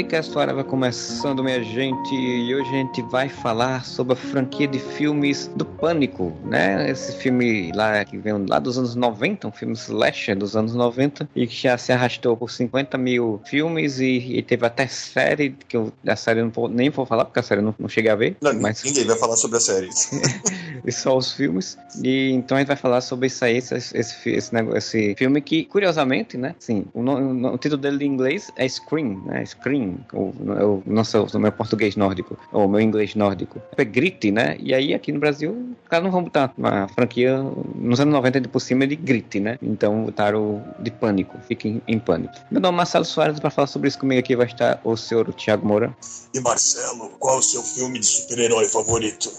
Podcast Whatever começando, minha gente, e hoje a gente vai falar sobre a franquia de filmes do Pânico, né? Esse filme lá que vem lá dos anos 90, um filme slasher dos anos 90, e que já se arrastou por 50 mil filmes e, e teve até série, que eu, a série não nem vou falar, porque a série não, não cheguei a ver. Não, mas... ninguém vai falar sobre a série. e só os filmes. E então a gente vai falar sobre isso aí, esse, esse, esse, esse filme que, curiosamente, né? Sim, o, o, o título dele em inglês é Scream, né? Scream, sei o meu português nórdico, ou meu inglês nórdico. É Grit, né? E aí aqui no Brasil, cara, não vão botar uma franquia nos anos 90 de por cima de Grit, né? Então botaram de pânico, fiquem em pânico. Meu nome é Marcelo Soares para falar sobre isso comigo aqui vai estar o senhor Thiago Moura. E Marcelo, qual o seu filme de super-herói favorito?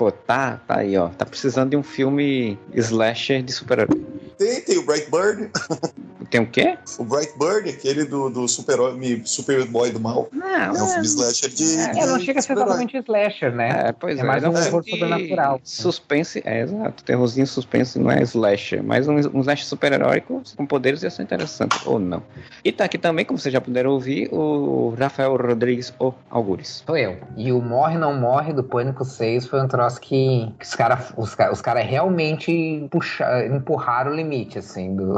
Pô, tá, tá aí, ó. Tá precisando de um filme slasher de super-herói. Tem, tem o Brightburn. Tem o quê? O Brightburn, aquele do, do super-boy super do mal. Não, é um filme slasher de. É, de não chega a ser totalmente slasher, né? É, pois é. É mais um horror sobrenatural. Suspense, é, exato. Terrorzinho suspense não é slasher. Mas um, um slasher super-heróico com poderes ia ser interessante, ou não. E tá aqui também, como vocês já puderam ouvir, o Rafael Rodrigues, o Algures. Sou eu. E o Morre Não Morre do Pânico 6 foi um troço que, que os caras os cara, os cara realmente puxa, empurraram o limite, assim, do.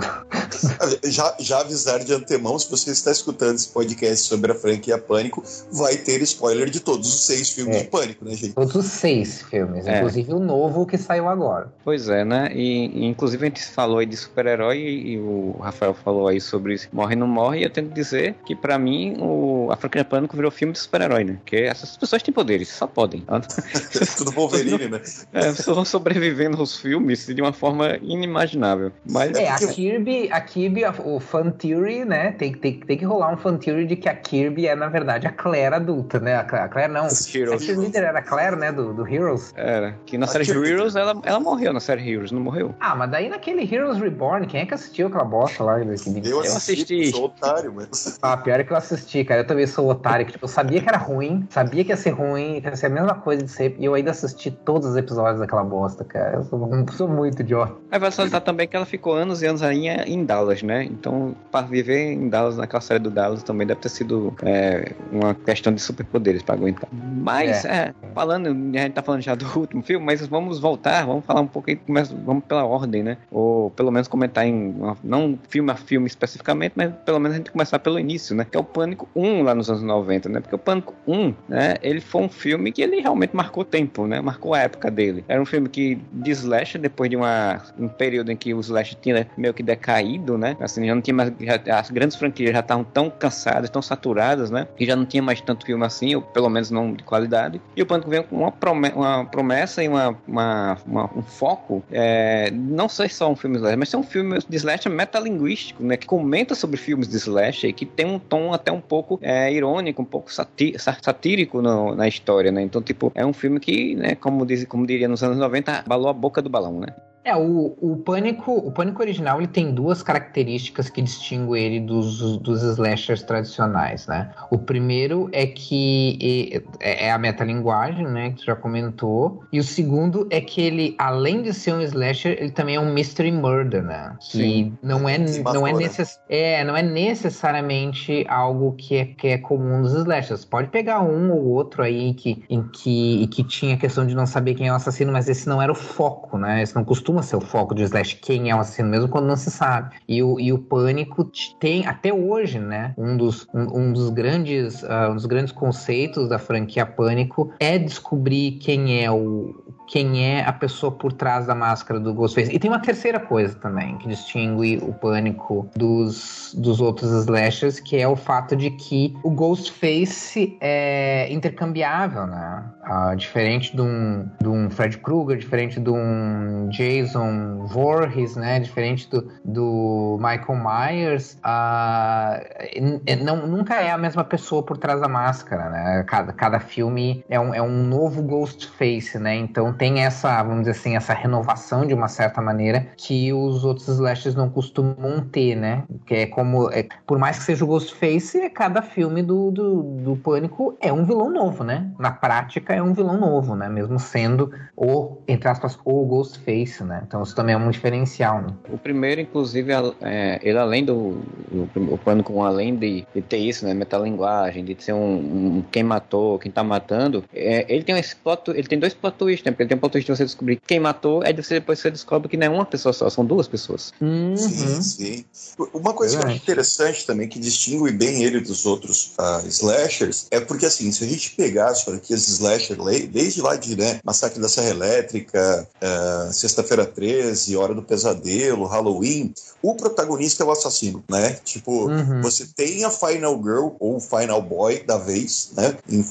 já, já avisar de antemão, se você está escutando esse podcast sobre a franquia Pânico, vai ter spoiler de todos os seis filmes é. de Pânico, né, gente? Todos os seis filmes, é. inclusive o novo que saiu agora. Pois é, né? E, inclusive a gente falou aí de super-herói e, e, o Rafael falou aí sobre Morre não Morre, e eu tenho que dizer que para mim o, a franquia Pânico virou filme de super-herói, né? Porque essas pessoas têm poderes, só podem. Tudo Wolverine, né? É, pessoas vão sobrevivendo aos filmes de uma forma inimaginável. Mas... É, a Kirby, a Kirby, o fan theory, né? Tem, tem, tem que rolar um fan theory de que a Kirby é, na verdade, a Claire adulta, né? A Claire, a Claire não. Heroes. A líder era a Claire, né? Do, do Heroes. Era. Que na a série Kirby... Heroes ela, ela morreu na série Heroes, não morreu? Ah, mas daí naquele Heroes Reborn, quem é que assistiu aquela bosta lá? Eu assisti. Eu assisti. Sou otário, mas. Ah, pior é que eu assisti, cara. Eu também sou otário. Que, tipo, eu sabia que era ruim, sabia que ia ser ruim, que ia ser a mesma coisa de sempre. E eu ainda assisti todos os episódios daquela bosta, cara. Eu sou, sou muito idiota. Aí vai salientar também que ela ficou anos e anos aí em Dallas, né? Então, para viver em Dallas, naquela série do Dallas, também deve ter sido é, uma questão de superpoderes para aguentar. Mas, é. é. falando, a gente tá falando já do último filme, mas vamos voltar, vamos falar um pouco aí, vamos pela ordem, né? Ou pelo menos comentar em, não filme a filme especificamente, mas pelo menos a gente começar pelo início, né? Que é o Pânico 1 lá nos anos 90, né? Porque o Pânico 1, né? Ele foi um filme que ele realmente marcou tempo, né? Marcou a época dele. Era um filme que de slash, depois de uma, um período em que o slash tinha meio que decaído, né? Assim, já não tinha mais já, as grandes franquias já estavam tão cansadas, tão saturadas, né? Que já não tinha mais tanto filme assim, ou pelo menos não de qualidade. E o Pânico veio com uma, promessa, uma promessa e uma, uma, uma um foco, é, não sei só um filme slash, mas é um filme de slash metalinguístico, né? Que comenta sobre filmes de slash e que tem um tom até um pouco é, irônico, um pouco satírico no, na história, né? Então, tipo, é um filme que, né, como, diz, como diria nos anos 90, balou a boca do balão, né? É, o, o Pânico o Pânico original ele tem duas características que distinguem ele dos, dos slashers tradicionais, né? O primeiro é que é, é a metalinguagem, né, que tu já comentou, e o segundo é que ele, além de ser um slasher, ele também é um mystery murder, né? Que Sim. não é, não, é necess, é, não é necessariamente algo que é, que é comum nos slashers. Pode pegar um ou outro aí que, em que, que tinha a questão de não saber quem é o assassino, mas esse não era o foco, né? Esse não costuma costuma ser o foco do Slash quem é o assassino, mesmo quando não se sabe. E o, e o Pânico tem, até hoje, né? Um dos, um, um dos grandes uh, um dos grandes conceitos da franquia Pânico é descobrir quem é o quem é a pessoa por trás da máscara do Ghostface. E tem uma terceira coisa também que distingue o Pânico dos, dos outros slashers, que é o fato de que o Ghostface é intercambiável, né? Uh, diferente de um, de um Fred Krueger, diferente de um Jason Voorhees, né? Diferente do, do Michael Myers, uh, não, nunca é a mesma pessoa por trás da máscara, né? Cada, cada filme é um, é um novo Ghostface, né? Então tem essa, vamos dizer assim, essa renovação de uma certa maneira que os outros slashers não costumam ter, né? Que é como, é, por mais que seja o Ghostface, cada filme do, do, do Pânico é um vilão novo, né? Na prática é um vilão novo, né? Mesmo sendo o, entre aspas, o Ghostface, né? Então isso também é um diferencial, né? O primeiro, inclusive, é, ele além do o, o Pânico, além de, de, ter isso, né, metalinguagem, de ser um, um, quem matou, quem tá matando, é, ele tem esse plot, ele tem dois plot twists, né? Porque ele tem um twist de você descobrir quem matou, é de você depois você descobre que não é uma pessoa só, são duas pessoas. Uhum. Sim, sim. Uma coisa é. que eu acho interessante também, que distingue bem ele dos outros uh, slashers, é porque assim, se a gente pegar as franquias slasher desde lá de né, Massacre da Serra Elétrica, uh, Sexta-feira 13, Hora do Pesadelo, Halloween, o protagonista é o assassino, né? Tipo, uhum. você tem a Final Girl ou Final Boy da vez, né? Em,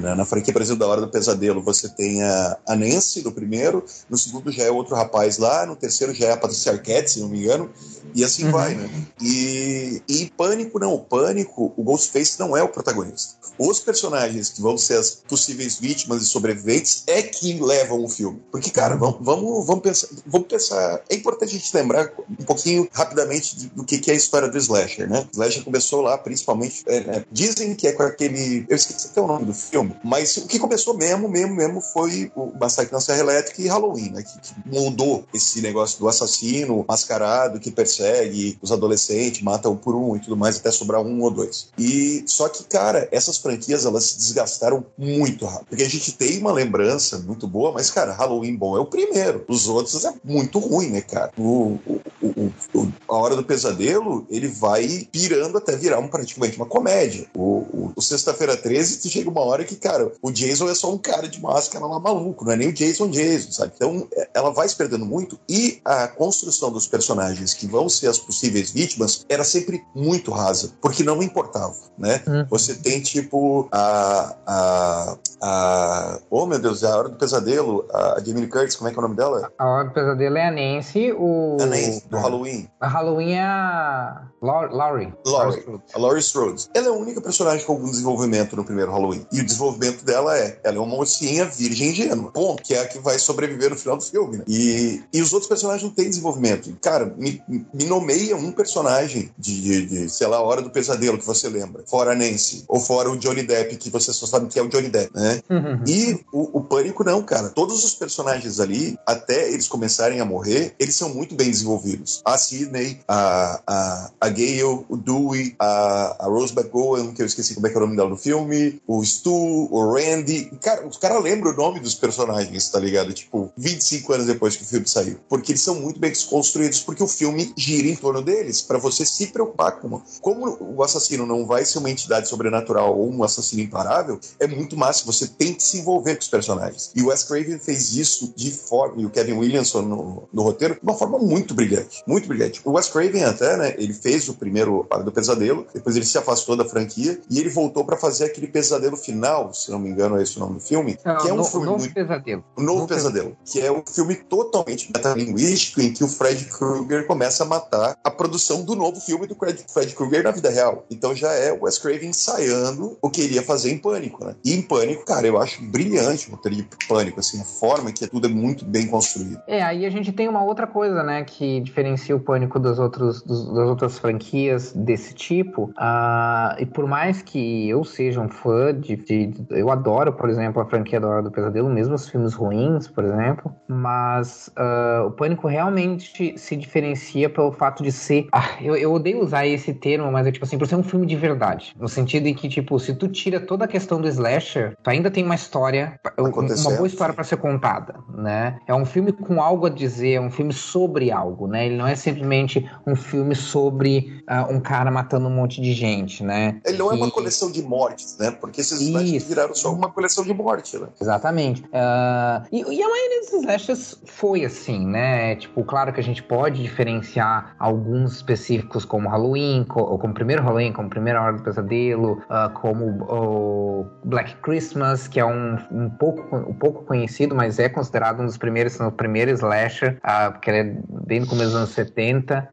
na, na franquia, por exemplo, da Hora do Pesadelo, você tem a, a Nancy no primeiro, no segundo já é outro rapaz lá, no terceiro já é a Patricia Arquette, se não me engano, e assim uhum. vai, né? E, e Pânico não, Pânico, o Ghostface não é o protagonista. Os personagens que vão ser as possíveis vítimas e sobreviventes é que levam o filme. Porque, cara, vamos, vamos, vamos, pensar, vamos pensar. É importante a gente lembrar um pouquinho rapidamente do que, é a história do Slasher, né? O Slasher começou lá, principalmente. É, é, dizem que é com aquele. Eu esqueci até o nome do filme, mas o que começou mesmo, mesmo, mesmo foi o Massacre na Serra Elétrica e Halloween, né? Que, que mudou esse negócio do assassino mascarado que persegue os adolescentes, mata um por um e tudo mais, até sobrar um ou dois. E só que, cara, essas franquias elas se desgastaram muito rápido. Porque a gente tem uma lembrança muito boa, mas, cara, Halloween bom é o primeiro. Os outros é muito ruim, né, cara? O, o, o, o a Hora do Pesadelo, ele vai pirando até virar um, praticamente uma comédia. O, o Sexta-feira 13, chega uma hora que, cara, o Jason é só um cara de máscara lá maluco, não é nem o Jason Jason, sabe? Então, é, ela vai se perdendo muito e a construção dos personagens que vão ser as possíveis vítimas era sempre muito rasa, porque não importava, né? Hum. Você tem, tipo, a, a, a. Oh, meu Deus, a Hora do Pesadelo, a Jamie Curtis, como é que é o nome dela? A Hora do Pesadelo é a Nancy, o. A Nancy, do Halloween. A Halloween é a. Laurie. Laurie. A Laurie Strode. Ela é a única personagem com algum desenvolvimento no primeiro Halloween. E o desenvolvimento dela é: ela é uma mocinha virgem ingênua. Bom, que é a que vai sobreviver no final do filme, né? E, e os outros personagens não têm desenvolvimento. Cara, me, me nomeia um personagem de, de, de, sei lá, Hora do Pesadelo que você lembra. Fora a Nancy. Ou fora o Johnny Depp, que você só sabe que é o Johnny Depp, né? Uhum. E o, o Pânico não, cara. Todos os personagens ali, até eles começarem a morrer, eles são muito bem desenvolvidos. A Sidney, a, a, a Gale, o Dewey, a, a Rose McGowan, que eu esqueci como é que é o nome dela no filme, o Stu, o Randy. Cara, os caras lembram o nome dos personagens, tá ligado? Tipo, 25 anos depois que o filme saiu. Porque eles são muito bem construídos, porque o filme gira em torno deles, para você se preocupar com. Como o assassino não vai ser uma entidade sobrenatural ou um assassino imparável, é muito massa. Você tem que se envolver com os personagens. E o Wes Craven fez isso de forma, e o Kevin Williamson no, no roteiro, de uma forma muito brilhante. Muito brilhante. O Wes Craven, até, né? Ele fez o primeiro Hora do Pesadelo, depois ele se afastou da franquia e ele voltou para fazer aquele pesadelo final, se não me engano, é esse o nome do filme. Não, que é um no, filme. Novo muito... Pesadelo. O Novo, novo pesadelo, pesadelo, que é um filme totalmente metalinguístico em que o Fred Krueger começa a matar a produção do novo filme do Fred, Fred Krueger na vida real. Então já é o Wes Craven ensaiando o que iria fazer em Pânico, né? E em Pânico, cara, eu acho brilhante o roteiro de Pânico, assim, a forma que tudo é muito bem construído. É, aí a gente tem uma outra coisa, né, que diferencia o Pânico dos outros, dos, das outras franquias desse tipo. Uh, e por mais que eu seja um fã de, de, Eu adoro, por exemplo, a franquia da Hora do Pesadelo, mesmo os filmes ruins, por exemplo. Mas uh, o Pânico realmente se diferencia pelo fato de ser. Ah, eu, eu odeio usar esse termo, mas é tipo assim, por ser um filme de verdade. No sentido em que, tipo, se tu tira toda a questão do slasher, tu ainda tem uma história, uma boa história para ser contada, né? É um filme com algo a dizer, é um filme sobre algo, né? Ele não é simplesmente um filme sobre uh, um cara matando um monte de gente, né? Ele não e... é uma coleção de mortes, né? Porque esses slashers viraram só uma coleção de morte, né? Exatamente. Uh, e, e, a maioria desses slashers foi assim, né? Tipo, claro que a gente pode diferenciar alguns específicos como Halloween, co como primeiro Halloween, como primeira Hora do Pesadelo, uh, como o Black Christmas, que é um, um, pouco, um pouco conhecido, mas é considerado um dos primeiros, o primeiro slasher, uh, porque ele é bem no começo dos anos 70.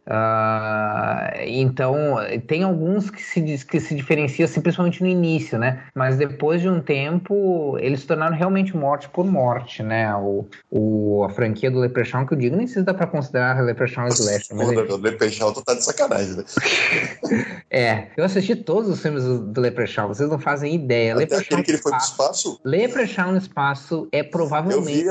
então, tem alguns que se, que se diferenciam assim, principalmente no início, né? Mas depois de um tempo, eles se tornaram realmente morte por morte, né? O, o, a franquia do Leprechaun, que eu digo, nem sei se dá pra considerar Leprechaun Slash. Mas o Leprechaun tu tá de sacanagem, né? é, eu assisti todos os filmes do, do Leprechaun, vocês não fazem ideia. Leprechaun que ele foi pro espaço? Leprechaun no espaço? É provavelmente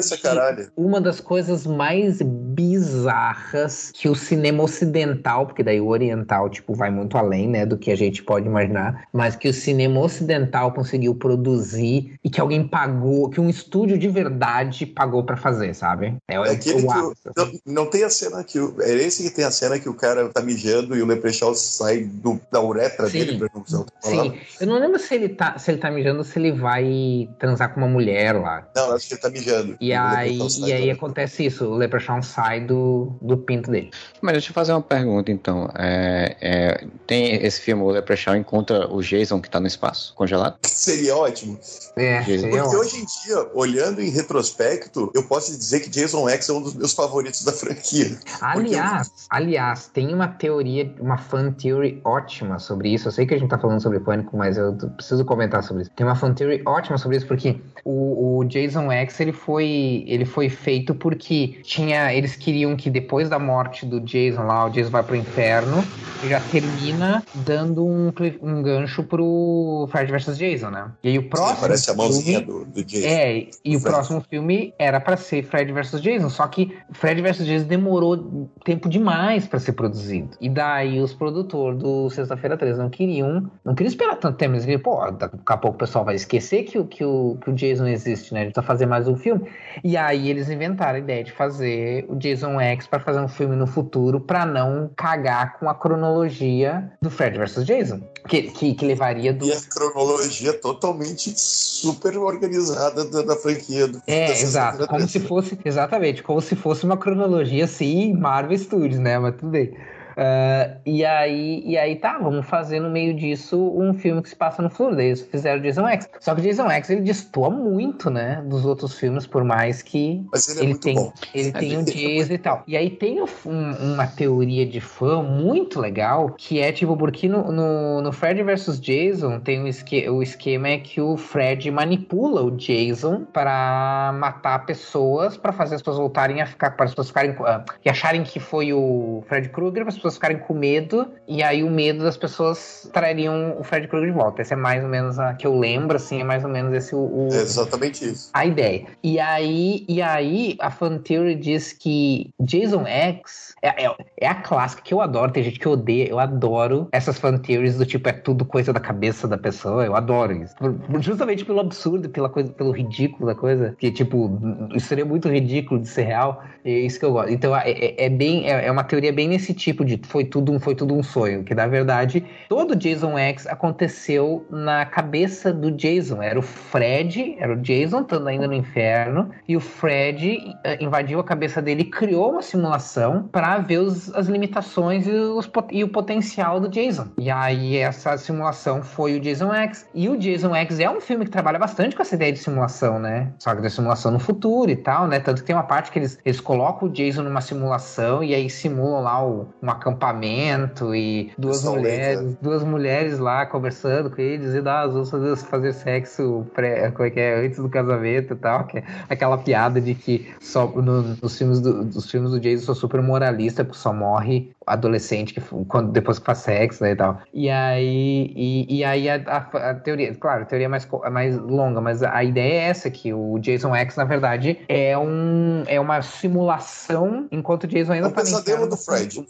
uma das coisas mais bizarras que o cinema ocidental, porque daí o oriental, tipo, vai muito além, né, do que a gente pode imaginar, mas que o cinema ocidental conseguiu produzir e que alguém pagou, que um estúdio de verdade pagou para fazer, sabe? É, é aquele que o, não, não, tem a cena que o, é esse que tem a cena que o cara tá mijando e o Leprechaun sai do, da uretra sim, dele, pra não Sim, eu não lembro se ele tá se ele tá mijando ou se ele vai transar com uma mulher lá. Não, acho que ele tá mijando. E aí, e aí acontece isso, o Leprechaun sai do, do pinto dele. Mas deixa eu fazer uma pergunta então. É, é, tem esse filme, o Leprechaun encontra o Jason que tá no espaço, congelado? Seria ótimo. É, seria Porque hoje em dia, olhando em retrospecto, eu posso dizer que Jason X é um dos meus favoritos da franquia. Aliás, Porque... aliás, tem uma teoria, uma fan theory ótima sobre isso. Eu sei que a gente tá falando sobre pânico, mas eu preciso comentar sobre isso. Tem uma fan theory ótima sobre isso, porque o, o Jason X ele foi, ele foi feito porque tinha. Eles queriam que depois da morte do Jason lá, o Jason vai pro inferno e já termina dando um, um gancho pro Fred vs Jason, né? E aí o próximo. Sim, parece a mãozinha filme, do, do Jason. É, e o próximo filme era para ser Fred vs Jason, só que Fred vs Jason demorou tempo demais para ser produzido. E daí os produtores do Sexta-feira 13 não queriam, não queriam esperar tanto tempo, eles queriam, pô, daqui a pouco o pessoal vai esquecer que, que, o, que o Jason existe, né? A gente precisa fazer mais um filme. E aí eles inventaram a ideia de fazer o Jason X para fazer um filme no futuro para não cagar com a cronologia do Fred vs Jason. Que, que, que, levaria do. E a cronologia totalmente super organizada da, da franquia. Do, é, exato. Como se fosse. Exatamente, como se fosse uma cronologia assim, Marvel Studios, né? Mas tudo bem. Uh, e, aí, e aí tá, vamos fazer no meio disso um filme que se passa no. Daí eles fizeram Jason X. Só que Jason X ele destoa muito, né, dos outros filmes, por mais que ele, ele tem, bom. ele tem um Jason e tal. E aí tem um, uma teoria de fã muito legal, que é tipo, porque no, no, no Fred vs Jason tem um esque, o esquema é que o Fred manipula o Jason para matar pessoas, para fazer as pessoas voltarem a ficar, para as pessoas ficarem, uh, e acharem que foi o Fred Krueger, para as pessoas pessoas ficarem com medo, e aí o medo das pessoas trariam o Fred Krueger de volta. Essa é mais ou menos a que eu lembro, assim, é mais ou menos esse o, o é exatamente isso. A ideia. E aí, e aí a fan theory diz que Jason X é, é, é, a clássica que eu adoro, tem gente que odeia, eu adoro essas fan theories do tipo, é tudo coisa da cabeça da pessoa, eu adoro isso. Justamente pelo absurdo, pela coisa, pelo ridículo da coisa, que tipo, isso seria muito ridículo de ser real, é isso que eu gosto. Então é, é, é bem, é, é, uma teoria bem nesse tipo de foi tudo, foi tudo um sonho, que na verdade todo Jason X aconteceu na cabeça do Jason, era o Fred, era o Jason estando ainda no inferno, e o Fred uh, invadiu a cabeça dele e criou uma simulação para ver os, as limitações e, os, e o potencial do Jason. E aí essa simulação foi o Jason X. E o Jason X é um filme que trabalha bastante com essa ideia de simulação, né? Só que da simulação no futuro e tal, né? Tanto que tem uma parte que eles, eles colocam o Jason numa simulação e aí simulam lá o, um acampamento e duas mulheres, né? duas mulheres lá conversando com ele, dizendo, ah, vamos fazer, fazer sexo pré, como é que é, antes do casamento e tal, que é aquela piada de que só no, nos filmes do, dos filmes do Jason são super moralista, porque só morre adolescente que quando depois que faz sexo né, e tal. E aí, e, e aí a, a, a, teoria, claro, a teoria é mais, é mais longa, mas a ideia é essa que o Jason X na verdade é um é uma simulação enquanto o Jason ainda é um pesadelo do Fred.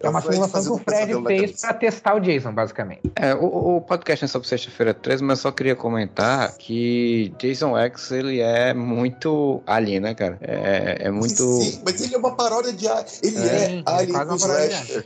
É uma simulação que o Fred fez para testar o Jason, basicamente. É, o, o podcast é sobre sexta-feira 13, mas eu só queria comentar que Jason X ele é muito alien, né, cara? É, é muito. Sim, mas ele é uma paródia de ele é, é alien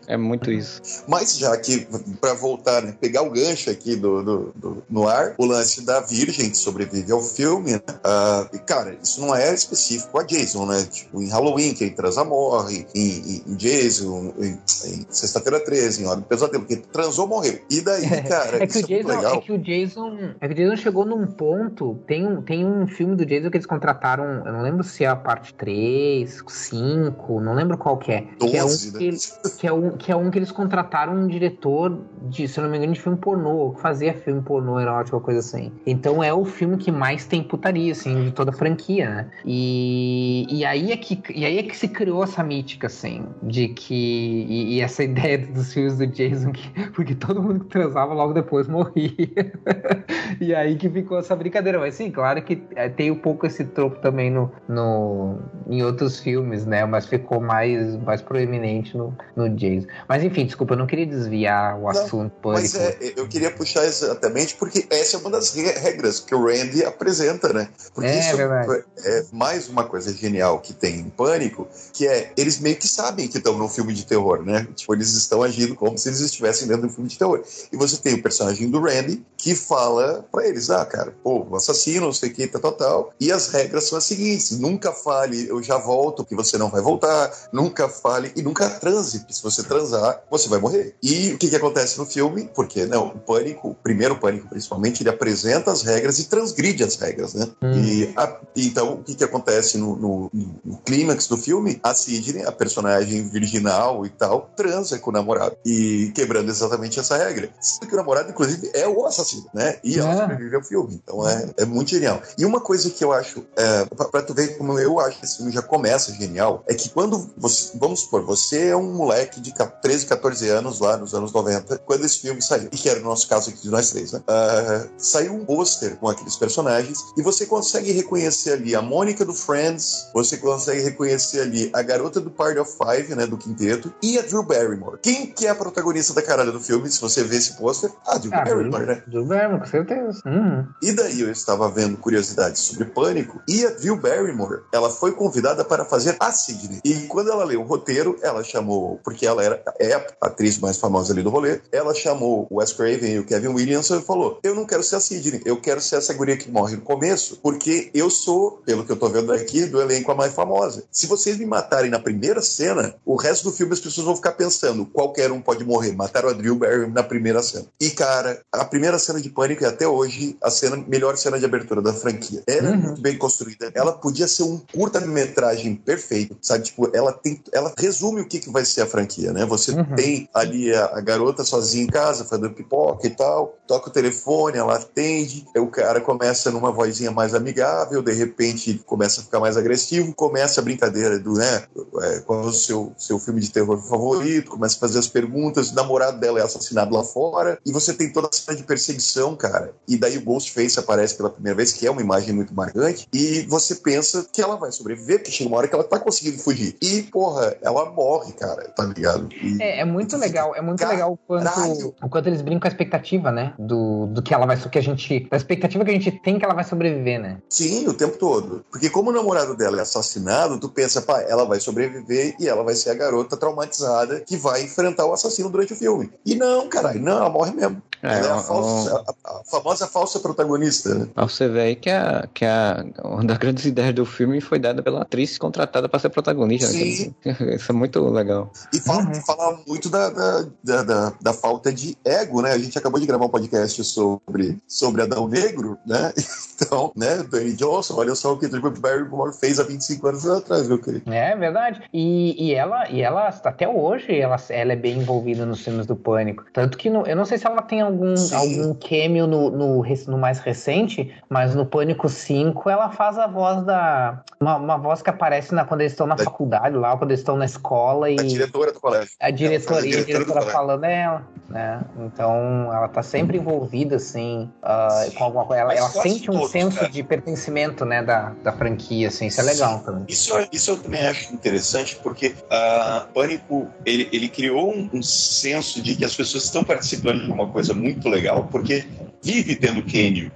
É muito isso. Mas já que, para voltar, né, pegar o gancho aqui do, do, do, no ar, o lance da Virgem que sobrevive ao filme, né? Uh, e, cara, isso não é específico a Jason, né? Tipo, em Halloween, quem transa morre, em, em, em Jason, em, em Sexta-feira 13, em Hora do Pesadelo, quem transou morreu. E daí, cara, é que o é Jason, é, é que o Jason, é que o Jason chegou num ponto, tem um, tem um filme do Jason que eles contrataram, eu não lembro se é a parte 3, 5, não lembro qual que é. 12, que é um né? que, que, é um, que é um que eles contrataram um diretor de, se não me engano, de filme pornô, que fazia filme pornô erótico, coisa assim. Então é o filme que mais tem putaria, assim, de toda a franquia, né? E, e, aí é que, e aí é que se criou essa mítica, assim, de que. E, e essa ideia dos filmes do Jason, que, porque todo mundo que transava logo depois morria. e aí que ficou essa brincadeira. Mas sim, claro que é, tem um pouco esse tropo também no, no, em outros filmes, né? Mas ficou mais, mais proeminente no, no Jason. Mas enfim, desculpa, eu não queria desviar o assunto. Não, mas é, eu queria puxar exatamente porque essa é uma das regras que o Randy apresenta, né? Porque é, isso verdade. é mais uma coisa genial que tem em Pânico, que é eles meio que sabem que estão num filme de terror, né? Tipo, eles estão agindo como se eles estivessem dentro de um filme de terror. E você tem o personagem do Randy que fala para eles, ah, cara, pô, assassino, não sei o que, tal, tal, tal. E as regras são as seguintes: nunca fale, eu já volto, que você não vai voltar, nunca fale e nunca transe, porque se você transar, você vai morrer. E o que, que acontece no filme? Porque, não, o pânico, o primeiro pânico principalmente, ele apresenta as regras e transgride as regras, né? Hum. E a, então, o que, que acontece no, no, no clímax do filme? A Sidney, a personagem virginal e tal, transa com o namorado. E quebrando exatamente essa regra. Sendo que o namorado, inclusive, é o assassino, né? E ela é. sobrevive ao filme. Então é, é muito genial. E uma coisa que eu acho, é, pra, pra tu ver como eu acho que esse filme já começa genial, é que quando você, vamos supor, você é um moleque de 13, 14 anos lá nos anos 90, quando esse filme saiu, e que era o nosso caso aqui de nós três, né? Uh, saiu um pôster com aqueles personagens e você consegue reconhecer ali a Mônica do Friends, você consegue reconhecer ali a garota do Party of Five, né, do quinteto, e a Drew Barrymore. Quem que é a protagonista da caralho do filme, se você vê esse pôster? A Drew ah, Barrymore, né? Drew Barrymore, com certeza. Uhum. E daí eu estava vendo curiosidades sobre Pânico e a Drew Barrymore, ela foi convidada para fazer a Sidney. E quando ela leu o roteiro, ela chamou, porque ela era, é a atriz mais famosa ali do rolê, ela chamou o Wes Craven e o Kevin Williamson e falou: Eu não quero ser a Sidney, eu quero ser essa guria que morre no começo, porque eu sou, pelo que eu tô vendo aqui, do elenco a mais famosa. Se vocês me matarem na primeira cena, o resto do filme as pessoas vão ficar pensando: qualquer um pode morrer. Mataram a Drew Barry na primeira cena. E, cara, a primeira cena de Pânico é até hoje a cena, melhor cena de abertura da franquia. Ela é uhum. é muito bem construída. Ela podia ser um curta-metragem perfeito, sabe? Tipo, ela tem. Ela resume o que, que vai ser a franquia, né? Você uhum. tem ali a, a, garota sozinha em casa, fazendo pipoca e tal, toca o telefone, ela atende, o cara começa numa vozinha mais amigável, de repente começa a ficar mais agressivo, começa a brincadeira do, né? É, qual é o seu, seu filme de terror favorito? Começa a fazer as perguntas, o namorado dela é assassinado lá fora, e você tem toda a cena de perseguição, cara. E daí o Ghostface aparece pela primeira vez, que é uma imagem muito marcante, e você pensa que ela vai sobreviver, porque chega uma hora que ela tá conseguindo fugir. E, porra, ela morre, cara, tá ligado? E, é, é, muito legal, é muito Caralho. legal o quanto, o quanto eles brincam com a expectativa, né? Do, do que ela vai, que a gente, da expectativa que a gente tem que ela vai sobreviver, né? Sim, o tempo todo. Porque como o namorado dela é assassinado, tu pensa, pá, ela vai sobreviver e ela vai ser a garota traumatizada que vai enfrentar o assassino durante o filme. E não, caralho, não, ela morre mesmo. É, ela é a, falsa, a, a, famosa falsa protagonista, né? Você vê aí que, a, que a, uma das grandes ideias do filme foi dada pela atriz contratada para ser protagonista. Né? Sim. Né? Isso é muito legal. E fala, uhum. fala muito da, da, da, da, falta de ego, né? A gente acabou de gravar um podcast sobre, sobre Adão Negro, né? Então, né, Danny Johnson, olha só o que Drew Barrymore fez há 25 anos atrás, meu querido. É verdade. E, e ela, e ela, até hoje, ela, ela é bem envolvida nos filmes do Pânico. Tanto que no, eu não sei se ela tem algum, algum cameo no, no, no, mais recente, mas no Pânico 5 ela faz a voz da. Uma, uma voz que aparece na, quando eles estão na da, faculdade lá, quando eles estão na escola e. A diretora do colégio. A diretora, a diretora, a diretora falando ela, né? Então ela tá sempre envolvida, assim, uh, com alguma coisa. Ela, ela sente um senso cara. de pertencimento, né, da, da franquia, assim, isso é legal Sim. também. Isso, isso eu também acho interessante, porque uh, Pânico, ele, ele criou um, um senso de que as pessoas estão participando de uma coisa muito legal, porque vive tendo Kenny.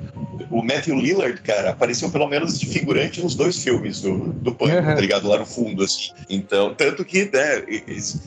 O Matthew Lillard, cara, apareceu pelo menos de figurante nos dois filmes do, do Pânico, uhum. tá ligado? Lá no fundo, assim. Então, tanto que, né,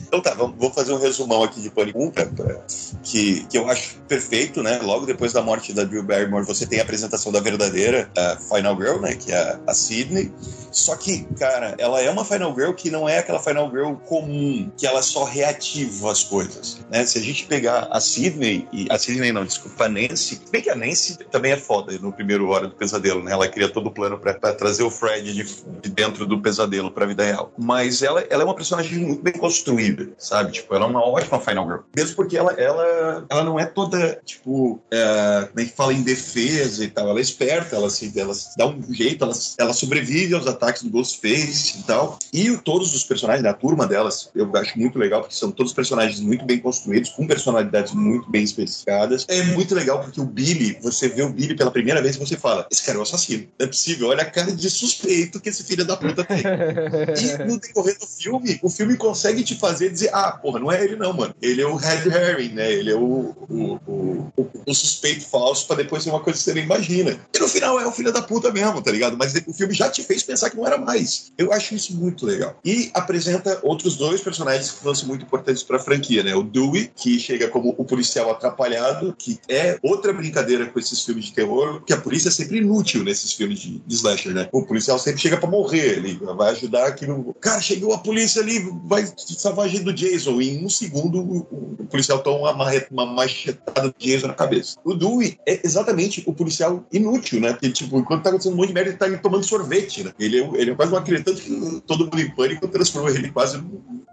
então tá, vamos fazer um resumão aqui de Pânico 1, pra, pra, que, que eu acho perfeito, né? Logo depois da morte da Drew Barrymore, você tem a apresentação da verdadeira Final Girl, né? Que é a Sydney. Só que, cara, ela é uma Final Girl que não é aquela Final Girl comum, que ela só reativa as coisas, né? Se a gente pegar a Sydney, e a Sydney não, desculpa, a Nancy, bem que a Nancy também é foda no primeiro Hora do Pesadelo, né? Ela cria todo o plano para trazer o Fred de, de, dentro do pesadelo pra vida real. Mas ela, ela é uma personagem muito bem construída, sabe? Tipo, ela é uma ótima Final Girl. Mesmo porque ela, ela, ela não é toda, tipo, é, como é que fala, indefesa e tal. Ela é esperta, ela se, ela se dá um jeito, ela, ela sobrevive aos ataques do Ghostface e tal. E todos os personagens da turma delas, eu acho muito legal, porque são todos personagens muito bem construídos, com personalidades muito bem especificadas. É muito legal porque o Billy, você vê o Billy pela primeira vez e você fala: esse cara é o assassino. Não é possível, olha a cara de suspeito que esse filho da puta tem. e no decorrer do filme, o filme consegue te fazer dizer: ah, porra, não é ele não, mano. Ele é o Red Herring, né? Ele é o, o, o, o, o suspeito falso pra depois ser uma coisa que você nem imagina. E no final é o filho da puta mesmo, tá ligado? Mas o filme já te fez pensar que não era mais. Eu acho isso muito legal. E apresenta outros dois personagens que vão ser muito importantes pra franquia, né? O Dewey, que chega como o policial atrapalhado, que é outra brincadeira com esses filmes de terror, que a polícia é sempre inútil nesses filmes de, de slasher, né? O policial sempre chega pra morrer, ele vai ajudar aqui no. Cara, chegou a polícia ali, vai salvar a gente do Jason. E em um segundo, o, o policial toma uma, uma machetada do Jason na cabeça. O Dewey é exatamente o policial inútil, né? Que, tipo, enquanto tá acontecendo um monte de merda, ele tá tomando sorvete, né? Ele é, ele é quase uma criança, tanto que todo mundo em pânico transformou ele quase.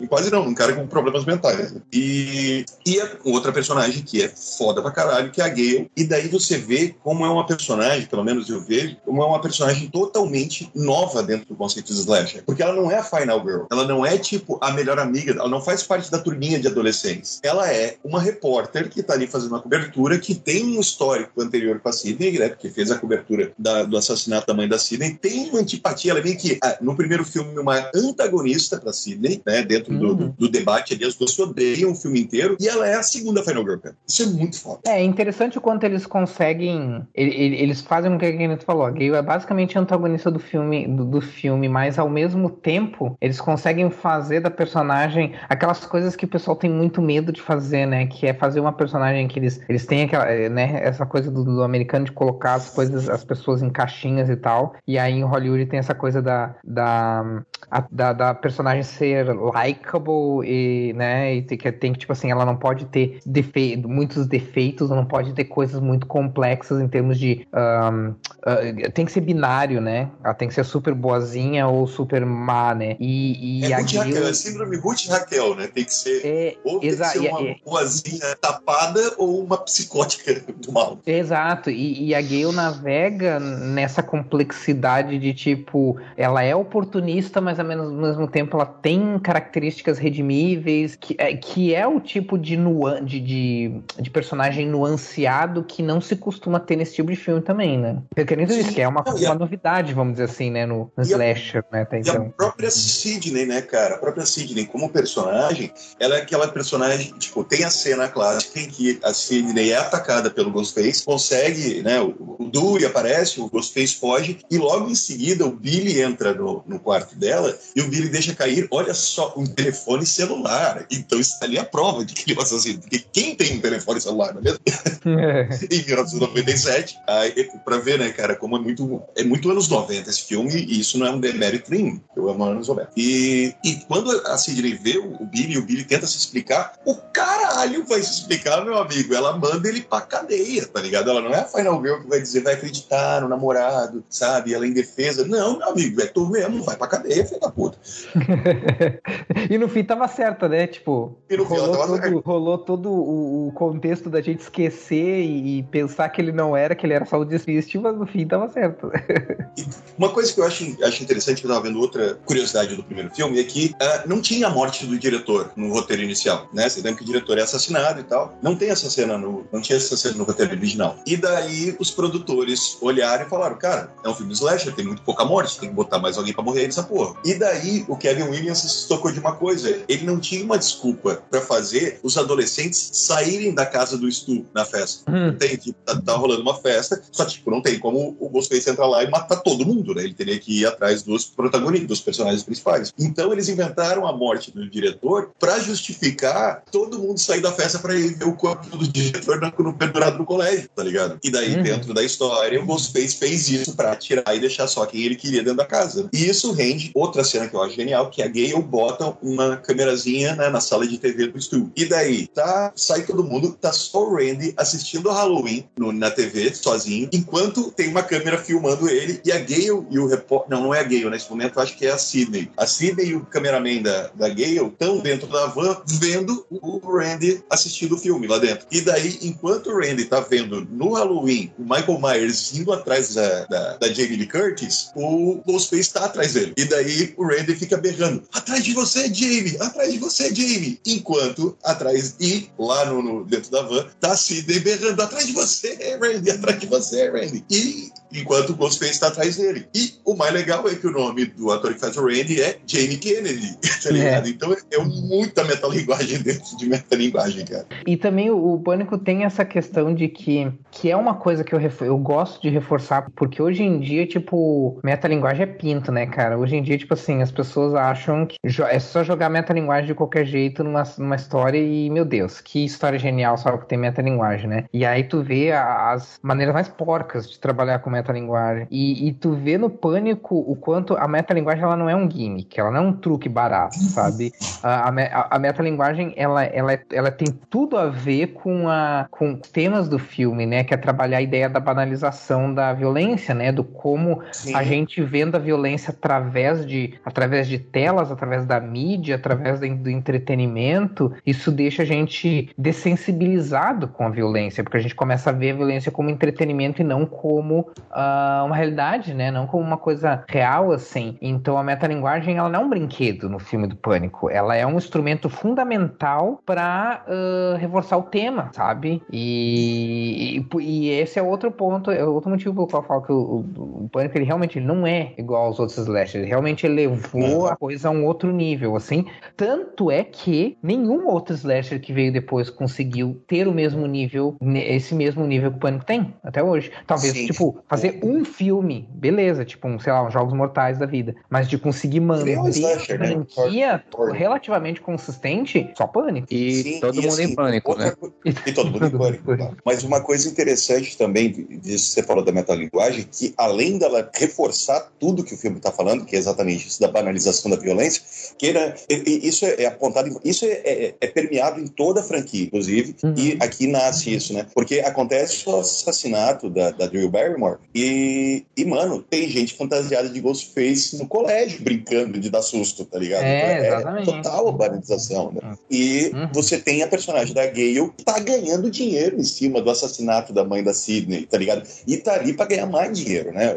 Quase não, um cara com problemas mentais. Né? E, e a outra personagem que é foda pra caralho, que é a Gale. E daí você vê como é uma personagem, pelo menos eu vejo, como é uma personagem totalmente nova dentro do conceito de slasher. Porque ela não é a Final Girl. Ela não é, tipo, a melhor amiga. Ela não faz parte da turminha de adolescentes. Ela é uma repórter que tá ali fazendo uma cobertura que tem um histórico anterior com a Sidney, né? Porque fez a cobertura da, do assassinato da mãe da Sidney. Tem uma antipatia. Ela é meio que, ah, no primeiro filme, uma antagonista pra Sidney, né? Dentro uhum. do, do, debate ali. As duas se odeiam o filme inteiro. E ela é a segunda Final Girl, cara. Isso é muito foda. É interessante o quanto eles conseguem. Eles fazem o que a gente falou. A Gale é basicamente antagonista do filme, do, do, filme, mas ao mesmo tempo eles conseguem fazer da personagem aquelas coisas que o pessoal tem muito medo de fazer, né? Que é fazer uma personagem que eles, eles têm aquela, né? Essa coisa do, do americano de colocar as coisas, as pessoas em caixinhas e tal. E aí em Hollywood tem essa coisa da, da, a, da, da, personagem ser likable e, né? E tem que, tem que, tipo assim, ela não pode ter defe muitos defeitos, não pode ter coisas muito complexas em termos de. Um, uh, tem que ser binário, né? Ela tem que ser super boazinha ou super má, né? E, e é Ruth Raquel, é síndrome Ruth Raquel, né? Tem que ser. É, ou tem que ser uma é, boazinha tapada ou uma psicótica do mal. Exato. E, e a Gale navega nessa complexidade de tipo, ela é oportunista, mas ao mesmo tempo ela tem características redimíveis, que é, que é o tipo de, nuan de, de, de personagem nuanceado que não se costuma ter nesse tipo de filme também, né? Porque nem disse que é uma, uma novidade, vamos dizer assim, né? No, no slasher, a, né? Até então. E a própria Sidney, né, cara? A própria Sidney, como personagem, ela é aquela personagem, tipo, tem a cena clássica em que a Sidney é atacada pelo Ghostface, consegue, né? O, o Dewey aparece, o Ghostface foge, e logo em seguida o Billy entra no, no quarto dela e o Billy deixa cair, olha só, um telefone celular. Então isso ali é a prova de que ele é um assassino. Porque quem tem um telefone celular, não é mesmo? É. em 1997, aí, pra ver, né, cara, como é muito, é muito anos 90 esse filme, e isso não é um demérito nenhum. Eu amo anos 90. E, e quando a Sidney vê o, o Billy, o Billy tenta se explicar, o caralho vai se explicar, meu amigo. Ela manda ele pra cadeia, tá ligado? Ela não é a Final Girl que vai dizer, vai acreditar no namorado, sabe? Ela é em defesa. Não, meu amigo, é tu mesmo, vai pra cadeia, filho da puta. e no fim tava certa, né? Tipo, rolou, todo, rolou todo o, contexto da gente esquecer e pensar que ele não era, que ele era só o despiste, mas no fim tava certo. Uma coisa que eu acho, acho interessante, que eu tava vendo outra curiosidade do primeiro filme, é que uh, não tinha a morte do diretor no roteiro inicial, né? Você lembra que o diretor é assassinado e tal. Não tem essa cena no. Não tinha essa cena no roteiro original. E daí os produtores olharam e falaram: cara, é um filme slasher, tem muito pouca morte, tem que botar mais alguém pra morrer nessa porra. E daí o Kevin Williams se tocou de uma coisa: ele não tinha uma desculpa para fazer os adolescentes saírem da casa do Stu na festa. Hum. Tem, tipo, tá, tá, rolando uma festa, só tipo, não tem como o Ghostface entrar lá e matar todo mundo, né? Ele teria que ir atrás dos protagonistas, dos personagens principais. Então eles inventaram a morte do diretor para justificar todo mundo sair da festa para ir ver o corpo do diretor no, pendurado no colégio, tá ligado? E daí, uhum. dentro da história, o Ghostface fez isso para tirar e deixar só quem ele queria dentro da casa. E isso rende outra cena que eu acho genial, que a Gale bota uma câmerazinha né, na sala de TV do Stu. E daí, tá, sai todo mundo, tá só o Randy assistindo Halloween no, na TV, sozinho, enquanto tem uma câmera filmando ele e a Gale e o repórter. Não, não é a Gale nesse momento, acho que é a Sidney. A Sidney e o cameraman da, da Gale estão dentro da van vendo o Randy assistindo o filme lá dentro. E daí, enquanto o Randy tá vendo no Halloween o Michael Myers indo atrás da, da, da Jamie Lee Curtis, o Ghostface tá atrás dele. E daí o Randy fica berrando: atrás de você, Jamie! Atrás de você, Jamie! Enquanto atrás e lá no, no dentro da van tá a Sidney berrando atrás atrás de você, Randy, atrás de você, Randy. E enquanto o Ghostface está atrás dele. E o mais legal é que o nome do ator que faz o Randy é Jamie Kennedy, tá ligado? É. Então é muita metalinguagem dentro de metalinguagem, cara. E também o, o Pânico tem essa questão de que, que é uma coisa que eu, eu gosto de reforçar, porque hoje em dia, tipo, metalinguagem é pinto, né, cara? Hoje em dia, tipo assim, as pessoas acham que é só jogar metalinguagem de qualquer jeito numa, numa história e, meu Deus, que história genial só que tem metalinguagem, né? E aí tu vê as maneiras mais porcas de trabalhar com metalinguagem. E, e tu vê no Pânico o quanto a metalinguagem ela não é um gimmick, ela não é um truque barato, sabe? A, a, a metalinguagem, ela, ela, ela tem tudo a ver com, a, com temas do filme, né? Que é trabalhar a ideia da banalização da violência, né? Do como Sim. a gente vendo a violência através de, através de telas, através da mídia, através do entretenimento, isso deixa a gente dessensibilizado com a violência, porque a gente começa a ver a violência como entretenimento e não como uh, uma realidade, né? Não como uma coisa real, assim. Então a metalinguagem, ela não é um brinquedo no filme do Pânico, ela é um instrumento fundamental para uh, ah, reforçar o tema, sabe? E, e, e, esse é outro ponto, é outro motivo pelo qual eu falo que o, o, o Pânico, ele realmente ele não é igual aos outros slashers, ele realmente elevou a coisa a um outro nível, assim. Tanto é que nenhum outro slasher que veio depois conseguiu ter o mesmo nível, esse mesmo nível que o Pânico tem até hoje. Talvez, Sim. tipo, fazer um filme, beleza, tipo, um, sei lá, uns Jogos Mortais da vida, mas de conseguir manter uma né? franquia relativamente consistente, só Pânico. E Sim, todo e mundo assim, em Pânico, outra... né? E todo mundo em Pânico. Mas uma coisa interessante também, disso que você falou da metalinguagem, que além dela reforçar tudo que o filme está falando, que é exatamente isso da banalização da violência, que né, isso é, é apontado, isso é, é, é, permeado em toda a franquia, inclusive, uhum. e aqui nasce isso, né? Porque acontece o assassinato da, da Drew Barrymore e, e, mano, tem gente fantasiada de Ghostface no colégio brincando de dar susto, tá ligado? É, então, é total banalização, né? Uhum. E uhum. você tem a personagem da Gale que tá ganhando dinheiro em cima do assassinato da mãe da Sidney, tá ligado? E tá ali pra ganhar mais dinheiro, né?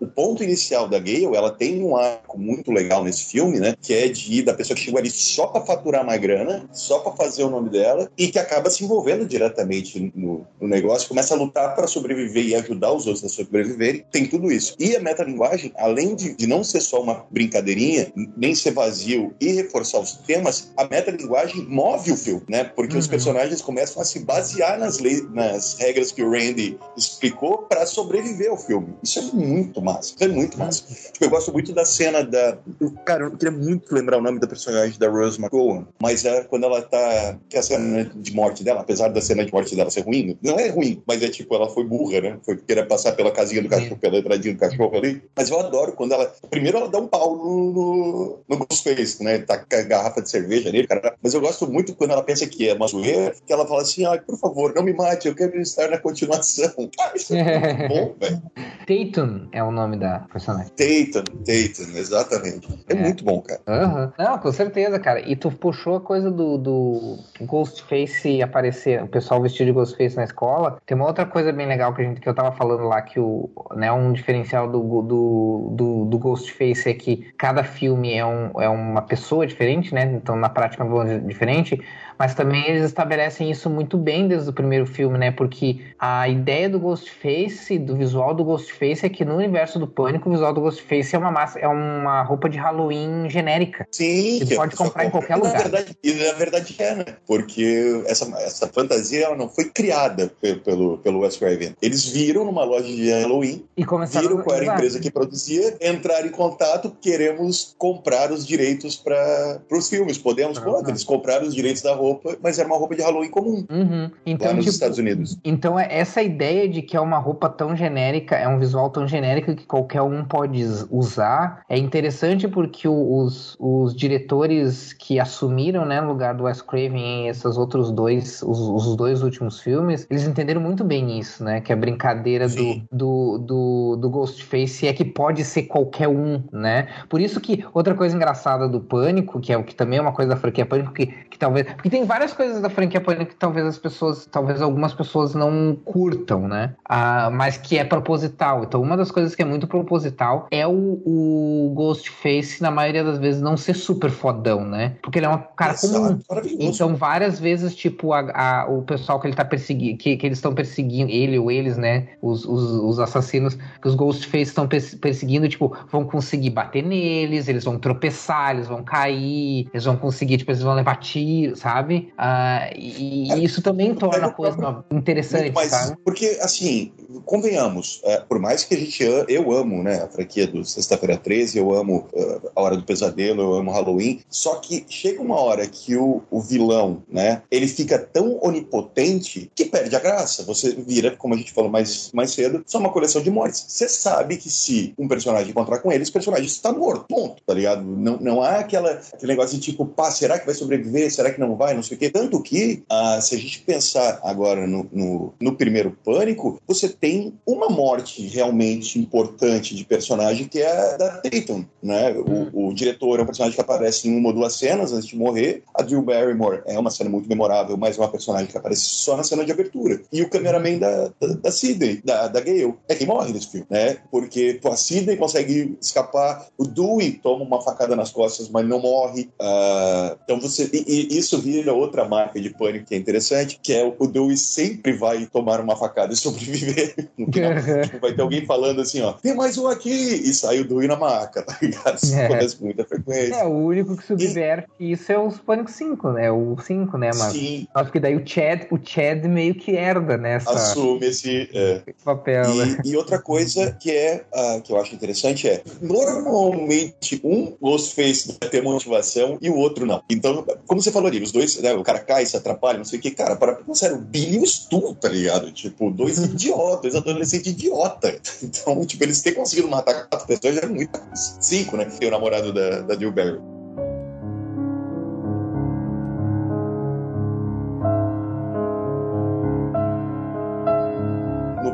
O ponto inicial da Gale, ela tem um arco muito legal nesse filme, né? Que é de da pessoa que chegou ali só pra faturar mais grana, só pra fazer o nome dela, e que acaba se envolvendo diretamente no, no negócio, começa a lutar para sobreviver e ajudar os outros a sobreviverem. Tem tudo isso. E a metalinguagem, além de, de não ser só uma brincadeirinha, nem ser vazio e reforçar os temas, a metalinguagem move o filme, né? Porque uhum. os personagens começam a se basear nas, leis, nas regras que o Randy explicou para sobreviver ao filme. Isso é muito massa. Isso é muito massa. Tipo, eu gosto muito da cena da. Cara, eu queria muito lembrar o nome da personagem da Rose McGowan, mas é quando ela tá. Que é a cena de morte dela, apesar da cena de morte dela ser ruim, não é ruim, mas é tipo, ela foi burra, né? Foi querer passar pela casinha do cachorro, pela entradinha do cachorro ali. Mas eu adoro quando ela. Primeiro ela dá um pau no, no, no Ghostface, né? Tá com a garrafa de cerveja nele, cara. Mas eu gosto muito quando ela pensa que é uma zoeira, que ela fala assim: ai, por favor, não me mate, eu quero estar na continuação. Cara, isso é muito bom, velho. Tatum é o nome da personagem. Tatum, Tatum, exatamente. É, é. muito bom, cara. Uhum. Não, com certeza, cara. E tu puxou a coisa do, do Ghostface aparecer, o pessoal vestido de Ghostface na escola. Tem uma outra coisa bem legal que, a gente, que eu tava falando lá, que o, né, um diferencial do, do, do, do Ghostface é que cada filme é, um, é uma pessoa diferente, né? Então, na prática, é um diferente mas também eles estabelecem isso muito bem desde o primeiro filme, né? Porque a ideia do Ghostface, do visual do Ghostface, é que no universo do Pânico, o visual do Ghostface é uma massa, é uma roupa de Halloween genérica. Sim. Você pode comprar em qualquer lugar. Verdade, e na verdade é, né? Porque essa, essa fantasia ela não foi criada pelo, pelo Wes Craven. Eles viram numa loja de Halloween, e começaram viram qual era a empresa que produzia, entraram em contato, queremos comprar os direitos para os filmes. Podemos, uhum. eles compraram os direitos da roupa roupa, mas era uma roupa de Halloween comum. Uhum. Então, lá nos tipo, Estados Unidos. Então, é essa ideia de que é uma roupa tão genérica, é um visual tão genérico que qualquer um pode usar, é interessante porque os, os diretores que assumiram, né, no lugar do Wes Craven em esses outros dois, os, os dois últimos filmes, eles entenderam muito bem isso, né, que a brincadeira do, do, do, do Ghostface é que pode ser qualquer um, né? Por isso que outra coisa engraçada do Pânico, que é o que também é uma coisa da franquia Pânico, que, que talvez... Porque tem várias coisas da franquia Pânico que talvez as pessoas, talvez algumas pessoas não curtam, né? Ah, mas que é proposital. Então, uma das coisas que é muito proposital é o, o Ghostface, na maioria das vezes, não ser super fodão, né? Porque ele é um cara Exato, comum. Então, várias vezes, tipo, a, a, o pessoal que ele tá perseguindo, que, que eles estão perseguindo, ele ou eles, né? Os, os, os assassinos que os Ghostface estão perseguindo, tipo, vão conseguir bater neles, eles vão tropeçar, eles vão cair, eles vão conseguir, tipo, eles vão levar tiro, sabe? Uh, e, e, isso também torna a coisa interessante, mas, sabe? Porque, assim, convenhamos, é, por mais que a gente eu amo, né, a franquia do Sexta-feira 13, eu amo uh, A Hora do Pesadelo, eu amo Halloween, só que chega uma hora que o, o vilão, né, ele fica tão onipotente que perde a graça. Você vira, como a gente falou mais, mais cedo, só uma coleção de mortes. Você sabe que se um personagem encontrar com ele, esse personagem está morto, ponto, tá ligado? Não, não há aquela, aquele negócio de tipo, pá, será que vai sobreviver? Será que não vai? Não sei o quê. Tanto que, uh, se a gente pensar agora no, no, no primeiro Pânico, você tem uma morte realmente importante de personagem que é a da Tatum, né? O, o, diretor é um personagem que aparece em uma ou duas cenas antes de morrer. A Drew Barrymore é uma cena muito memorável, mas é uma personagem que aparece só na cena de abertura. E o cameraman da, da, da Sidney, da, da Gale, é quem morre nesse filme, né? Porque pô, a Sidney consegue escapar, o Dewey toma uma facada nas costas, mas não morre. Uh, então você... E, e, isso vira outra marca de pânico que é interessante, que é o Dewey sempre vai tomar uma facada e sobreviver. Final, vai ter alguém falando assim, ó, tem mais um aqui! E sai o Dewey na maca, tá ligado? Isso é. acontece com muita frequência. É, o único que subverte e... isso é o Pânico 5, né? O 5, né, mas Sim. Acho que daí o Chad, o Chad meio que herda nessa... Assume esse, é. papel, e, né? e outra coisa que é, uh, que eu acho interessante é, normalmente um Ghostface vai ter motivação e o outro não. Então, como você falou ali, os dois, né, o cara cai, se atrapalha, não sei o que, cara, para sério, o Billy e o Stu, tá ligado? Tipo, dois idiotas, dois adolescentes idiota. Então, tipo, eles terem conseguido matar quatro pessoas já é muito. Cinco, né? Que é o namorado da, da Jill Barry.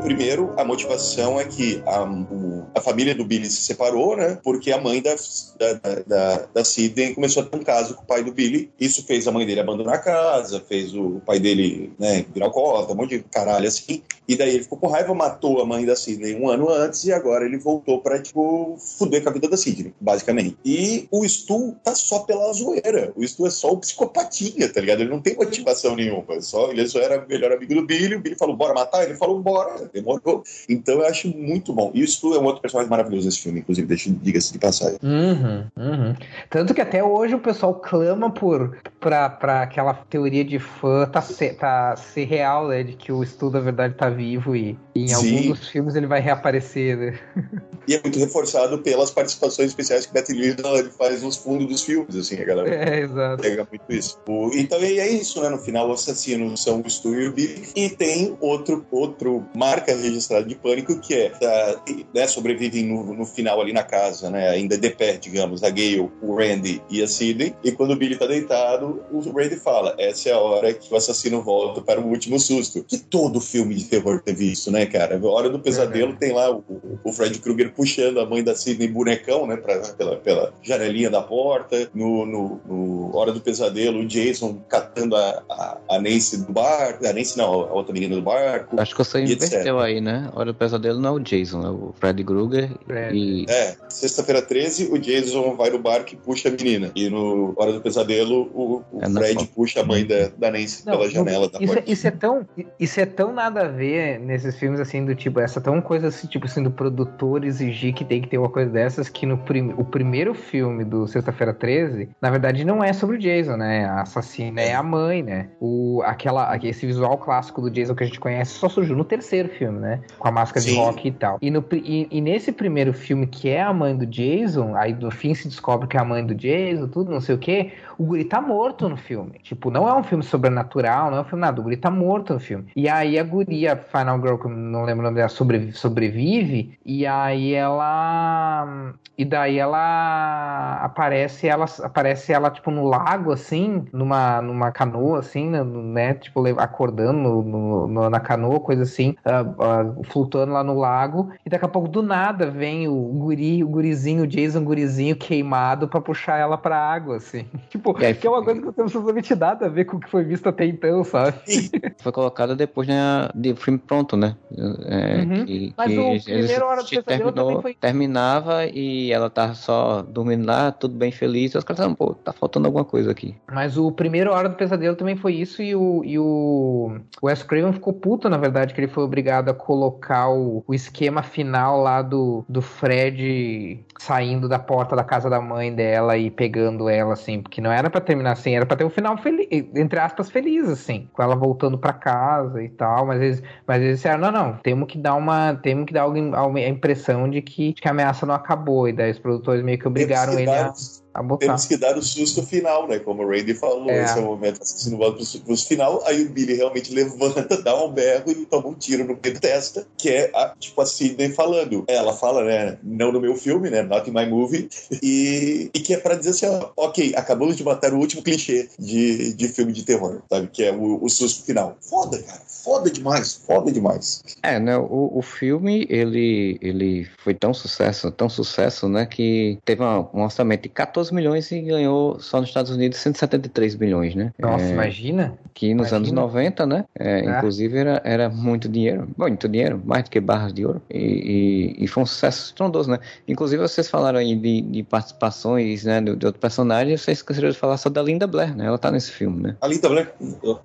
Primeiro, a motivação é que a, o, a família do Billy se separou, né? Porque a mãe da, da, da, da Sidney começou a ter um caso com o pai do Billy. Isso fez a mãe dele abandonar a casa, fez o pai dele né, virar alcoólatra, um monte de caralho assim. E daí ele ficou com raiva, matou a mãe da Sidney um ano antes e agora ele voltou pra, tipo, fuder com a vida da Sidney, basicamente. E o Stu tá só pela zoeira. O Stu é só o psicopatinha, tá ligado? Ele não tem motivação nenhuma. Só, ele só era melhor amigo do Billy. O Billy falou, bora matar? Ele falou, bora. Demorou. Então eu acho muito bom. E o Stu é um outro personagem maravilhoso nesse filme, inclusive, deixa, diga-se de passagem. Uhum, uhum. Tanto que até hoje o pessoal clama por pra, pra aquela teoria de fã tá ser, tá ser real, né? De que o Stu, na verdade, tá vivo e, e em algum dos filmes ele vai reaparecer, né? E é muito reforçado pelas participações especiais que Beth Lindon faz nos fundos dos filmes, assim, a galera é, exato. pega muito isso. O, então é isso, né? No final, o assassino são o Stu e o Billy. E tem outro, outro marca registrada de pânico que é, da, né, sobrevivem no, no, final ali na casa, né? Ainda de pé, digamos, a Gale, o Randy e a Sidney. E quando o Billy tá deitado, o Randy fala: essa é a hora que o assassino volta para o último susto. Que todo filme de terror teve isso, né, cara? A hora do pesadelo tem lá o, o Fred Krueger puxando a mãe da Sidney bonecão, né, pra, pela, pela janelinha da porta. No, no, no Hora do Pesadelo, o Jason catando a, a, a Nancy do barco. A Nancy não, a outra menina do barco. Acho que você inverteu aí, né? Hora do Pesadelo não é o Jason, é o Fred Krueger. E... É, sexta-feira 13, o Jason vai no barco e puxa a menina. E no Hora do Pesadelo, o, o é Fred puxa a mãe da, da Nancy não, pela janela da isso, porta. É, isso é tão isso é tão nada a ver nesses filmes assim do tipo essa tão coisa assim tipo assim do produtor exigir que tem que ter uma coisa dessas que no prim, o primeiro filme do Sexta-feira 13 na verdade não é sobre o Jason né a assassina é a mãe né o aquela esse visual clássico do Jason que a gente conhece só surgiu no terceiro filme né com a máscara Sim. de rock e tal e, no, e, e nesse primeiro filme que é a mãe do Jason aí no fim se descobre que é a mãe do Jason tudo não sei o que o guri tá morto no filme tipo não é um filme sobrenatural não é um filme nada o guri tá morto no filme e aí a guria Final Girl, que eu não lembro o nome dela, sobrevive, sobrevive, e aí ela. E daí ela aparece, ela aparece ela, tipo, no lago, assim, numa, numa canoa, assim, né? né tipo, acordando no, no, na canoa, coisa assim, uh, uh, flutuando lá no lago, e daqui a pouco do nada vem o guri, o gurizinho, o Jason gurizinho queimado para puxar ela pra água, assim. Tipo, é, que é uma coisa que não tem absolutamente nada a ver com o que foi visto até então, sabe? Foi colocada depois né, de filme pronto, né? É, uhum. que, Mas que o primeiro Hora do Pesadelo terminou, foi... Terminava e ela tava só dormindo lá, tudo bem feliz, e os caras estavam, pô, tá faltando alguma coisa aqui. Mas o primeiro Hora do Pesadelo também foi isso, e o, e o Wes Craven ficou puto, na verdade, que ele foi obrigado a colocar o, o esquema final lá do, do Fred saindo da porta da casa da mãe dela e pegando ela, assim, porque não era para terminar assim, era para ter um final feliz, entre aspas, feliz, assim, com ela voltando para casa e tal, mas eles, mas eles disseram, não, não, temos que dar uma, temos que dar a impressão de que, de que a ameaça não acabou, e daí os produtores meio que obrigaram ele a temos que dar o susto final, né? Como o Randy falou, é. esse é o momento assassino volta pro, pro final, aí o Billy realmente levanta, dá um berro e toma um tiro no meio da testa, que é a, tipo a Sidney falando. Ela fala, né? Não no meu filme, né? Not in my movie. E, e que é pra dizer assim, ó, ok, acabamos de matar o último clichê de, de filme de terror, sabe? Que é o, o susto final. Foda, cara foda demais, foda demais. É, né? O, o filme, ele, ele foi tão sucesso, tão sucesso, né? Que teve um, um orçamento de 14 milhões e ganhou só nos Estados Unidos 173 milhões, né? Nossa, é, imagina! Que nos imagina. anos 90, né? É, é. Inclusive era, era muito dinheiro, muito dinheiro, mais do que barras de ouro. E, e, e foi um sucesso estrondoso, né? Inclusive vocês falaram aí de, de participações, né? De, de outro personagem, vocês esqueceram de falar só da Linda Blair, né? Ela tá nesse filme, né? A Linda Blair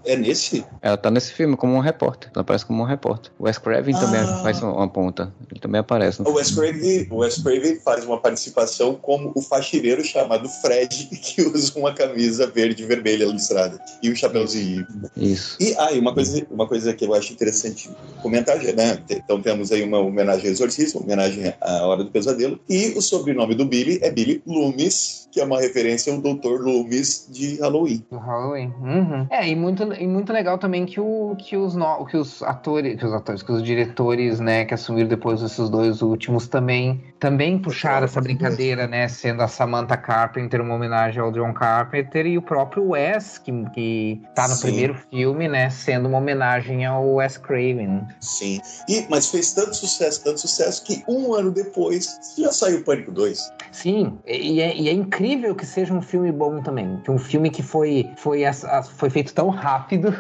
é nesse? Ela tá nesse filme como uma repórter. Ela aparece como um repórter. O Wes Craven ah. também faz uma ponta. Ele também aparece. O Wes, Craven, o Wes Craven faz uma participação como o faxineiro chamado Fred, que usa uma camisa verde e vermelha listrada. E um chapéuzinho. Isso. E ah, uma coisa, uma coisa que eu acho interessante comentar, né? Então temos aí uma homenagem ao exorcismo, homenagem à Hora do Pesadelo. E o sobrenome do Billy é Billy Loomis, que é uma referência ao Dr. Loomis de Halloween. Do Halloween. Uhum. É, e muito, e muito legal também que, o, que os, no, que os atores, que os atores, que os diretores, né, que assumiram depois esses dois últimos também, também puxaram essa brincadeira, né, sendo a Samantha Carpenter uma homenagem ao John Carpenter e o próprio Wes, que, que tá no Sim. primeiro filme, né, sendo uma homenagem ao Wes Craven. Sim. E, mas fez tanto sucesso, tanto sucesso que um ano depois já saiu o Pânico 2. Sim, e é, e é incrível que seja um filme bom também, um filme que foi foi, foi feito tão rápido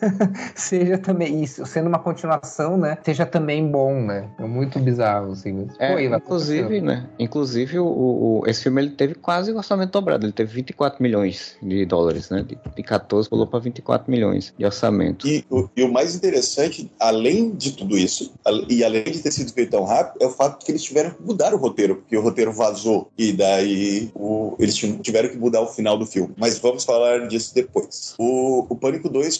seja também isso, sendo uma continuação, né? Seja também bom, né? É muito bizarro, assim. É, Pô, inclusive, né? Inclusive, o, o, esse filme ele teve quase o orçamento dobrado. Ele teve 24 milhões de dólares, né? De, de 14 pulou para 24 milhões de orçamento. E o, e o mais interessante, além de tudo isso, e além de ter sido feito tão rápido, é o fato que eles tiveram que mudar o roteiro, porque o roteiro vazou. E daí o, eles tiveram que mudar o final do filme. Mas vamos falar disso depois. O, o Pânico 2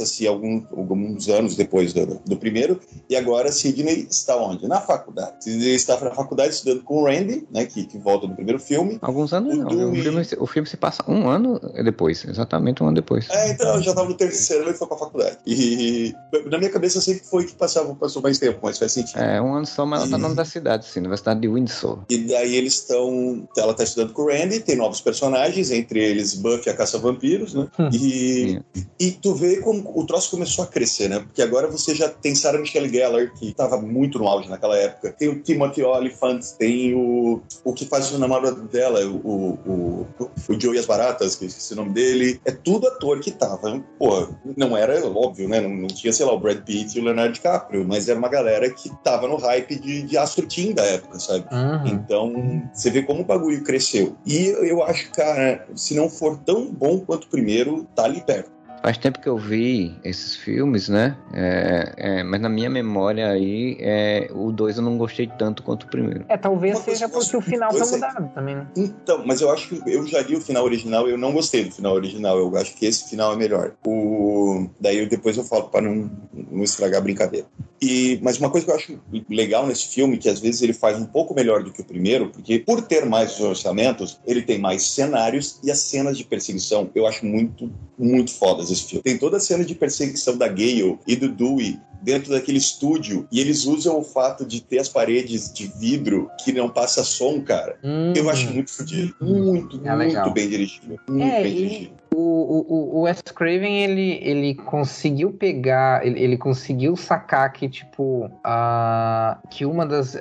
passa-se algum, alguns anos depois do, do, primeiro, e agora Sidney está onde? Na faculdade. Sidney está na faculdade estudando com o Randy, né, que, que volta no primeiro filme. Alguns anos o não, o filme, o filme, se passa um ano depois, exatamente um ano depois. É, então, eu já estava no terceiro e foi para a faculdade. E na minha cabeça sempre foi que passava, passou mais tempo, mas faz sentido. É, um ano só, mas ela está na universidade, sim, Universidade de Windsor. E daí eles estão, ela está estudando com o Randy, tem novos personagens, entre eles Buffy, a caça-vampiros, né, hum. e, e tu vê como o troço começou a crescer, né? Porque agora você já tem Sarah Michelle Gellar, que estava muito no auge naquela época. Tem o Timothy Olyphant, tem o, o que faz o namorado dela, o, o, o Joey As Baratas, que esqueci o nome dele. É tudo ator que tava. Pô, não era óbvio, né? Não, não tinha, sei lá, o Brad Pitt e o Leonardo DiCaprio, mas era uma galera que tava no hype de, de Astro Team da época, sabe? Uhum. Então, você vê como o bagulho cresceu. E eu acho, cara, se não for tão bom quanto o primeiro, tá ali perto. Faz tempo que eu vi esses filmes, né? É, é, mas na minha memória aí, é, o 2 eu não gostei tanto quanto o primeiro. É, talvez Uma seja porque o final tá mudado também, né? Então, mas eu acho que eu já li o final original e eu não gostei do final original. Eu acho que esse final é melhor. O... Daí depois eu falo para não, não estragar a brincadeira. E, mas uma coisa que eu acho legal nesse filme, que às vezes ele faz um pouco melhor do que o primeiro, porque por ter mais orçamentos, ele tem mais cenários e as cenas de perseguição eu acho muito, muito fodas filme. Tem toda a cena de perseguição da Gale e do Dewey dentro daquele estúdio e eles usam o fato de ter as paredes de vidro que não passa som, cara. Hum. Eu acho muito fodido. Muito, é muito legal. bem dirigido. Muito é, bem dirigido. O, o, o Wes Craven, ele, ele conseguiu pegar, ele, ele conseguiu sacar que, tipo, uh, que uma das,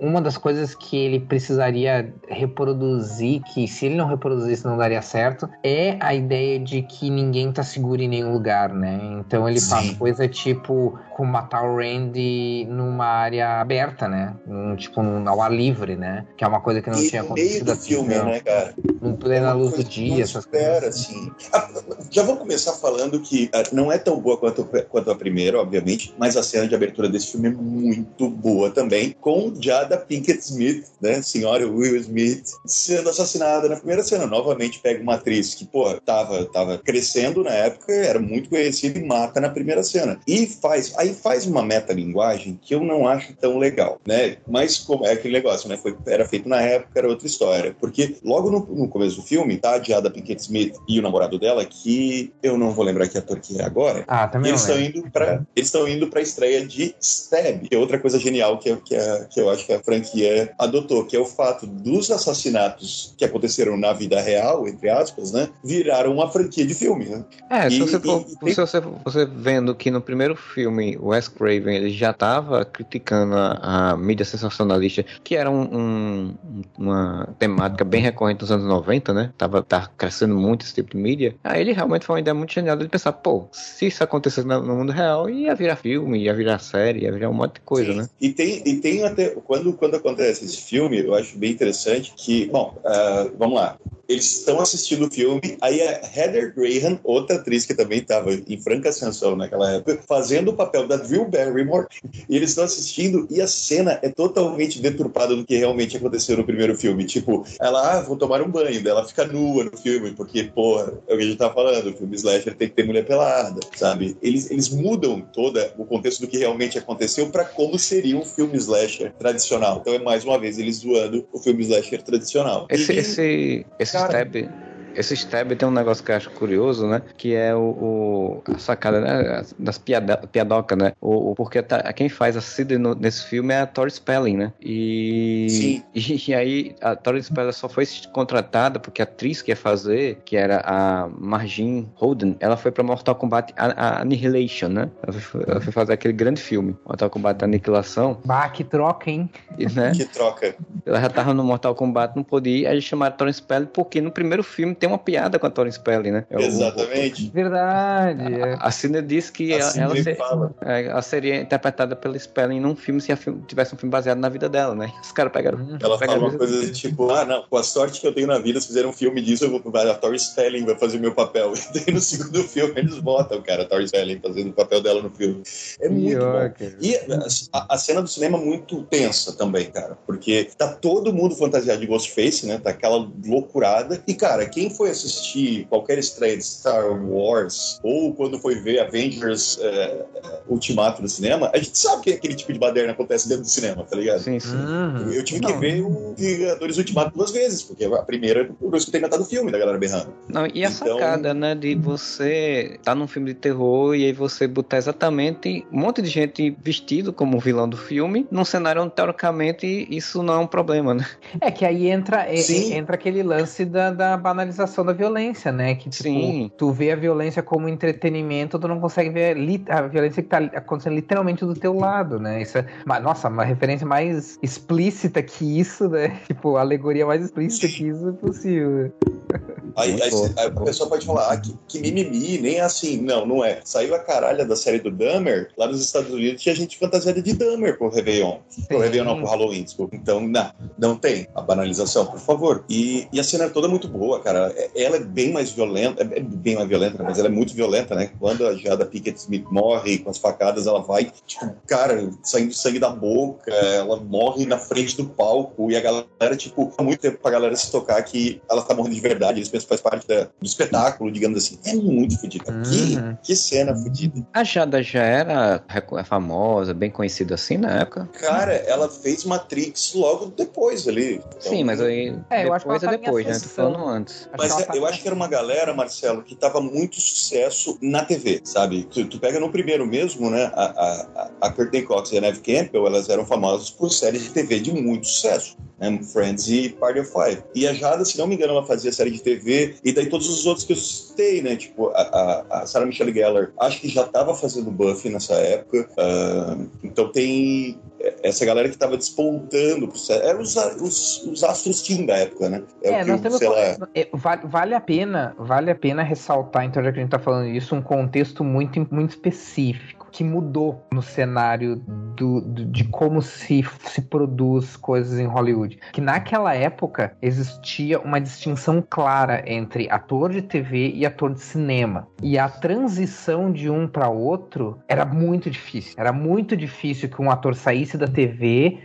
uma das coisas que ele precisaria reproduzir, que se ele não reproduzisse não daria certo, é a ideia de que ninguém tá seguro em nenhum lugar, né? Então ele Sim. faz coisa tipo como matar o Randy numa área aberta, né? Um, tipo, num, ao ar livre, né? Que é uma coisa que não e tinha acontecido. meio do filme, não. né, cara? Não plena é luz do dia, essas espera, coisas. Assim. Ah, já vou começar falando que ah, não é tão boa quanto, quanto a primeira, obviamente, mas a cena de abertura desse filme é muito boa também, com Jada Pinkett Smith, né? Senhora Will Smith, sendo assassinada na primeira cena. Novamente pega uma atriz que, pô, tava, tava crescendo na época, era muito conhecida e mata na primeira cena. E faz. Aí aí faz uma metalinguagem que eu não acho tão legal, né? Mas como é aquele negócio, né? Foi, era feito na época, era outra história. Porque logo no, no começo do filme, tá a Diada Pinkett Smith e o namorado dela, que eu não vou lembrar que ator que é agora. Ah, também eles estão indo para Eles estão indo pra estreia de Stab, que é outra coisa genial que, que, a, que eu acho que a franquia adotou, que é o fato dos assassinatos que aconteceram na vida real, entre aspas, né? Viraram uma franquia de filme, né? É, e, se, você for, e, se você, você vendo que no primeiro filme o Wes Craven ele já estava criticando a, a, mídia sensacionalista, que era um, um, uma temática bem recorrente nos anos 90, né? Tava, tava crescendo muito esse tipo de mídia. Aí ele realmente foi uma ideia muito genial de pensar, pô, se isso acontecesse no, no mundo real, ia virar filme, ia virar série, ia virar um monte de coisa, Sim. né? E tem, e tem até, quando, quando acontece esse filme, eu acho bem interessante que, bom, uh, vamos lá, eles estão assistindo o filme, aí a Heather Graham, outra atriz que também estava em franca ascensão naquela época, fazendo o papel da Drew Barrymore, e eles estão assistindo e a cena é totalmente deturpada do que realmente aconteceu no primeiro filme. Tipo, ela, ah, vou tomar um banho, dela fica nua no filme, porque, porra, é o que a gente tá falando, o filme slasher tem que ter mulher pelada, sabe? Eles, eles mudam todo o contexto do que realmente aconteceu para como seria um filme slasher tradicional. Então é mais uma vez eles zoando o filme slasher tradicional. Esse, e, esse, esse cara, Stab esse stab tem um negócio que eu acho curioso, né? Que é o, o a sacada né? das piada, piadoca, né? O, o porque tá, quem faz a Sid nesse filme é a Tori Spelling, né? E, Sim. E, e, aí a Tori Spelling só foi contratada porque a atriz que ia fazer, que era a Margin Holden, ela foi pra Mortal Kombat Annihilation, né? Ela foi, ela foi, fazer aquele grande filme, Mortal Kombat Aniquilação. Bah, que troca, hein? E, né? Que troca. Ela já tava no Mortal Kombat, não podia ir, aí chamaram a Tori Spelling porque no primeiro filme tem uma piada com a Tori Spelling, né? É Exatamente. O, Verdade. A, a Cine diz que ela, ela, ser, é, ela, seria interpretada pela Spelling num filme se filme, tivesse um filme baseado na vida dela, né? Os caras pegaram. Hum. Ela pegaram fala uma coisa tipo: ah, não, com a sorte que eu tenho na vida, se fizer um filme disso, eu vou, a Tori Spelling vai fazer o meu papel. E daí no segundo filme eles botam, cara, a Tori Spelling fazendo o papel dela no filme. É muito bom. E a, a, cena do cinema é muito tensa também, cara, porque tá todo mundo fantasiado de Ghostface, né? Tá aquela loucurada. E, cara, quem foi assistir qualquer estreia de Star Wars ou quando foi ver Avengers é, Ultimato no cinema, a gente sabe que aquele tipo de baderna acontece dentro do cinema, tá ligado? Sim, sim. Uhum. Eu tive Não. que ver o Vingadores Ultimato duas vezes, porque a primeira eu escutei metade do filme da galera berrando. Não, e a então... sacada, né, de você tá num filme de terror e aí você botar exatamente um monte de gente vestido como vilão do filme num cenário onde, teoricamente, isso não é um problema, né? É que aí entra, é, entra aquele lance da, da banalização da violência, né? Que tipo, Sim. tu vê a violência como entretenimento, tu não consegue ver a violência que tá acontecendo literalmente do teu lado, né? Isso é, nossa, uma referência mais explícita que isso, né? Tipo, a alegoria mais explícita que isso é possível. Aí, aí, aí, a pessoa pode falar, ah, que, que, mimimi, nem é assim. Não, não é. Saiu a caralha da série do Dahmer, lá nos Estados Unidos tinha gente fantasiada de Dahmer pro Réveillon. Sim. Pro Réveillon não, pro Halloween, desculpa. Então, não, não tem a banalização, por favor. E, e a cena é toda muito boa, cara. É, ela é bem mais violenta, é bem mais violenta, mas ela é muito violenta, né? Quando a Jada Pickett Smith morre com as facadas, ela vai, tipo, cara, saindo sangue da boca, ela morre na frente do palco e a galera, tipo, há muito tempo pra galera se tocar que ela tá morrendo de verdade. Eles pensam faz parte da, do espetáculo, digamos assim. É muito fodido. Uhum. Que, que cena fodida. A Jada já era famosa, bem conhecida assim na época? Cara, ela fez Matrix logo depois ali. Então, Sim, mas aí. É, eu depois é depois, né? Tô falando antes. Mas é, eu acho que era uma galera, Marcelo, que tava muito sucesso na TV, sabe? Tu, tu pega no primeiro mesmo, né? A, a, a Courtney Cox e a Neve Campbell, elas eram famosas por séries de TV de muito sucesso né? Friends e Party of Five. E a Jada, se não me engano, ela fazia série de TV, e daí todos os outros que eu citei, né? Tipo, a, a, a Sarah Michelle Gellar, acho que já estava fazendo Buffy nessa época. Uh, então tem essa galera que estava despontando, eram os, os, os astros team da época, né? É, é nós temos, é, vale, vale a pena, vale a pena ressaltar, então já que a gente está falando isso, um contexto muito, muito específico que mudou no cenário do, do, de como se, se produz coisas em Hollywood. Que naquela época existia uma distinção clara entre ator de TV e ator de cinema. E a transição de um para outro era muito difícil. Era muito difícil que um ator saísse da TV,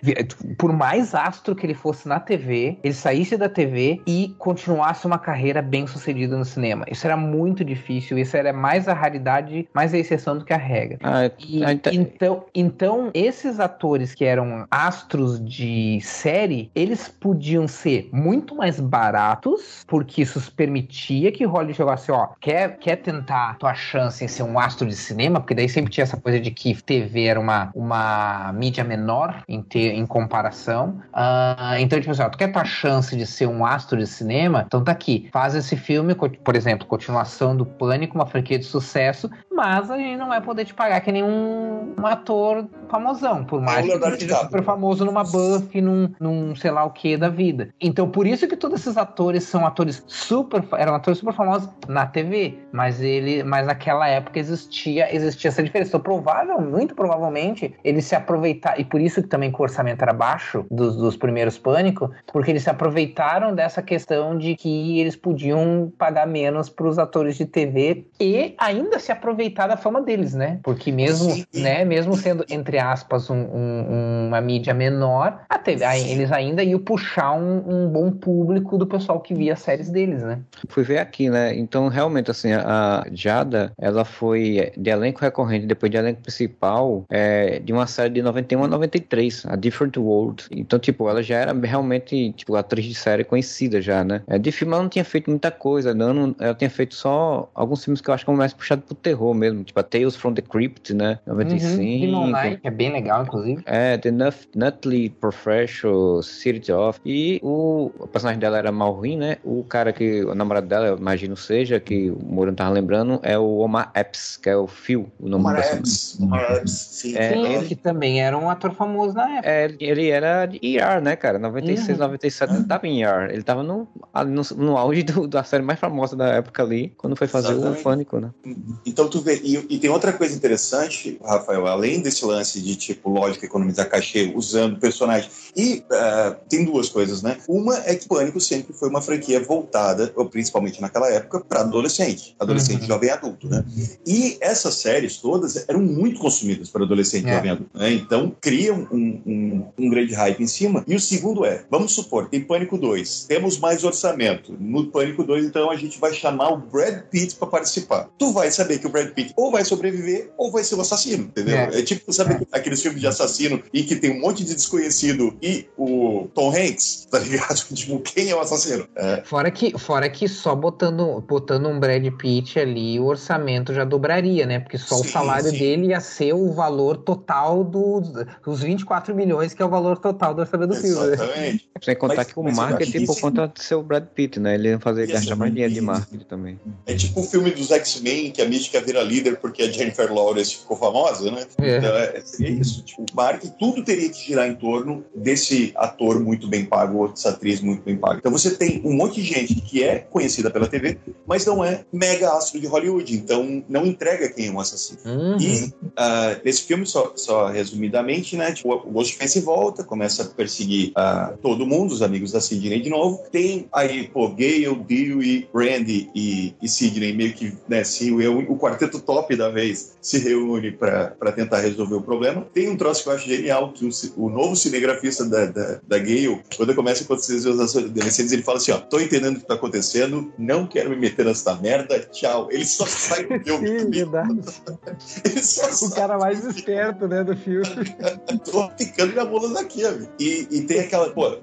por mais astro que ele fosse na TV, ele saísse da TV e continuasse uma carreira bem sucedida no cinema. Isso era muito difícil, isso era mais a raridade, mais a exceção do que a regra. Ah, ah, e, ah, então... então, então, esses atores que eram astros de série, eles podiam ser muito mais baratos, porque isso permitia que Hollywood jogasse, ó, quer, quer tentar tua chance em ser um astro de cinema, porque daí sempre tinha essa coisa de que TV era uma, uma mídia menor em, ter, em comparação. Uh, então, tipo assim, ó, tu quer tua chance de ser um astro de cinema? Então tá aqui, faz esse filme, por exemplo, continuação do Pânico, uma franquia de sucesso, mas a gente não vai poder te pagar que nem um, um ator famosão, por mais é que ele seja super famoso numa Buffy, num, num sei lá o que da vida. Então, por isso que todos esses atores são atores super, eram atores super famosos na TV, mas ele, mas naquela época existia, existia essa diferença. Então, provável, muito provavelmente, eles se aproveitaram, e por isso que também o orçamento era baixo dos, dos primeiros Pânico, porque eles se aproveitaram dessa questão de que eles podiam pagar menos para os atores de TV e ainda se aproveitar da fama deles, né? Porque mesmo, Sim. né, mesmo sendo, entre aspas, um, um, uma mídia menor, a TV, eles ainda iam puxar um, um, bom público do pessoal que via as séries deles, né? Fui ver aqui, né? Então, realmente, assim, a Jada, ela foi de elenco recorrente, depois de elenco principal, é, de uma série de 91 a 93, a Different World. Então, tipo, ela já era realmente, tipo, atriz de série conhecida já, né? É, de filme ela não tinha feito muita coisa, não, ela tinha feito só alguns filmes que eu acho que são mais puxados pro terror mesmo, tipo a Tales from the Crypt, né? 95. Uhum, Night, que é bem legal, inclusive. É, The Nut Nutley Professional, City of. E o, o personagem dela era Malvin, né? O cara que, o namorado dela, eu imagino seja, que o Moro tava lembrando, é o Omar Epps, que é o Phil, o nome Omar Epps. Omar Epps, sim. É, sim, ele, que também era um ator famoso na época. É, ele era de ER, né, cara? 96, uhum. 97, ele tava em ER. Ele tava no, no, no auge do, da série mais famosa da época ali, quando foi fazer Exatamente. o Pânico, né? Então tu e, e tem outra coisa interessante, Rafael, além desse lance de tipo lógica economizar cachê usando personagens, e uh, tem duas coisas, né? Uma é que Pânico sempre foi uma franquia voltada, principalmente naquela época, para adolescente, adolescente, uhum. jovem adulto, né? E essas séries todas eram muito consumidas para adolescente, é. jovem adulto, né? Então criam um, um, um, grande hype em cima. E o segundo é, vamos supor, tem Pânico 2, temos mais orçamento. No Pânico 2, então a gente vai chamar o Brad Pitt para participar. Tu vai saber que o Brad Pitt ou vai sobreviver ou vai ser o assassino, entendeu? É, é tipo, sabe é. aqueles filmes de assassino e que tem um monte de desconhecido e o Tom Hanks, tá ligado? tipo, quem é o assassino? É. Fora, que, fora que só botando, botando um Brad Pitt ali, o orçamento já dobraria, né? Porque só sim, o salário sim. dele ia ser o valor total dos, dos 24 milhões, que é o valor total do orçamento do filme. Exatamente. Sem contar mas, que o marketing, por conta de ser o Brad Pitt, né? Ele ia fazer gastar mais dinheiro de marketing também. É tipo o filme dos X-Men, que a mística vira líder porque a Jennifer Lawrence ficou famosa, né? É. Então, é, seria isso. Tipo, o marketing, tudo teria que girar em torno desse ator muito bem pago, ou dessa atriz muito bem paga. Então você tem um monte de gente que é conhecida pela TV, mas não é mega astro de Hollywood, então não entrega quem é um assassino. Uhum. E uh, nesse filme, só, só resumidamente, né? Tipo, o Ghostface volta, começa a perseguir uh, todo mundo, os amigos da Sidney de novo. Tem aí, pô, Gale, Dewey, Randy e, e Sidney meio que, né, assim, o, o quarteto top da vez se reúne para tentar resolver o problema. Tem um troço que eu acho genial, que o, o novo cinegrafista da, da, da Gale, quando começa a acontecer as adolescentes, ele fala assim, ó, tô entendendo o que tá acontecendo, não quero me meter nessa merda, tchau. Ele só sai do filme. Sim, verdade. ele só o sai cara mais esperto, né, do filme. tô ficando minha bola daqui, amigo. E, e tem aquela, pô,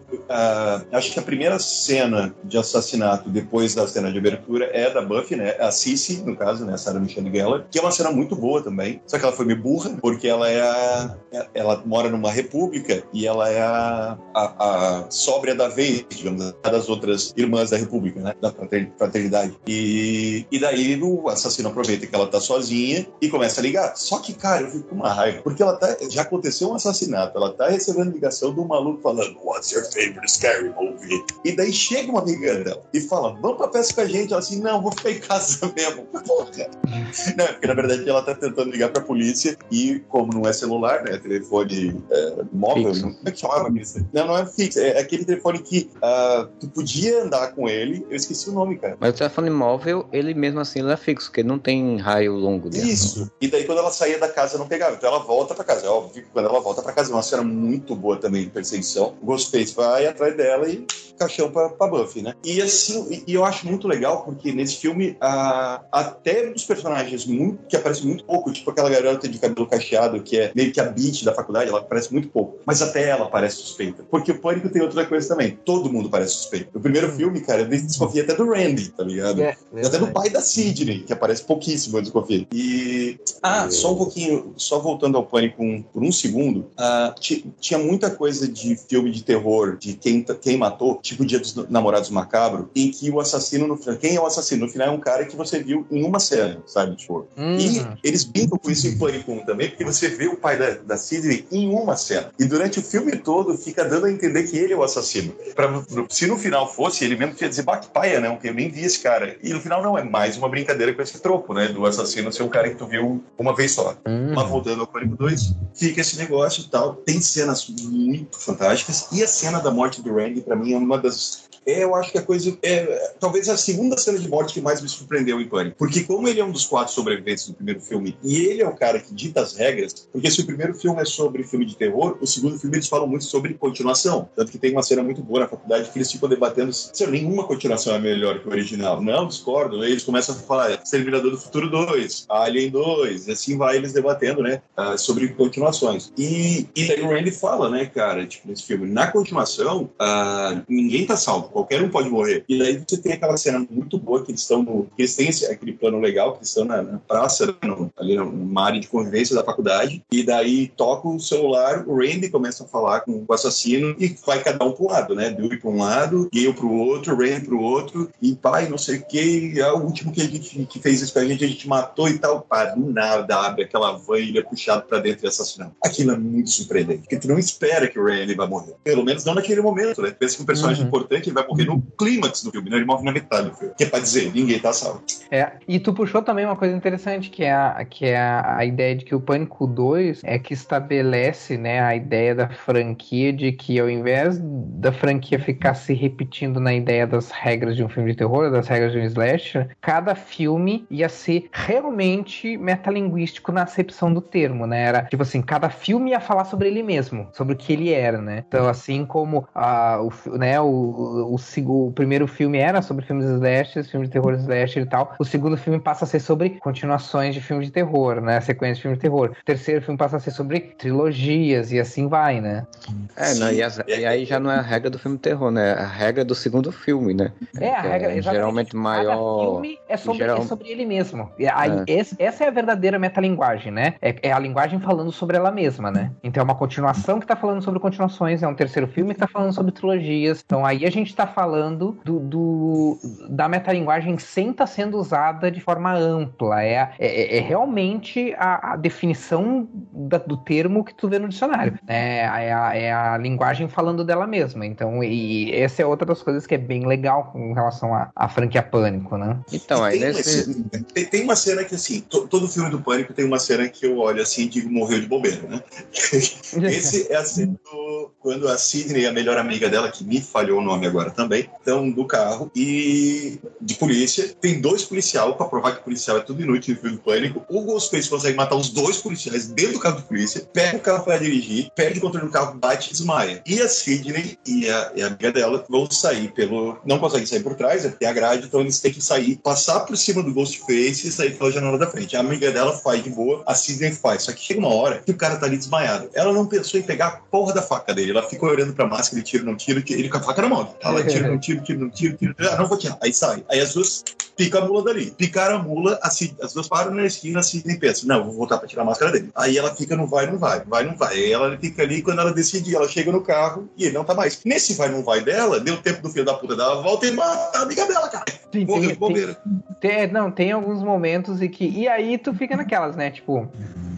acho que a primeira cena de assassinato depois da cena de abertura é da Buffy, né, a Cici, no caso, né, Sarah Michelle Gellar, que é uma cena muito boa também, só que ela foi meio burra, porque ela é a, ela mora numa república e ela é a, a, a sóbria da vez, digamos, das outras irmãs da república, né, da fraternidade. E, e daí o assassino aproveita que ela tá sozinha e começa a ligar. Só que, cara, eu fico com uma raiva, porque ela tá, já aconteceu um assassinato, ela tá recebendo ligação um maluco falando, what's your favorite scary movie? E daí chega uma amiga dela e fala, vamos pra festa com a gente? Ela assim, não, vou ficar em casa mesmo. Porra. Não, porque na verdade ela tá tentando ligar pra polícia e como não é celular, né, telefone é, móvel, não, como é que chamava isso? Não, não é fixo, é aquele telefone que uh, tu podia andar com ele, eu esqueci o nome, cara. Mas o telefone móvel, ele mesmo assim, ele é fixo, porque não tem raio longo dele. Isso, e daí quando ela saía da casa não pegava, então ela volta pra casa, é óbvio que quando ela volta pra casa, é uma cena muito boa também de perseguição, Ghostface vai atrás dela e caixão pra, pra Buffy, né? E assim, e eu acho muito legal porque nesse filme, uh, até os personagens muito, que aparecem muito pouco, tipo aquela garota de cabelo cacheado, que é meio que a beat da faculdade, ela aparece muito pouco. Mas até ela parece suspeita. Porque o Pânico tem outra coisa também. Todo mundo parece suspeito. No primeiro filme, cara, eu desconfia até do Randy, tá ligado? É, é, até do pai da Sidney, que aparece pouquíssimo, eu desconfio. E. Ah, é. só um pouquinho, só voltando ao Pânico um, por um segundo. Uh, tinha muita coisa de filme de terror, de quem, quem matou, tipo Dia dos Namorados Macabro, em que o assassino, no, quem é o assassino? No final é um cara que você viu em uma cena, sabe? Tipo. Hum. E eles brincam com isso em Pânico 1 também, porque você vê o pai da, da Sidney em uma cena. E durante o filme todo fica dando a entender que ele é o assassino. Pra, se no final fosse, ele mesmo ia dizer paia, né? Eu nem vi esse cara. E no final não, é mais uma brincadeira com esse troco, né? Do assassino ser um cara que tu viu uma vez só. Hum. Mas voltando ao Pânico 2, fica esse negócio e tal. Tem cenas muito fantásticas. E a cena da morte do Randy, para mim, é uma das é, eu acho que a coisa. É, talvez a segunda cena de morte que mais me surpreendeu em Pânico. Porque, como ele é um dos quatro sobreviventes do primeiro filme e ele é o cara que dita as regras, porque se o primeiro filme é sobre filme de terror, o segundo filme eles falam muito sobre continuação. Tanto que tem uma cena muito boa na faculdade que eles ficam debatendo se nenhuma continuação é melhor que o original. Não, discordo. Eles começam a falar Exterminador do Futuro 2, Alien 2, e assim vai eles debatendo, né, uh, sobre continuações. E, e daí o Randy fala, né, cara, tipo, nesse filme, na continuação, uh, ninguém tá salvo qualquer um pode morrer. E daí você tem aquela cena muito boa que eles estão no. Que eles têm esse, aquele plano legal, que eles estão na, na praça, no, ali numa área de convivência da faculdade, e daí toca o celular, o Randy começa a falar com o assassino e vai cada um pro lado, né? Dewey pra um lado, Gale pro outro, Randy pro outro, e pai, não sei o que, é o último que a gente que fez isso com a gente, a gente matou e tal. Pá, do nada abre aquela van e ele é puxado pra dentro e assassinado. Aquilo é muito surpreendente, porque tu não espera que o Randy vai morrer. Pelo menos não naquele momento, né? Pensa que um personagem uhum. importante vai morrer no clímax do filme, né? Ele morre na metade do filme. Que é pra dizer, ninguém tá salvo. É, e tu puxou também uma coisa interessante, que é a, que é a, a ideia de que o Pânico 2 é que estabelece, né, a ideia da franquia de que ao invés da franquia ficar se repetindo na ideia das regras de um filme de terror, das regras de um slasher, cada filme ia ser realmente metalinguístico na acepção do termo, né? Era tipo assim, cada filme ia falar sobre ele mesmo, sobre o que ele era, né? Então, assim como a, o, né, o, o, o primeiro filme era sobre filmes slashers, filmes de terror slasher e tal. O segundo filme passa a ser sobre continuações de filmes de terror, né? Sequência de filmes de terror. O terceiro filme passa a ser sobre trilogias e assim vai, né? É, não, e, as, e, aí já não é a regra do filme de terror, né? A regra do segundo filme, né? É, a regra, é, geralmente maior. Filme é sobre, geral... é sobre ele mesmo. E aí, é. Esse, essa é a verdadeira metalinguagem, né? É, é, a linguagem falando sobre ela mesma, né? Então é uma continuação que tá falando sobre continuações, é um terceiro filme que tá falando sobre trilogias. Então aí a gente tá falando do, do da metalinguagem sem estar tá sendo usada de forma ampla. É, é, é realmente a, a definição da, do termo que tu vê no dicionário. É, é, a, é a linguagem falando dela mesma. Então, e essa é outra das coisas que é bem legal com relação à, à franquia Pânico, né? Então, aí tem, nesse... uma, tem, tem, uma cena que, assim, to, todo filme do Pânico tem uma cena que eu olho assim e digo morreu de bobeira, né? Esse é a cena do quando a Sidney, a melhor amiga dela, que me falhou o nome agora também, estão no carro e de polícia. Tem dois policiais, para provar que policial é tudo inútil no filme do pânico. O Ghostface consegue matar os dois policiais dentro do carro de polícia, pega o carro para dirigir, perde o controle do carro, bate e desmaia. E a Sidney e a, e a amiga dela vão sair pelo. Não conseguem sair por trás, é a grade, então eles têm que sair, passar por cima do Ghostface e sair pela janela da frente. A amiga dela faz de boa, a Sidney faz. Só que chega uma hora que o cara tá ali desmaiado. Ela não pensou em pegar a porra da faca dele. Ela ficou olhando pra máscara, ele tira, não tira, ele com a faca na mão. Ela tira, não tira, tira, não tira, tira. Ah, não vou tirar. Aí sai. Aí as duas pica a mula dali. Picaram a mula, assim, as duas param na esquina, assim, nem pensa, não, vou voltar pra tirar a máscara dele. Aí ela fica, não vai, não vai, vai, não vai. Aí ela fica ali, quando ela decide, ela chega no carro e ele não tá mais. Nesse vai, não vai dela, deu tempo do filho da puta dar a volta e mata a amiga dela, cara. Sim, Morreu, tem, tem, não, tem alguns momentos em que. E aí tu fica naquelas, né? Tipo,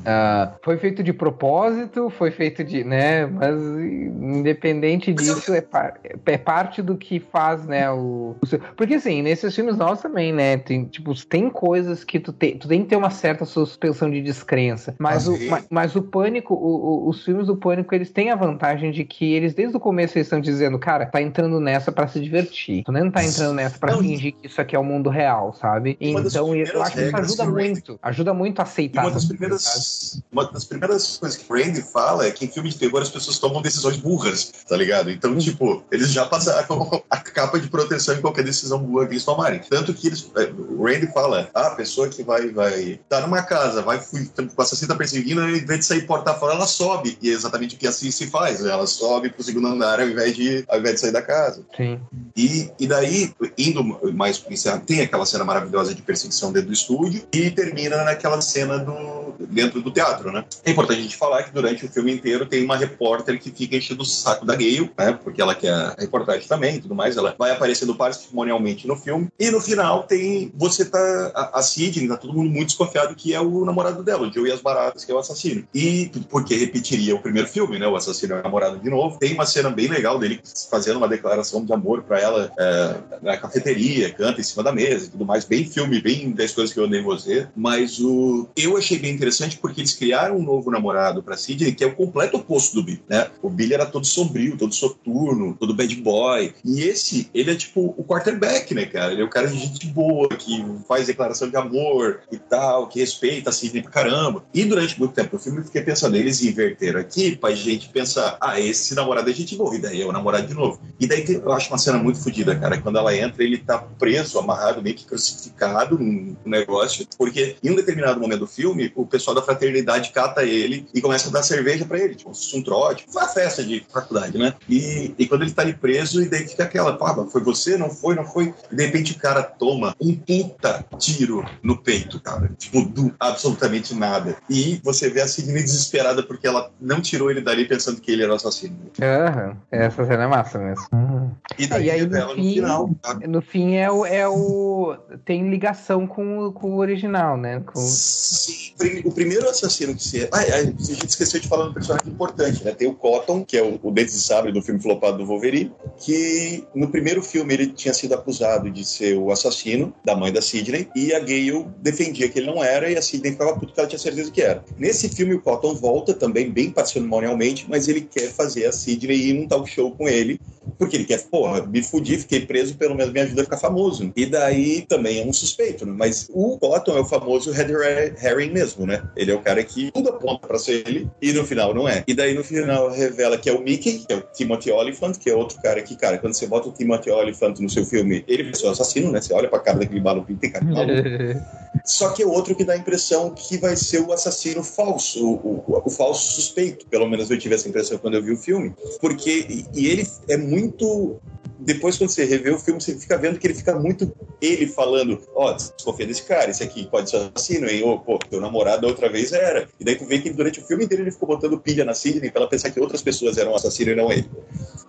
Uh, foi feito de propósito, foi feito de, né, mas independente disso, é, par, é parte do que faz, né, o, o, porque assim, nesses filmes nossos também, né, tem, tipo, tem coisas que tu, te, tu tem que ter uma certa suspensão de descrença, mas, o, mas, mas, o Pânico, o, os filmes do Pânico, eles têm a vantagem de que eles, desde o começo, eles estão dizendo, cara, tá entrando nessa para se divertir, tu não tá entrando nessa para fingir que isso aqui é o mundo real, sabe? Então, eu acho que isso ajuda muito, ajuda muito a aceitar. Uma das primeiras uma das primeiras coisas que o Randy fala é que em filme de terror as pessoas tomam decisões burras, tá ligado? Então, tipo, eles já passaram a capa de proteção em qualquer decisão burra que eles tomarem. Tanto que eles, é, o Randy fala, ah, a pessoa que vai, vai tá numa casa, vai, com o assassino tá perseguindo, em vez de sair porta fora, ela sobe. E é exatamente o que assim se faz, né? ela sobe pro segundo andar ao invés de, ao invés de sair da casa. Sim. E, e daí, indo mais pro tem aquela cena maravilhosa de perseguição dentro do estúdio e termina naquela cena do, dentro do teatro, né? É importante a gente falar que durante o filme inteiro tem uma repórter que fica enchendo o saco da Gale, né? Porque ela quer reportagem também e tudo mais. Ela vai aparecendo patrimonialmente no filme. E no final tem. Você tá. A, Sidney, tá todo mundo muito desconfiado que é o namorado dela, o Joe e as Baratas, que é o assassino. E porque repetiria o primeiro filme, né? O assassino é o namorado de novo. Tem uma cena bem legal dele fazendo uma declaração de amor para ela é, na cafeteria, canta em cima da mesa e tudo mais. Bem filme, bem das coisas que eu andei você. Mas o. Eu achei bem interessante porque eles criaram um novo namorado para Sidney, que é o completo oposto do Billy, né? O Billy era todo sombrio, todo soturno, todo bad boy. E esse, ele é tipo o quarterback, né, cara? Ele é o cara de gente boa, que faz declaração de amor e tal, que respeita a Sidney pra caramba. E durante muito tempo no filme eu fiquei pensando, eles inverteram aqui pra gente pensar, ah, esse namorado é gente boa, e daí é o namorado de novo. E daí eu acho uma cena muito fodida, cara. Quando ela entra, ele tá preso, amarrado, meio que crucificado num negócio, porque em um determinado momento do filme, o pessoal da fraternidade faculdade cata ele e começa a dar cerveja para ele, tipo, um trote, uma festa de faculdade, né? E, e quando ele tá ali preso, e daí fica aquela, pá, foi você? Não foi? Não foi? E de repente o cara toma um puta tiro no peito, cara. Tipo, do absolutamente nada. E você vê a Sidney desesperada porque ela não tirou ele dali pensando que ele era o assassino. Aham, essa cena é massa mesmo. Uhum. E daí é, e aí, no, fim, no final. Tá? No fim é o, é o. Tem ligação com, o, com o original, né? Com... Sim, o primeiro assassino que se. Ah, a gente esqueceu de falar de um personagem importante, né? Tem o Cotton, que é o, o Dente de Sabre do filme flopado do Wolverine, que no primeiro filme ele tinha sido acusado de ser o assassino da mãe da Sidney, e a Gale defendia que ele não era, e a Sidney ficava puto que ela tinha certeza que era. Nesse filme, o Cotton volta também, bem patrimonialmente, mas ele quer fazer a Sidney ir num talk show com ele, porque ele quer, porra, me fudi, fiquei preso, pelo menos me ajuda a ficar famoso. E daí também é um suspeito, né? Mas o Cotton é o famoso Red Herring mesmo, né? Ele é o cara que tudo aponta pra ser ele, e no final não é. E daí no final revela que é o Mickey, que é o Timothy Oliphant, que é outro cara que, cara, quando você bota o Timothy Oliphant no seu filme, ele vai ser o assassino, né? Você olha pra cara daquele maluco e tem cara de maluco. Só que é outro que dá a impressão que vai ser o assassino falso, o, o, o falso suspeito. Pelo menos eu tive essa impressão quando eu vi o filme. Porque, e, e ele é muito depois, quando você revê o filme, você fica vendo que ele fica muito ele falando: Ó, oh, desconfia desse cara, esse aqui pode ser assassino, hein? Ou, pô, teu namorado outra vez era. E daí tu vê que durante o filme inteiro ele ficou botando pilha na Sidney pra ela pensar que outras pessoas eram assassinos e não ele.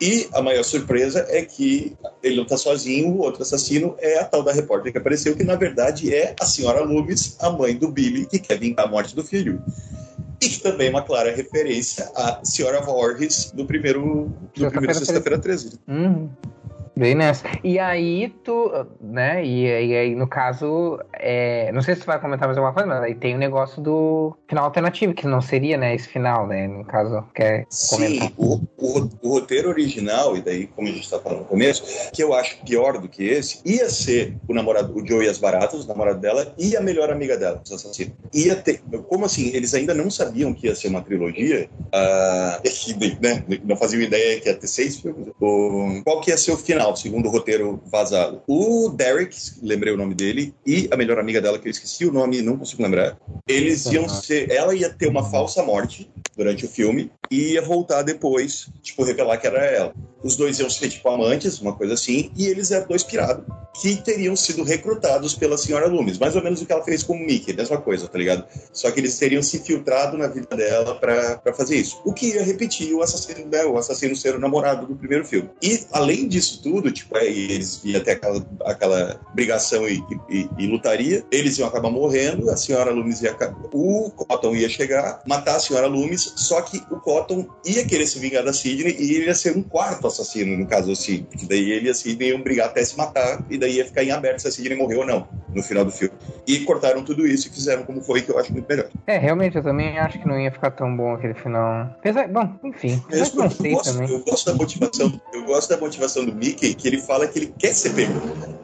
E a maior surpresa é que ele não tá sozinho, o outro assassino é a tal da repórter que apareceu, que na verdade é a senhora Loomis, a mãe do Billy, que quer vingar a morte do filho. E também uma clara referência à senhora Voorhees do primeiro, do primeiro Sexta-feira 13. Uhum. Bem nessa. E aí tu, né, e, e aí no caso, é, não sei se você vai comentar mais alguma coisa, mas aí tem o negócio do final alternativo, que não seria, né, esse final, né? No caso, quer comentar. Sim, o, o, o, roteiro original, e daí, como a gente está falando no começo, que eu acho pior do que esse, ia ser o namorado, o Joe e as Baratas, o namorado dela, e a melhor amiga dela, os assassinos. Ia ter. Como assim? Eles ainda não sabiam que ia ser uma trilogia, uh, né? Não faziam ideia que ia ter seis filmes. O, qual que ia ser o final, segundo o roteiro vazado? O Derek, lembrei o nome dele, e a melhor amiga dela, que eu esqueci o nome, não consigo lembrar, eles iam ser. Ela ia ter uma falsa morte durante o filme e ia voltar depois, tipo, revelar que era ela. Os dois iam ser, tipo, amantes, uma coisa assim, e eles eram dois pirados que teriam sido recrutados pela senhora Loomis. Mais ou menos o que ela fez com o Mickey, mesma coisa, tá ligado? Só que eles teriam se filtrado na vida dela para fazer isso. O que ia repetir o assassino dela, o assassino ser o namorado do primeiro filme. E, além disso tudo, tipo, é, eles iam ter aquela, aquela brigação e, e, e, lutaria, eles iam acabar morrendo, a senhora Loomis ia o Cotton ia chegar, matar a senhora Loomis, só que o Cotton ia querer se vingar da Sidney e ele ia ser um quarto assassino, no caso assim, porque daí ele e a Sidney iam brigar até se matar e daí ia ficar em aberto se a Sidney morreu ou não, no final do filme. E cortaram tudo isso e fizeram como foi, que eu acho muito melhor. É, realmente, eu também acho que não ia ficar tão bom aquele final. Apesar, bom, enfim, eu, eu, gosto, eu gosto da motivação, eu gosto da motivação do Mickey, que ele fala que ele quer ser pego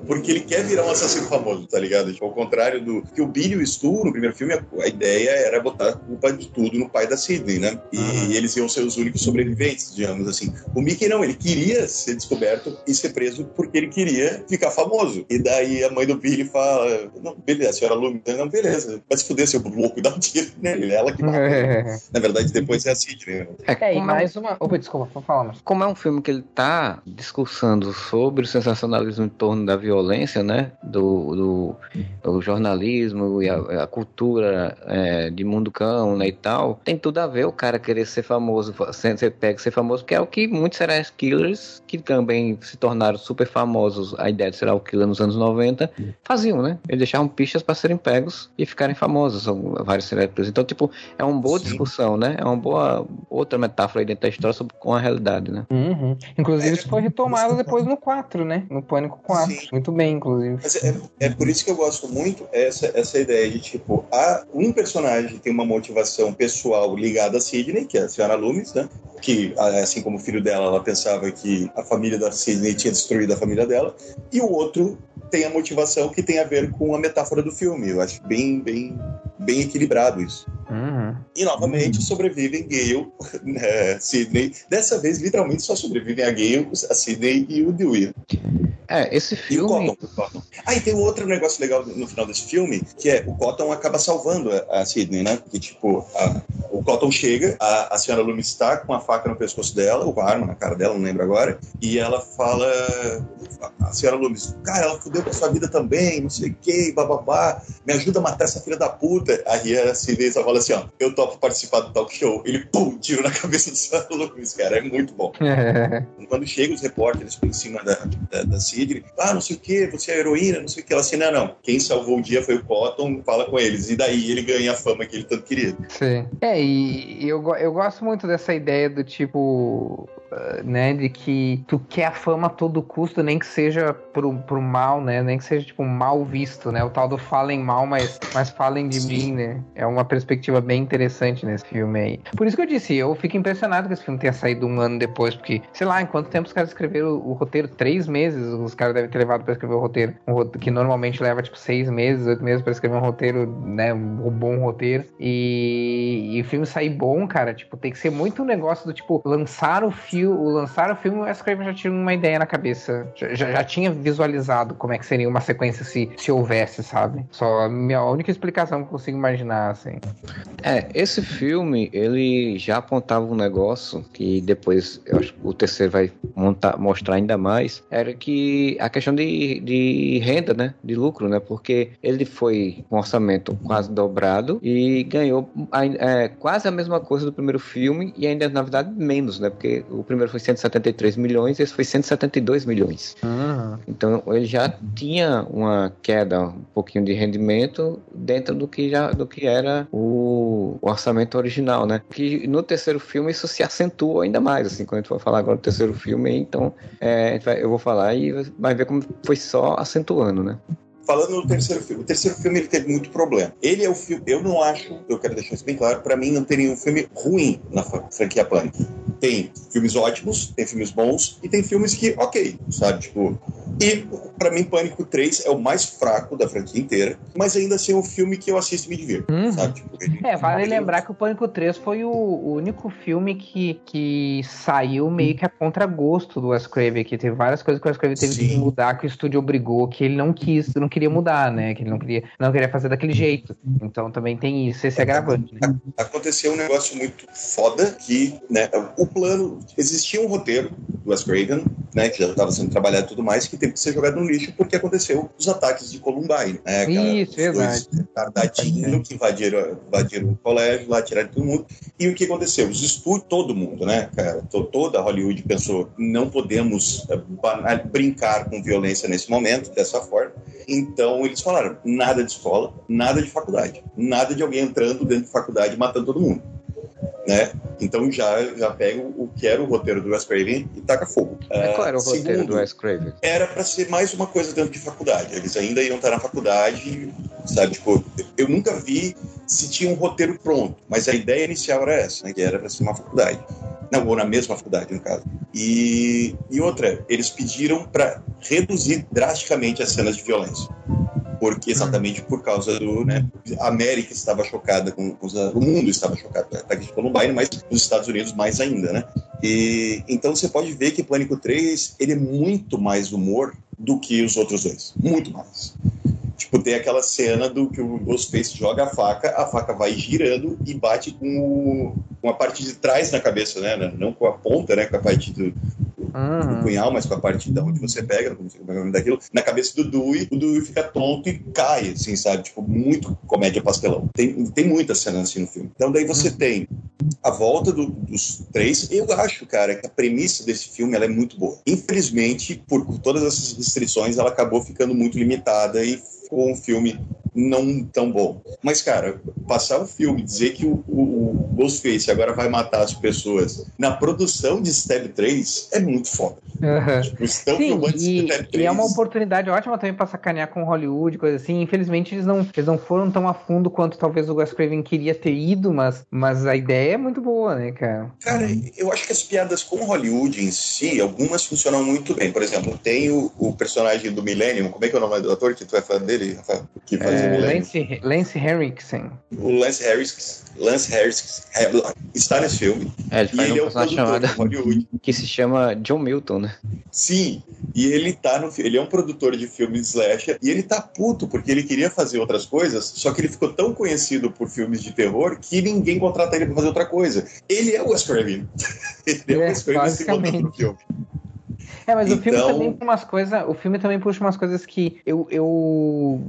porque ele quer virar um assassino famoso, tá ligado? Tipo, ao contrário do que o Billy e o Stu, no primeiro filme, a, ideia era botar a culpa de tudo no pai da Sidney, né? E, uhum. Eles iam ser os únicos sobreviventes, digamos assim. O Mickey não, ele queria ser descoberto e ser preso porque ele queria ficar famoso. E daí a mãe do Billy fala: Não, beleza, a senhora Lumi, não, beleza, vai se fuder, seu louco, dá um tiro nele, é ela que mata. Na verdade, depois é a Sidney. Né? É, e mais uma. Opa, desculpa, vou falar, mas. Como é um filme que ele tá discursando sobre o sensacionalismo em torno da violência violência, né, do, do, do jornalismo e a, a cultura é, de mundo cão, né, e tal, tem tudo a ver o cara querer ser famoso, ser, pego, ser famoso, que é o que muitos serial killers, que também se tornaram super famosos, a ideia de serial killer nos anos 90, faziam, né? Eles deixavam pistas para serem pegos e ficarem famosos, são vários serial killers. Então, tipo, é uma boa Sim. discussão, né? É uma boa outra metáfora aí dentro da história sobre, com a realidade, né? Uhum. Inclusive, isso foi retomado depois no 4, né? No Pânico 4. Sim. Muito bem, inclusive. Mas é, é por isso que eu gosto muito essa, essa ideia de, tipo, há um personagem tem uma motivação pessoal ligada a Sidney, que é a senhora Loomis, né? Que, assim como o filho dela, ela pensava que a família da Sidney tinha destruído a família dela. E o outro tem a motivação que tem a ver com a metáfora do filme. Eu acho bem, bem, bem equilibrado isso. Uhum. E novamente uhum. sobrevivem Gale, né, Sidney. Dessa vez, literalmente, só sobrevivem a Gale, a Sidney e o Dewey. É, esse filme. E o Cotton, o Cotton. Ah, e tem um outro negócio legal no final desse filme, que é o Cotton acaba salvando a, a Sidney, né? Porque, tipo, a, o Cotton chega, a, a senhora Loomis está com a faca no pescoço dela, ou com a arma na cara dela, não lembro agora, e ela fala. A senhora Loomis, cara, ela fudeu com a sua vida também, não sei o que, bababá, me ajuda a matar essa filha da puta. Aí a só fala assim, ó, eu topo participar do talk show. Ele, pum, tiro na cabeça do Sr. Loomis, cara, é muito bom. Quando chegam os repórteres por cima da, da, da Sidney, ah, não sei o que, você é heroína, não sei o que, ela assim, não, não, quem salvou o dia foi o Cotton, fala com eles, e daí ele ganha a fama que ele tanto queria. Sim. É, e eu, eu gosto muito dessa ideia do tipo, uh, né, de que tu quer a fama a todo custo, nem que seja pro, pro mal, né, nem que seja, tipo, mal visto, né, o tal do falem mal, mas, mas falem de Sim. mim, né, é uma perspectiva bem interessante nesse filme aí. Por isso que eu disse, eu fico impressionado que esse filme tenha saído um ano depois, porque, sei lá, em quanto tempo os caras escreveram o, o roteiro? Três meses os caras devem ter levado para escrever o roteiro, um roteiro, que normalmente leva, tipo, seis meses, oito meses para escrever um roteiro, né, um bom roteiro, e, e o filme sair bom, cara, tipo, tem que ser muito um negócio do, tipo, lançar o filme, lançar o filme, o Wes Craven já tinha uma ideia na cabeça, já, já tinha visualizado como é que seria uma sequência se, se houvesse, sabe? Só a minha única explicação que consigo imaginar, assim. É, esse filme, ele já apontava um negócio que depois, eu acho que o terceiro vai montar, mostrar ainda mais, era que a questão de, de renda, né? De lucro, né? Porque ele foi um orçamento quase dobrado e ganhou é, quase a mesma coisa do primeiro filme e ainda, na verdade, menos, né? Porque o primeiro foi 173 milhões e esse foi 172 milhões. Uhum. Então ele já tinha uma queda um pouquinho de rendimento dentro do que já do que era o, o orçamento original, né? Que no terceiro filme isso se acentua ainda mais, assim, quando a gente for falar agora do terceiro filme, então é, eu vou falar e vai ver como foi só acentuando, né? Falando no terceiro filme, o terceiro filme ele teve muito problema. Ele é o filme, eu não acho, eu quero deixar isso bem claro, para mim não tem nenhum filme ruim na franquia Pânico. Tem filmes ótimos, tem filmes bons e tem filmes que, ok, sabe? Tipo, e para mim, Pânico 3 é o mais fraco da franquia inteira, mas ainda assim é um filme que eu assisto e me divirto, uhum. sabe? Tipo, ele, é, vale lembrar que o Pânico 3 foi o, único filme que, que saiu meio que a contragosto do Wes Craven, que teve várias coisas que o Wes Craven teve Sim. que mudar, que o estúdio obrigou, que ele não quis, não queria mudar, né? Que ele não queria, não queria fazer daquele jeito. Então também tem isso, esse agravante. Né? Aconteceu um negócio muito foda que, né, o plano, existia um roteiro do Wes Craven, né, que já estava sendo trabalhado e tudo mais, que teve que ser jogado no lixo porque aconteceu os ataques de Columbine. Né, Isso, verdade. Tardadinho que invadiram, invadiram o colégio, lá tiraram todo mundo. E o que aconteceu? Os estúdios, todo mundo, né, cara, toda Hollywood pensou, não podemos eh, brincar com violência nesse momento, dessa forma. Então eles falaram, nada de escola, nada de faculdade, nada de alguém entrando dentro de faculdade e matando todo mundo né? Então já, já pega o que era o roteiro do Wes Craven e taca fogo. É, qual era o roteiro Segundo, do Wes Craven? Era para ser mais uma coisa dentro de faculdade. Eles ainda iam estar na faculdade, sabe? Tipo, eu nunca vi se tinha um roteiro pronto, mas a ideia inicial era essa, né? Que era para ser uma faculdade. Não, ou na mesma faculdade, no caso. E, e outra, eles pediram para reduzir drasticamente as cenas de violência porque exatamente por causa do, né, a América estava chocada com, com o mundo estava chocado com a ataque de Columbine, mas os Estados Unidos mais ainda, né? E então você pode ver que Pânico 3 ele é muito mais humor do que os outros dois, muito mais. Tipo, tem aquela cena do que o Ghostface joga a faca, a faca vai girando e bate com, o, com a parte de trás na cabeça, né? Não com a ponta, né? Com a parte do, uhum. do punhal, mas com a parte da onde você pega, não sei como é o nome daquilo, na cabeça do Dewey, o Dewey fica tonto e cai, assim, sabe? Tipo, muito comédia pastelão. Tem, tem muitas cenas assim no filme. Então daí você uhum. tem a volta do, dos três. Eu acho, cara, que a premissa desse filme ela é muito boa. Infelizmente, por todas essas restrições, ela acabou ficando muito limitada e ficou um filme não tão bom. Mas, cara, passar o filme, dizer que o, o, o Ghostface agora vai matar as pessoas na produção de Stab 3 é muito foda. Uhum. Tipo, estão Sim, e, Stab 3. E é uma oportunidade ótima também pra sacanear com Hollywood, coisa assim. Infelizmente, eles não, eles não foram tão a fundo quanto talvez o Wes Craven queria ter ido, mas, mas a ideia é muito boa, né, cara? Cara, eu acho que as piadas com Hollywood em si, algumas funcionam muito bem. Por exemplo, tem o, o personagem do Millennium, como é que é o nome do ator que tu é fã dele, Rafael? Que faz é, o Lance, Lance Henriksen. O Lance Harris, Lance Harris está nesse filme. É, ele faz um ele é um chamado que se chama John Milton, né? Sim, e ele tá no ele é um produtor de filmes slasher e ele tá puto porque ele queria fazer outras coisas, só que ele ficou tão conhecido por filmes de terror que ninguém contrata ele para fazer outra coisa. Ele é o Wes Craven. ele é, é o Wes Craven se no filme. É, mas então... o filme então- também tem umas coisas. O filme também puxa umas coisas que eu. eu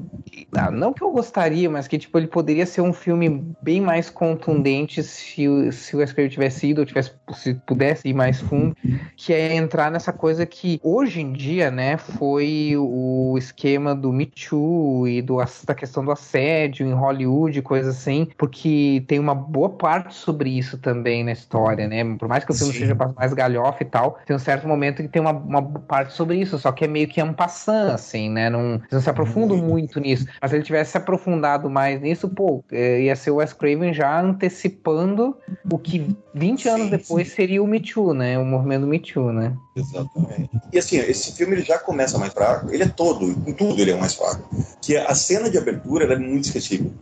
ah, não que eu gostaria, mas que tipo, ele poderia ser um filme bem mais contundente se, se o Escrever tivesse ido, ou tivesse, se pudesse ir mais fundo, que é entrar nessa coisa que hoje em dia, né, foi o esquema do Me Too e do, da questão do assédio em Hollywood, coisa assim, porque tem uma boa parte sobre isso também na história, né? Por mais que o filme Sim. seja mais galhofa e tal, tem um certo momento que tem uma uma parte sobre isso, só que é meio que um passant, assim, né? Não, não se aprofundam muito nisso. Mas se ele tivesse se aprofundado mais nisso, pô, é, ia ser o Wes Craven já antecipando o que 20 sim, anos depois sim. seria o Me Too, né? O movimento Me Too, né? Exatamente. E assim, esse filme ele já começa mais fraco, ele é todo, em tudo ele é mais fraco. Que a cena de abertura é muito esquecível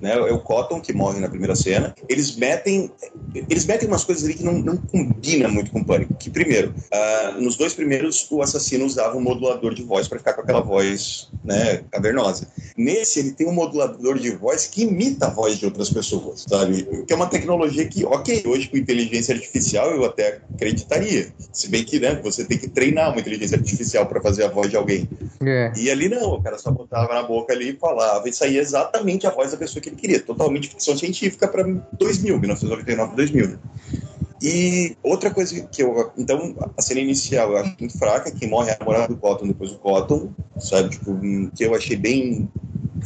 né? É o Cotton que morre na primeira cena. Eles metem, eles metem umas coisas ali que não, não combinam muito com o Pânico. Que primeiro, uh, nos dois primeiros o assassino usava um modulador de voz para ficar com aquela voz, né, cavernosa. Nesse ele tem um modulador de voz que imita a voz de outras pessoas, sabe? Que é uma tecnologia que, ok, hoje com inteligência artificial eu até acreditaria. Se bem que, né, você tem que treinar uma inteligência artificial para fazer a voz de alguém. É. E ali não, o cara só botava na boca ali e falava e saía exatamente a voz da pessoa que ele queria. Totalmente ficção científica para 2000, 1999, 2000. E outra coisa que eu. Então, a cena inicial eu acho muito fraca. Quem morre é a namorada do Cotton, depois o Cotton, sabe? Tipo, que eu achei bem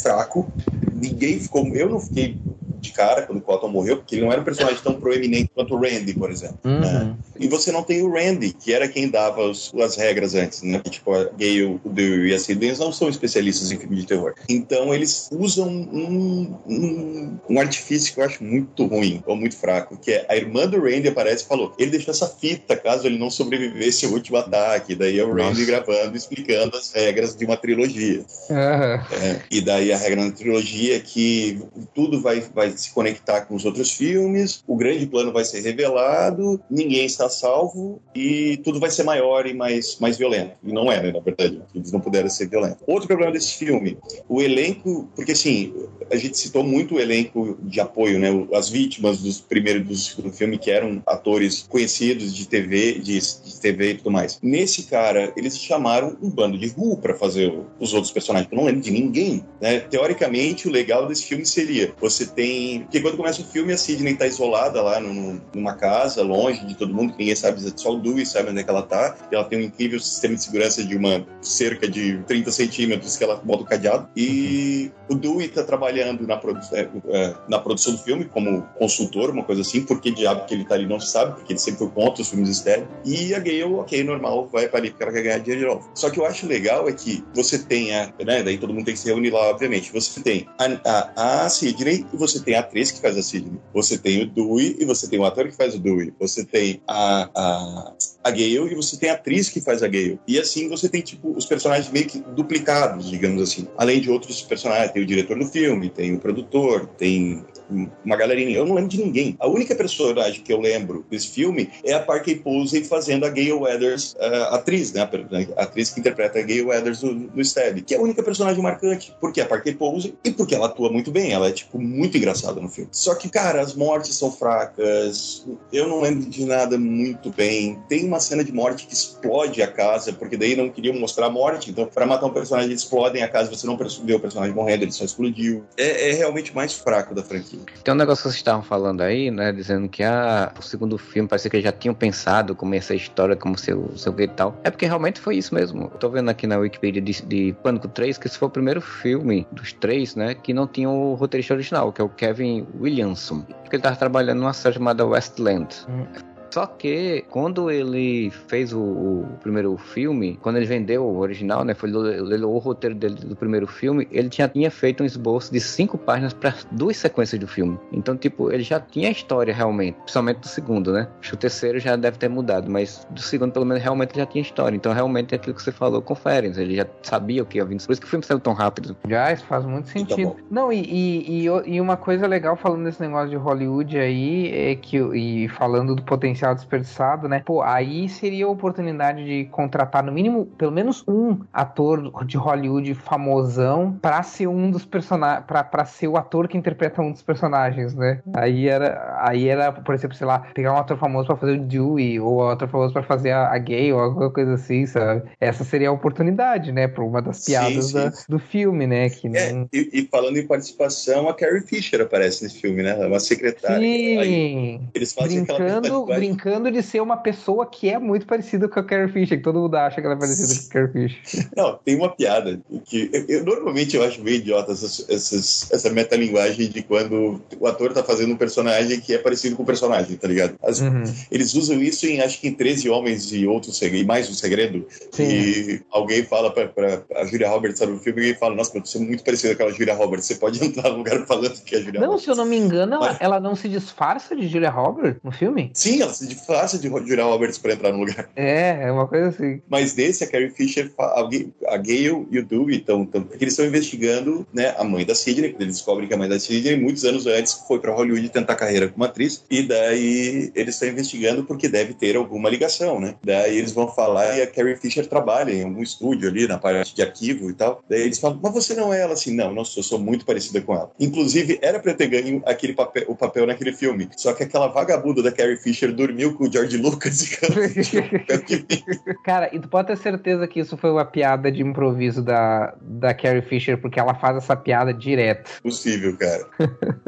fraco. Ninguém ficou. Eu não fiquei de cara quando o Cotton morreu, porque ele não era um personagem tão proeminente quanto o Randy, por exemplo. Uhum. Né? E você não tem o Randy, que era quem dava os, as regras antes, né? Tipo, a Gale, o Dewey e a Sidney não são especialistas em filme de terror. Então eles usam um, um, um, artifício que eu acho muito ruim, ou muito fraco, que é a irmã do Randy aparece e falou, ele deixou essa fita caso ele não sobrevivesse ao último ataque. Daí é o Randy gravando, explicando as regras de uma trilogia. Uhum. É, e daí a regra na trilogia é que tudo vai, vai se conectar com os outros filmes, o grande plano vai ser revelado, ninguém está salvo e tudo vai ser maior e mais, mais violento. E não era, na verdade. Eles não puderam ser violentos. Outro problema desse filme, o elenco, porque assim, a gente citou muito o elenco de apoio, né? As vítimas dos primeiros do filme que eram atores conhecidos de TV, de, de TV e tudo mais. Nesse cara, eles chamaram um bando de Ru para fazer os outros personagens. Eu não lembro de ninguém, né? Teoricamente, o legal desse filme seria você tem, porque quando começa o filme a Sidney tá isolada lá no, numa casa, longe de todo mundo, ninguém sabe só o Dewey sabe onde é que ela tá. E ela tem um incrível sistema de segurança de uma cerca de 30 centímetros que ela bota o cadeado. E o Dewey tá trabalhando na, produ é, é, na produção do filme como consultor, uma coisa assim, porque diabo que ele tá ali não se sabe, porque ele sempre foi contra os filmes estéreo. E a Gale, ok, normal, vai para ali porque ela quer ganhar dinheiro de novo. Só que eu acho legal é que você tenha, né, daí todo mundo tem que se reunir lá, obviamente. Você tem a, a, a Sidney e você tem a atriz que faz a Sidney. Você tem o Dewey e você tem o ator que faz o Dewey. Você tem a, a, a Gale e você tem a atriz que faz a Gale. E assim você tem, tipo, os personagens meio que duplicados, digamos assim. Além de outros personagens, tem o diretor do filme, tem o produtor, tem uma galerinha. Eu não lembro de ninguém. A única personagem que eu lembro desse filme é a Parker Posey fazendo a Gale Weathers, a atriz, né? A atriz que interpreta a Gale Weathers no, Stab, que é a única personagem marcante. Porque é a Parker Posey e porque ela atua muito bem. Ela é, tipo, muito engraçada no filme. Só que, cara, as mortes são fracas. Eu não lembro de nada muito bem. Tem uma cena de morte que explode a casa, porque daí não queriam mostrar a morte. Então, para matar um personagem, eles explodem a casa. Você não vê o personagem morrendo, ele só explodiu. É, é realmente mais fraco da franquia. Tem um negócio que vocês estavam falando aí, né? Dizendo que ah, o segundo filme parecia que eles já tinham pensado como ia ser a história, como seu, seu que e tal. É porque realmente foi isso mesmo. Eu tô vendo aqui na Wikipedia de, de Pânico 3 que esse foi o primeiro filme dos três, né? Que não tinha o roteirista original, que é o Kevin Williamson. Porque ele tava trabalhando numa série chamada Westland. Hum. Só que quando ele fez o, o, primeiro filme, quando ele vendeu o original, né, foi ele, o roteiro dele do primeiro filme, ele tinha, tinha feito um esboço de cinco páginas para duas sequências do filme. Então, tipo, ele já tinha a história realmente, principalmente do segundo, né? Acho que o terceiro já deve ter mudado, mas do segundo, pelo menos, realmente já tinha história. Então, realmente, é aquilo que você falou confere. Ele já sabia o que ia vir. Por isso que o filme saiu tão rápido. Já, isso faz muito então, sentido. Tá Não, e, e, e, e uma coisa legal falando desse negócio de Hollywood aí, é que, e falando do potencial potencial desperdiçado, né? Pô, aí seria a oportunidade de contratar no mínimo, pelo menos um ator de Hollywood famosão para ser um dos personagens, para ser o ator que interpreta um dos personagens, né? Aí era, aí era, por exemplo, sei lá, pegar um ator famoso para fazer o Dewey ou um ator famoso para fazer a, a, gay ou alguma coisa assim, sabe? Essa seria a oportunidade, né? Para uma das piadas sim, sim. Da, do filme, né? Que é, não... e, e, falando em participação, a Carrie Fisher aparece nesse filme, né? Uma secretária. Sim. Aí, eles fazem brincando, brincando de ser uma pessoa que é muito parecida com a Carrie Fisher, que todo mundo acha que ela é parecida com a Carrie Fisher. Não, tem uma piada que eu, eu normalmente eu acho meio idiota essas, essas, essa metalinguagem de quando o ator tá fazendo um personagem que é parecido com o personagem, tá ligado? As, uhum. Eles usam isso em acho que em 13 Homens e Outro Segredo, e mais um segredo. Sim. E alguém fala pra, pra a Julia Roberts sabe, no filme e fala: Nossa, você é muito parecida com aquela Julia Roberts, você pode entrar no lugar falando que é a Julia não, Roberts. Não, se eu não me engano, Mas... ela, ela não se disfarça de Julia Roberts no filme? Sim, ela disfarça fácil de Julia Roberts para entrar no lugar. É, é uma coisa assim. Mas desse, a Carrie Fisher, a Gale e o Dewey estão. Porque eles estão investigando né, a mãe da Sidney, eles descobrem que a mãe da Sidney, muitos anos antes, foi para Hollywood tentar carreira como atriz, e daí eles estão investigando porque deve ter alguma ligação, né? Daí eles vão falar e a Carrie Fisher trabalha em algum estúdio ali, na parte de arquivo e tal. Daí eles falam, mas você não é ela assim? Não, não sou, sou muito parecida com ela. Inclusive, era pra ter ganho aquele papel, o papel naquele filme. Só que aquela vagabunda da Carrie Fisher dormiu com o George Lucas e Cara, e tu pode ter certeza que isso foi uma piada de improviso da, da Carrie Fisher, porque ela faz essa piada direto. Possível, cara.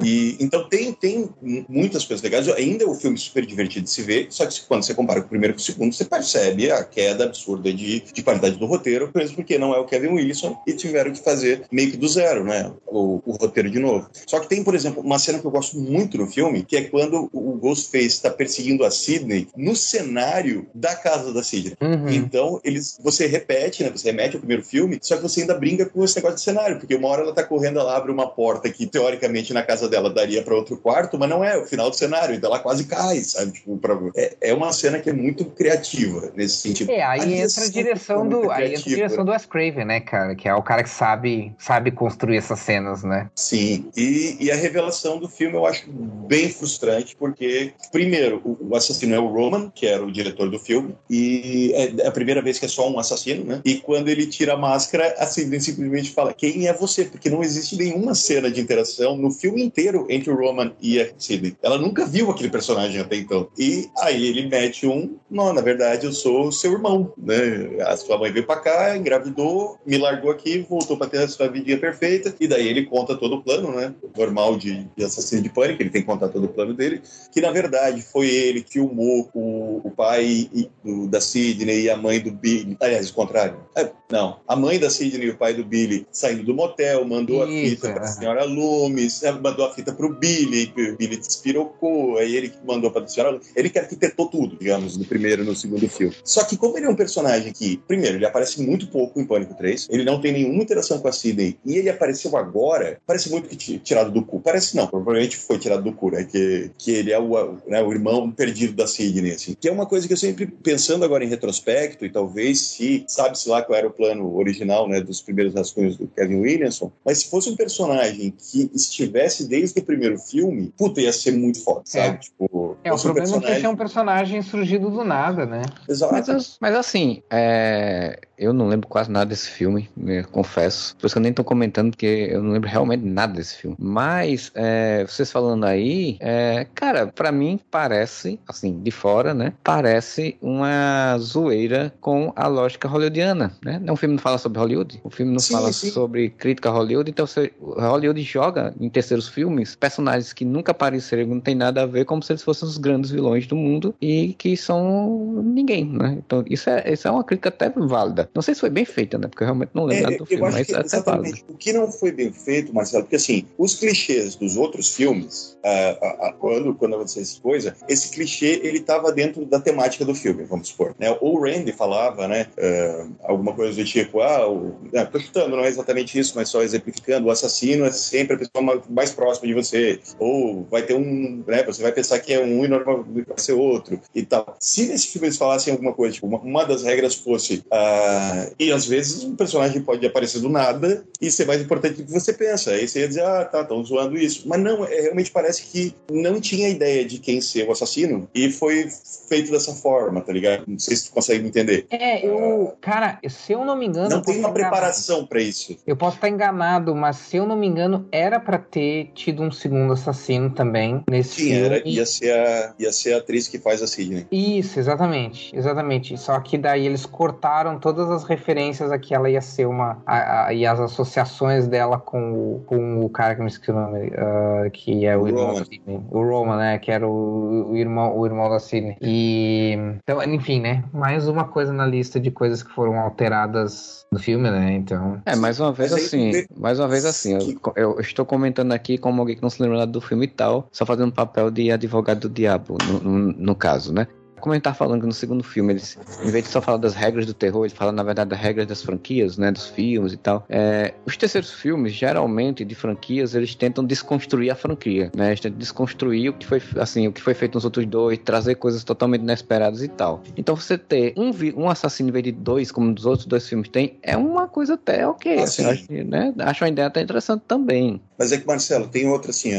e então tem, tem muitas coisas legais. Ainda é um filme super divertido de se ver, só que quando você compara com o primeiro com o segundo, você percebe a queda absurda de, de qualidade do roteiro, mesmo porque não é o Kevin Wilson e tiveram que fazer meio que do zero, né? O, o roteiro de novo. Só que tem, por exemplo, uma cena que eu gosto muito no filme, que é quando o Ghostface está perseguindo a Sidney no cenário da casa da Sidney. Uhum. Então, eles, você repete, né? Você remete ao primeiro filme, só que você ainda brinca com esse negócio de cenário, porque uma hora ela tá correndo, ela abre uma porta que teoricamente na casa dela daria para outro quarto, mas não é o final do cenário, então ela quase cai, sabe? Tipo, pra... é, é uma cena que é muito criativa nesse sentido. É, aí entra a direção do, aí entra a direção do Wes Craven, né, cara? Que é o cara que sabe, sabe construir essas cenas, né? Sim. E, e a revelação do filme eu acho bem frustrante, porque, primeiro, o, o assassino é o Roman, que era o diretor do filme, e é a primeira vez que é só um assassino, né? E quando ele tira a máscara, a Sidney simplesmente fala: Quem é você? Porque não existe nenhuma cena de interação no filme inteiro entre o Roman e a Sidney. Ela nunca viu aquele personagem até então. E aí ele mete um: Não, na verdade eu sou seu irmão, né? A sua mãe veio pra cá, engravidou, me largou aqui, voltou pra ter a sua vidinha perfeita, e daí ele conta todo o plano, né? Normal de, de assassino de pânico, ele tem que contar todo o plano dele, que na verdade foi ele que filmou o, o pai e, do, da Sidney e a mãe do Billy. Aliás, o contrário. É, não, a mãe da Sidney e o pai do Billy saindo do motel, mandou Isso, a fita para a senhora Loomis, é, mandou a fita para o Billy, o Billy despirocou, aí ele mandou para a senhora Loomis. Ele que arquitetou tudo, digamos, no primeiro e no segundo filme. Só que como ele é um personagem que, primeiro, ele aparece muito pouco em Pânico 3, ele não tem nenhuma interação com a Sidney, e ele apareceu agora, parece muito que tirado do cu. Parece não, provavelmente foi tirado do cu, né? Que, que ele é o, né, o irmão perdido da Sidney, assim. Que é uma coisa que eu sempre, pensando agora em retrospecto, e talvez se, sabe-se lá qual era o plano original, né, dos primeiros rascunhos do Kevin Williamson, mas se fosse um personagem que estivesse desde o primeiro filme, puta, ia ser muito foda, é. sabe? Tipo, é, o problema um personagem... é que é um personagem surgido do nada, né? Exato. Mas, mas assim, é eu não lembro quase nada desse filme, né, confesso. Por isso que eu nem tô comentando, porque eu não lembro realmente nada desse filme. Mas, é, vocês falando aí, é, cara, para mim parece, assim, de fora, né? Parece uma zoeira com a lógica hollywoodiana, né? Um filme não fala sobre Hollywood, o filme não sim, fala sim. sobre crítica a Hollywood, então você, Hollywood joga em terceiros filmes personagens que nunca apareceram, não tem nada a ver, como se eles fossem os grandes vilões do mundo e que são ninguém, né? Então, isso é, isso é uma crítica até válida. Não sei se foi bem feita, né? Porque eu realmente não lembro é, do filme, mas até vale. O que não foi bem feito, Marcelo, porque assim, os clichês dos outros filmes, uh, uh, quando, quando aconteceu essa coisa, esse clichê, ele estava dentro da temática do filme, vamos supor. Né? O Randy falava, né, uh, alguma coisa do tipo, ah, o, ah, tô chutando, não é exatamente isso, mas só exemplificando, o assassino é sempre a pessoa mais próxima de você, ou vai ter um, né, você vai pensar que é um e normalmente vai ser outro, e tal. Se nesse filme eles falassem alguma coisa, tipo, uma, uma das regras fosse uh, e às vezes um personagem pode aparecer do nada e ser mais importante do que você pensa. Aí você ia dizer, ah, tá, estão zoando isso. Mas não, é, realmente parece que não tinha ideia de quem ser o assassino e foi feito dessa forma, tá ligado? Não sei se tu consegue entender. É, eu. Cara, se eu não me engano. Não tem uma preparação para isso. Eu posso estar enganado, mas se eu não me engano, era para ter tido um segundo assassino também nesse Sim, filme. Era, ia, ser a, ia ser a atriz que faz a Sidney. Isso, exatamente. Exatamente. Só que daí eles cortaram todas as referências a que ela ia ser uma. A, a, e as associações dela com o, com o cara que me esqueci o nome, uh, que é o, o irmão Roman. da Sidney. O Roman, né? Que era o, o, irmão, o irmão da Sidney. E. Então, enfim, né? Mais uma coisa na lista de coisas que foram alteradas no filme, né? Então. É, mais uma vez assim. Mais uma vez assim. Eu, eu, estou comentando aqui como alguém que não se lembra nada do filme e tal, só fazendo papel de advogado do diabo, no, no, no caso, né? Como ele tá falando no segundo filme, eles, em vez de só falar das regras do terror, ele fala, na verdade, das regras das franquias, né? Dos filmes e tal. É, os terceiros filmes, geralmente, de franquias, eles tentam desconstruir a franquia, né? Eles tentam desconstruir o que foi, assim, o que foi feito nos outros dois, trazer coisas totalmente inesperadas e tal. Então, você ter um, um assassino em vez de dois, como nos outros dois filmes tem, é uma coisa até ok. Ah, assim, acho, né? acho uma ideia até interessante também. Mas é que, Marcelo, tem outra assim,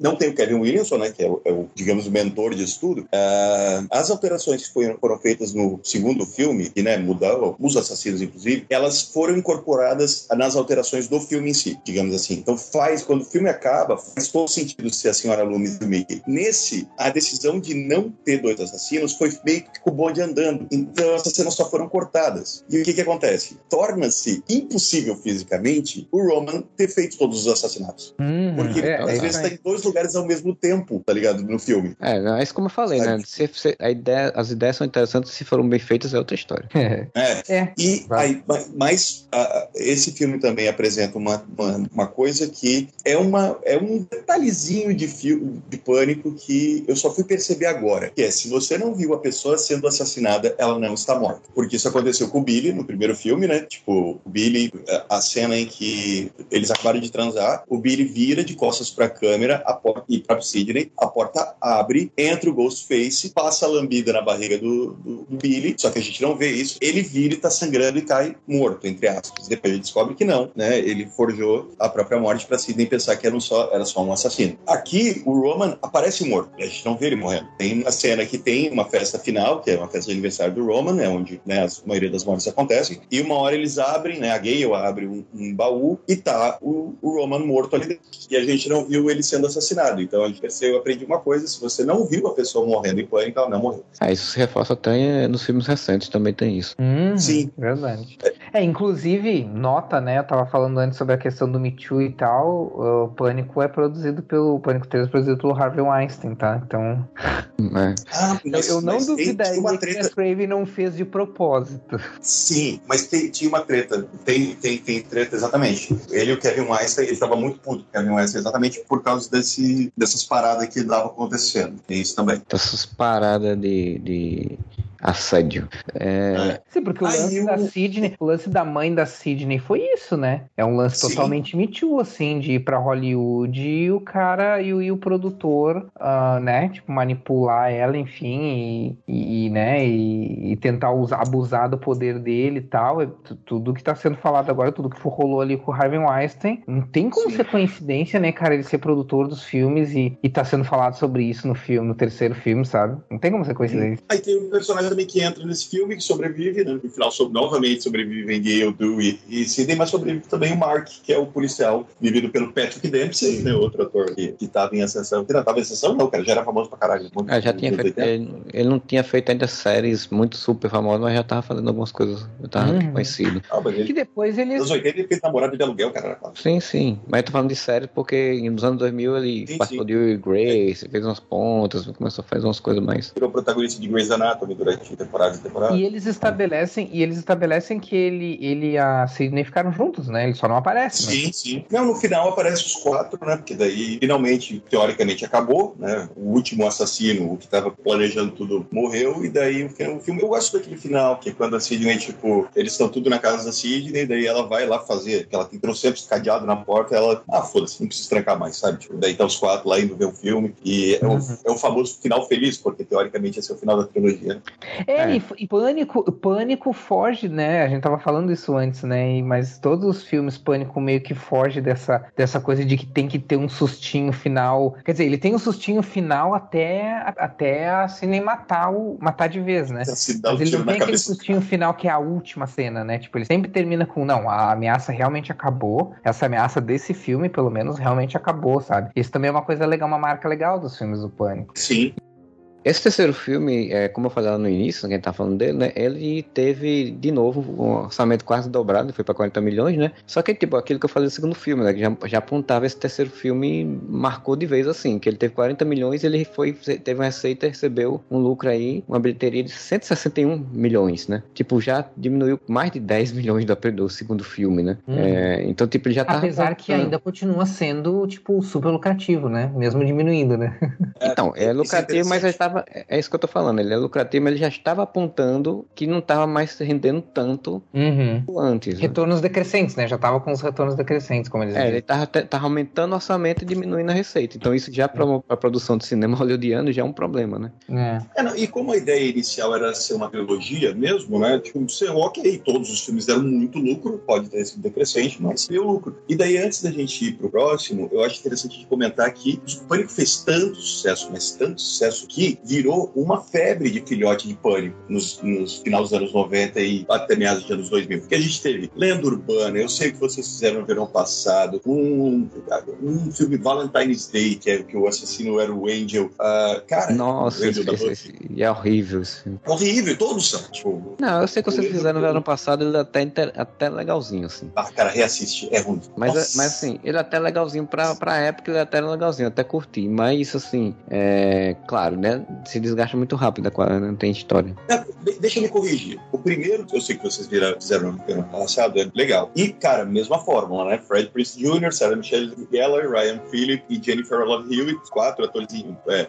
não tem o Kevin Williamson, né, que é o, é o digamos, o mentor de estudo. Uh, as alterações que foram, foram, feitas no segundo filme, que, né, mudaram os assassinos, inclusive, elas foram incorporadas nas alterações do filme em si, digamos assim. Então faz, quando o filme acaba, faz todo sentido ser a senhora Loomis e o Mickey. Nesse, a decisão de não ter dois assassinos foi meio que com o bonde andando. Então essas cenas só foram cortadas. E o que que acontece? Torna-se impossível fisicamente o Roman ter feito todos os assassinatos. Hum, Porque é, às é, vezes é. tá em dois lugares ao mesmo tempo, tá ligado? No filme. É, é isso como eu falei, Sabe? né? Se, se, a ideia, as ideias são interessantes se foram bem feitas, é outra história. É. é. E aí, mas uh, esse filme também apresenta uma, uma, uma, coisa que é, uma, é um detalhezinho de, fio, de pânico que eu só fui perceber agora. Que é, se você não viu a pessoa sendo assassinada, ela não está morta. Porque isso aconteceu com o Billy no primeiro filme, né? Tipo, o Billy, a cena em que eles acabaram de transar, o Billy vira de costas para a câmera e para Sidney, a porta abre, entra o Ghostface, passa a lambida na barriga do, do, do, Billy, só que a gente não vê isso. Ele vira e tá sangrando e cai morto, entre aspas. Depois ele descobre que não, né? Ele forjou a própria morte para Sidney pensar que era, um só, era só um assassino. Aqui, o Roman aparece morto, a gente não vê ele morrendo. Tem uma cena que tem uma festa final, que é uma festa de aniversário do Roman, né? Onde né, a maioria das mortes acontecem. E uma hora eles abrem, né? A Gale abre um, um baú e tá o, o Roman morto ali dentro. E a gente não viu ele sendo assassinado. Então a gente percebeu, eu aprendi uma coisa: se você não viu a pessoa morrendo em pânico, ela não morreu. Ah, isso se reforça até nos filmes recentes, também tem isso. Hum, Sim. Verdade. É, inclusive, nota, né? Eu tava falando antes sobre a questão do Me Too e tal. O Pânico é produzido pelo. O Pânico 3 é produzido pelo Harvey Weinstein, tá? Então. É. Ah, mas, eu, eu não duvidaria que treta... a Craven não fez de propósito. Sim, mas tem, tinha uma treta. Tem, tem, tem treta, exatamente. Ele e o Kevin Weinstein, ele tava muito puto com o Kevin Weinstein, exatamente por causa desse, dessas paradas que dava acontecendo. Tem isso também. Essas paradas de, de assédio. É... Sim, porque o lance eu... da Sidney, o lance da mãe da Sidney foi isso, né? É um lance Sim. totalmente me too, assim, de ir pra Hollywood e o cara e o, e o produtor, uh, né, tipo, manipular ela, enfim, e, e né, e, e, tentar usar, abusar do poder dele e tal. É, tudo que tá sendo falado agora, tudo que rolou ali com o Harvey Weinstein, não tem como Sim. ser coincidência, né, cara, ele ser produtor dos filmes e, e tá sendo falado sobre isso no filme, no terceiro filme, sabe? Não tem como ser coincidência. Aí tem um personagem também que entra nesse filme, que sobrevive, né? No final, sobre, novamente sobrevivem Gale, Dewey e Sidney, mas sobrevive também o Mark, que é o policial, vivido pelo Patrick Dempsey, né? Outro ator que, que tava em ascensão. Que não tava em ascensão, não, cara, já era famoso pra caralho. É, já tinha feito, ele, ele, não tinha feito ainda séries muito super famosas, mas já tava fazendo algumas coisas, já tava uhum. conhecido. Ah, ele, que depois ele... Nos 80 ele fez namorado de aluguel, cara. Sim, sim, mas eu tô falando de séries porque nos anos 2000 ele sim, participou sim. de Grace, fez umas pontas, começou a fazer umas coisas mais... Virou protagonista de Grey's Anatomy durante temporadas e temporadas e eles estabelecem, e eles estabelecem que ele, ele e a Sidney ficaram juntos, né? Ele só não aparece. Sim, né? sim. Não, no final aparece os quatro, né? Porque daí, finalmente, teoricamente, acabou, né? O último assassino, o que estava planejando tudo, morreu, e daí o filme. Eu gosto daquele final, que é quando a Sidney, tipo, eles estão tudo na casa da Sidney, daí ela vai lá fazer, que ela tem trocentos cadeado na porta, ela, ah, foda-se, não precisa trancar mais, sabe? Tipo, daí tá os quatro lá indo ver o filme, e é, uhum. o, é o famoso final feliz, porque teoricamente esse é o final da trilogia. É, é. E, Pânico, Pânico foge, né? A gente tava falando isso antes, né? Mas todos os filmes Pânico meio que foge dessa, dessa coisa de que tem que ter um sustinho final. Quer dizer, ele tem um sustinho final até, até a Cine matar, o, matar de vez, né? Mas ele não tem aquele sustinho final que é a última cena, né? Tipo, ele sempre termina com, não, a ameaça realmente acabou. Essa ameaça desse filme, pelo menos, realmente acabou, sabe? Isso também é uma coisa legal, uma marca legal dos filmes do Pânico. Sim. Esse terceiro filme, é, como eu falei lá no início, quem tá falando dele, né? Ele teve, de novo, um orçamento quase dobrado, foi para 40 milhões, né? Só que, tipo, aquilo que eu falei no segundo filme, né? Que já, já apontava esse terceiro filme, marcou de vez assim, que ele teve 40 milhões ele foi, teve uma receita e recebeu um lucro aí, uma bilheteria de 161 milhões, né? Tipo, já diminuiu mais de 10 milhões do, do segundo filme, né? Hum. É, então, tipo, ele já tá. Apesar que ainda continua sendo, tipo, super lucrativo, né? Mesmo diminuindo, né? Então, é lucrativo, mas já tá estava. É isso que eu tô falando. Ele é lucrativo, mas ele já estava apontando que não estava mais rendendo tanto uhum. antes. Né? Retornos decrescentes, né? Já estava com os retornos decrescentes, como eles É, dizem. ele estava tava aumentando o orçamento e diminuindo a receita. Então, isso já para a produção de cinema hollywoodiano já é um problema, né? É. é não, e como a ideia inicial era ser uma trilogia mesmo, né? Tipo, você ok, todos os filmes deram muito lucro, pode ter sido decrescente, mas deu lucro. E daí, antes da gente ir pro próximo, eu acho interessante de comentar que o Pânico fez tanto sucesso, mas tanto sucesso que virou uma febre de filhote de Pânico nos, nos final dos anos 90 e até meados dos anos 2000. Porque a gente teve Lenda Urbana, eu sei que vocês fizeram no verão passado, um, um filme Valentine's Day, que é que o assassino era o Angel. Uh, cara, nossa, Angel esse, esse, é horrível. Assim. Horrível, todos são. Tipo, não, eu sei que vocês fizeram no verão passado, ele é até, até legalzinho, assim. Ah, cara, reassiste, é ruim. Mas, mas assim, ele é até legalzinho pra, pra época, ele é até legalzinho, até curti. Mas assim, é claro, né? Se desgasta muito rápido, não tem história. É, deixa eu me corrigir. O primeiro, eu sei que vocês viram, fizeram no ano passado, é legal. E, cara, mesma fórmula, né? Fred Prince Jr., Sarah Michelle Gellar, Ryan Phillip e Jennifer Love Hewitt, quatro atorzinhos é,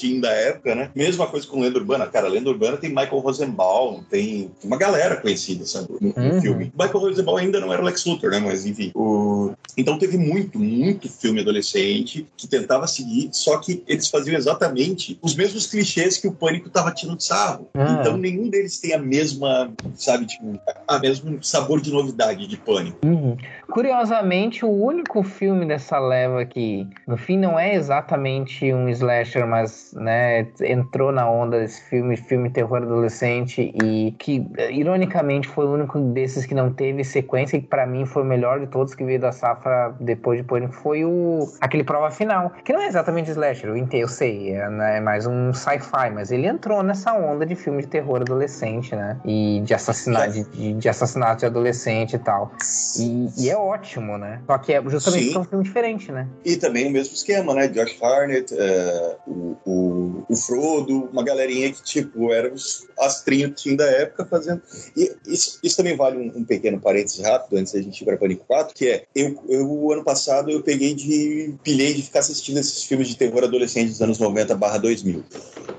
teen da época, né? Mesma coisa com Lenda Urbana. Cara, Lenda Urbana tem Michael Rosenbaum, tem uma galera conhecida, sabe, no, no uhum. filme. Michael Rosenbaum ainda não era Lex Luthor, né? Mas, enfim. O... Então teve muito, muito filme adolescente que tentava seguir, só que eles faziam exatamente os mesmos clichês que o Pânico tava tirando sarro. Ah. Então nenhum deles tem a mesma, sabe, tipo, a mesmo sabor de novidade de Pânico. Uhum. Curiosamente, o único filme dessa leva que, no fim, não é exatamente um slasher, mas, né, entrou na onda desse filme, filme terror adolescente e que, ironicamente, foi o único desses que não teve sequência e que, para mim, foi o melhor de todos que veio da safra depois de Pânico, foi o aquele Prova Final, que não é exatamente slasher, eu, eu sei, é, né, é mais um sci-fi, mas ele entrou nessa onda de filme de terror adolescente, né, e de assassinato de, de assassinato de adolescente e tal. E, e, é ótimo, né? Só que é justamente é um filme diferente, né? E também o mesmo esquema, né? Josh Harnett, uh, o, o, o, Frodo, uma galerinha que, tipo, eram os astrinhos da época fazendo. E isso, isso também vale um, um, pequeno parênteses rápido antes da gente ir para Pânico 4, que é, eu, eu, ano passado, eu peguei de. pilhei de ficar assistindo esses filmes de terror adolescente dos anos 90 barra 2000.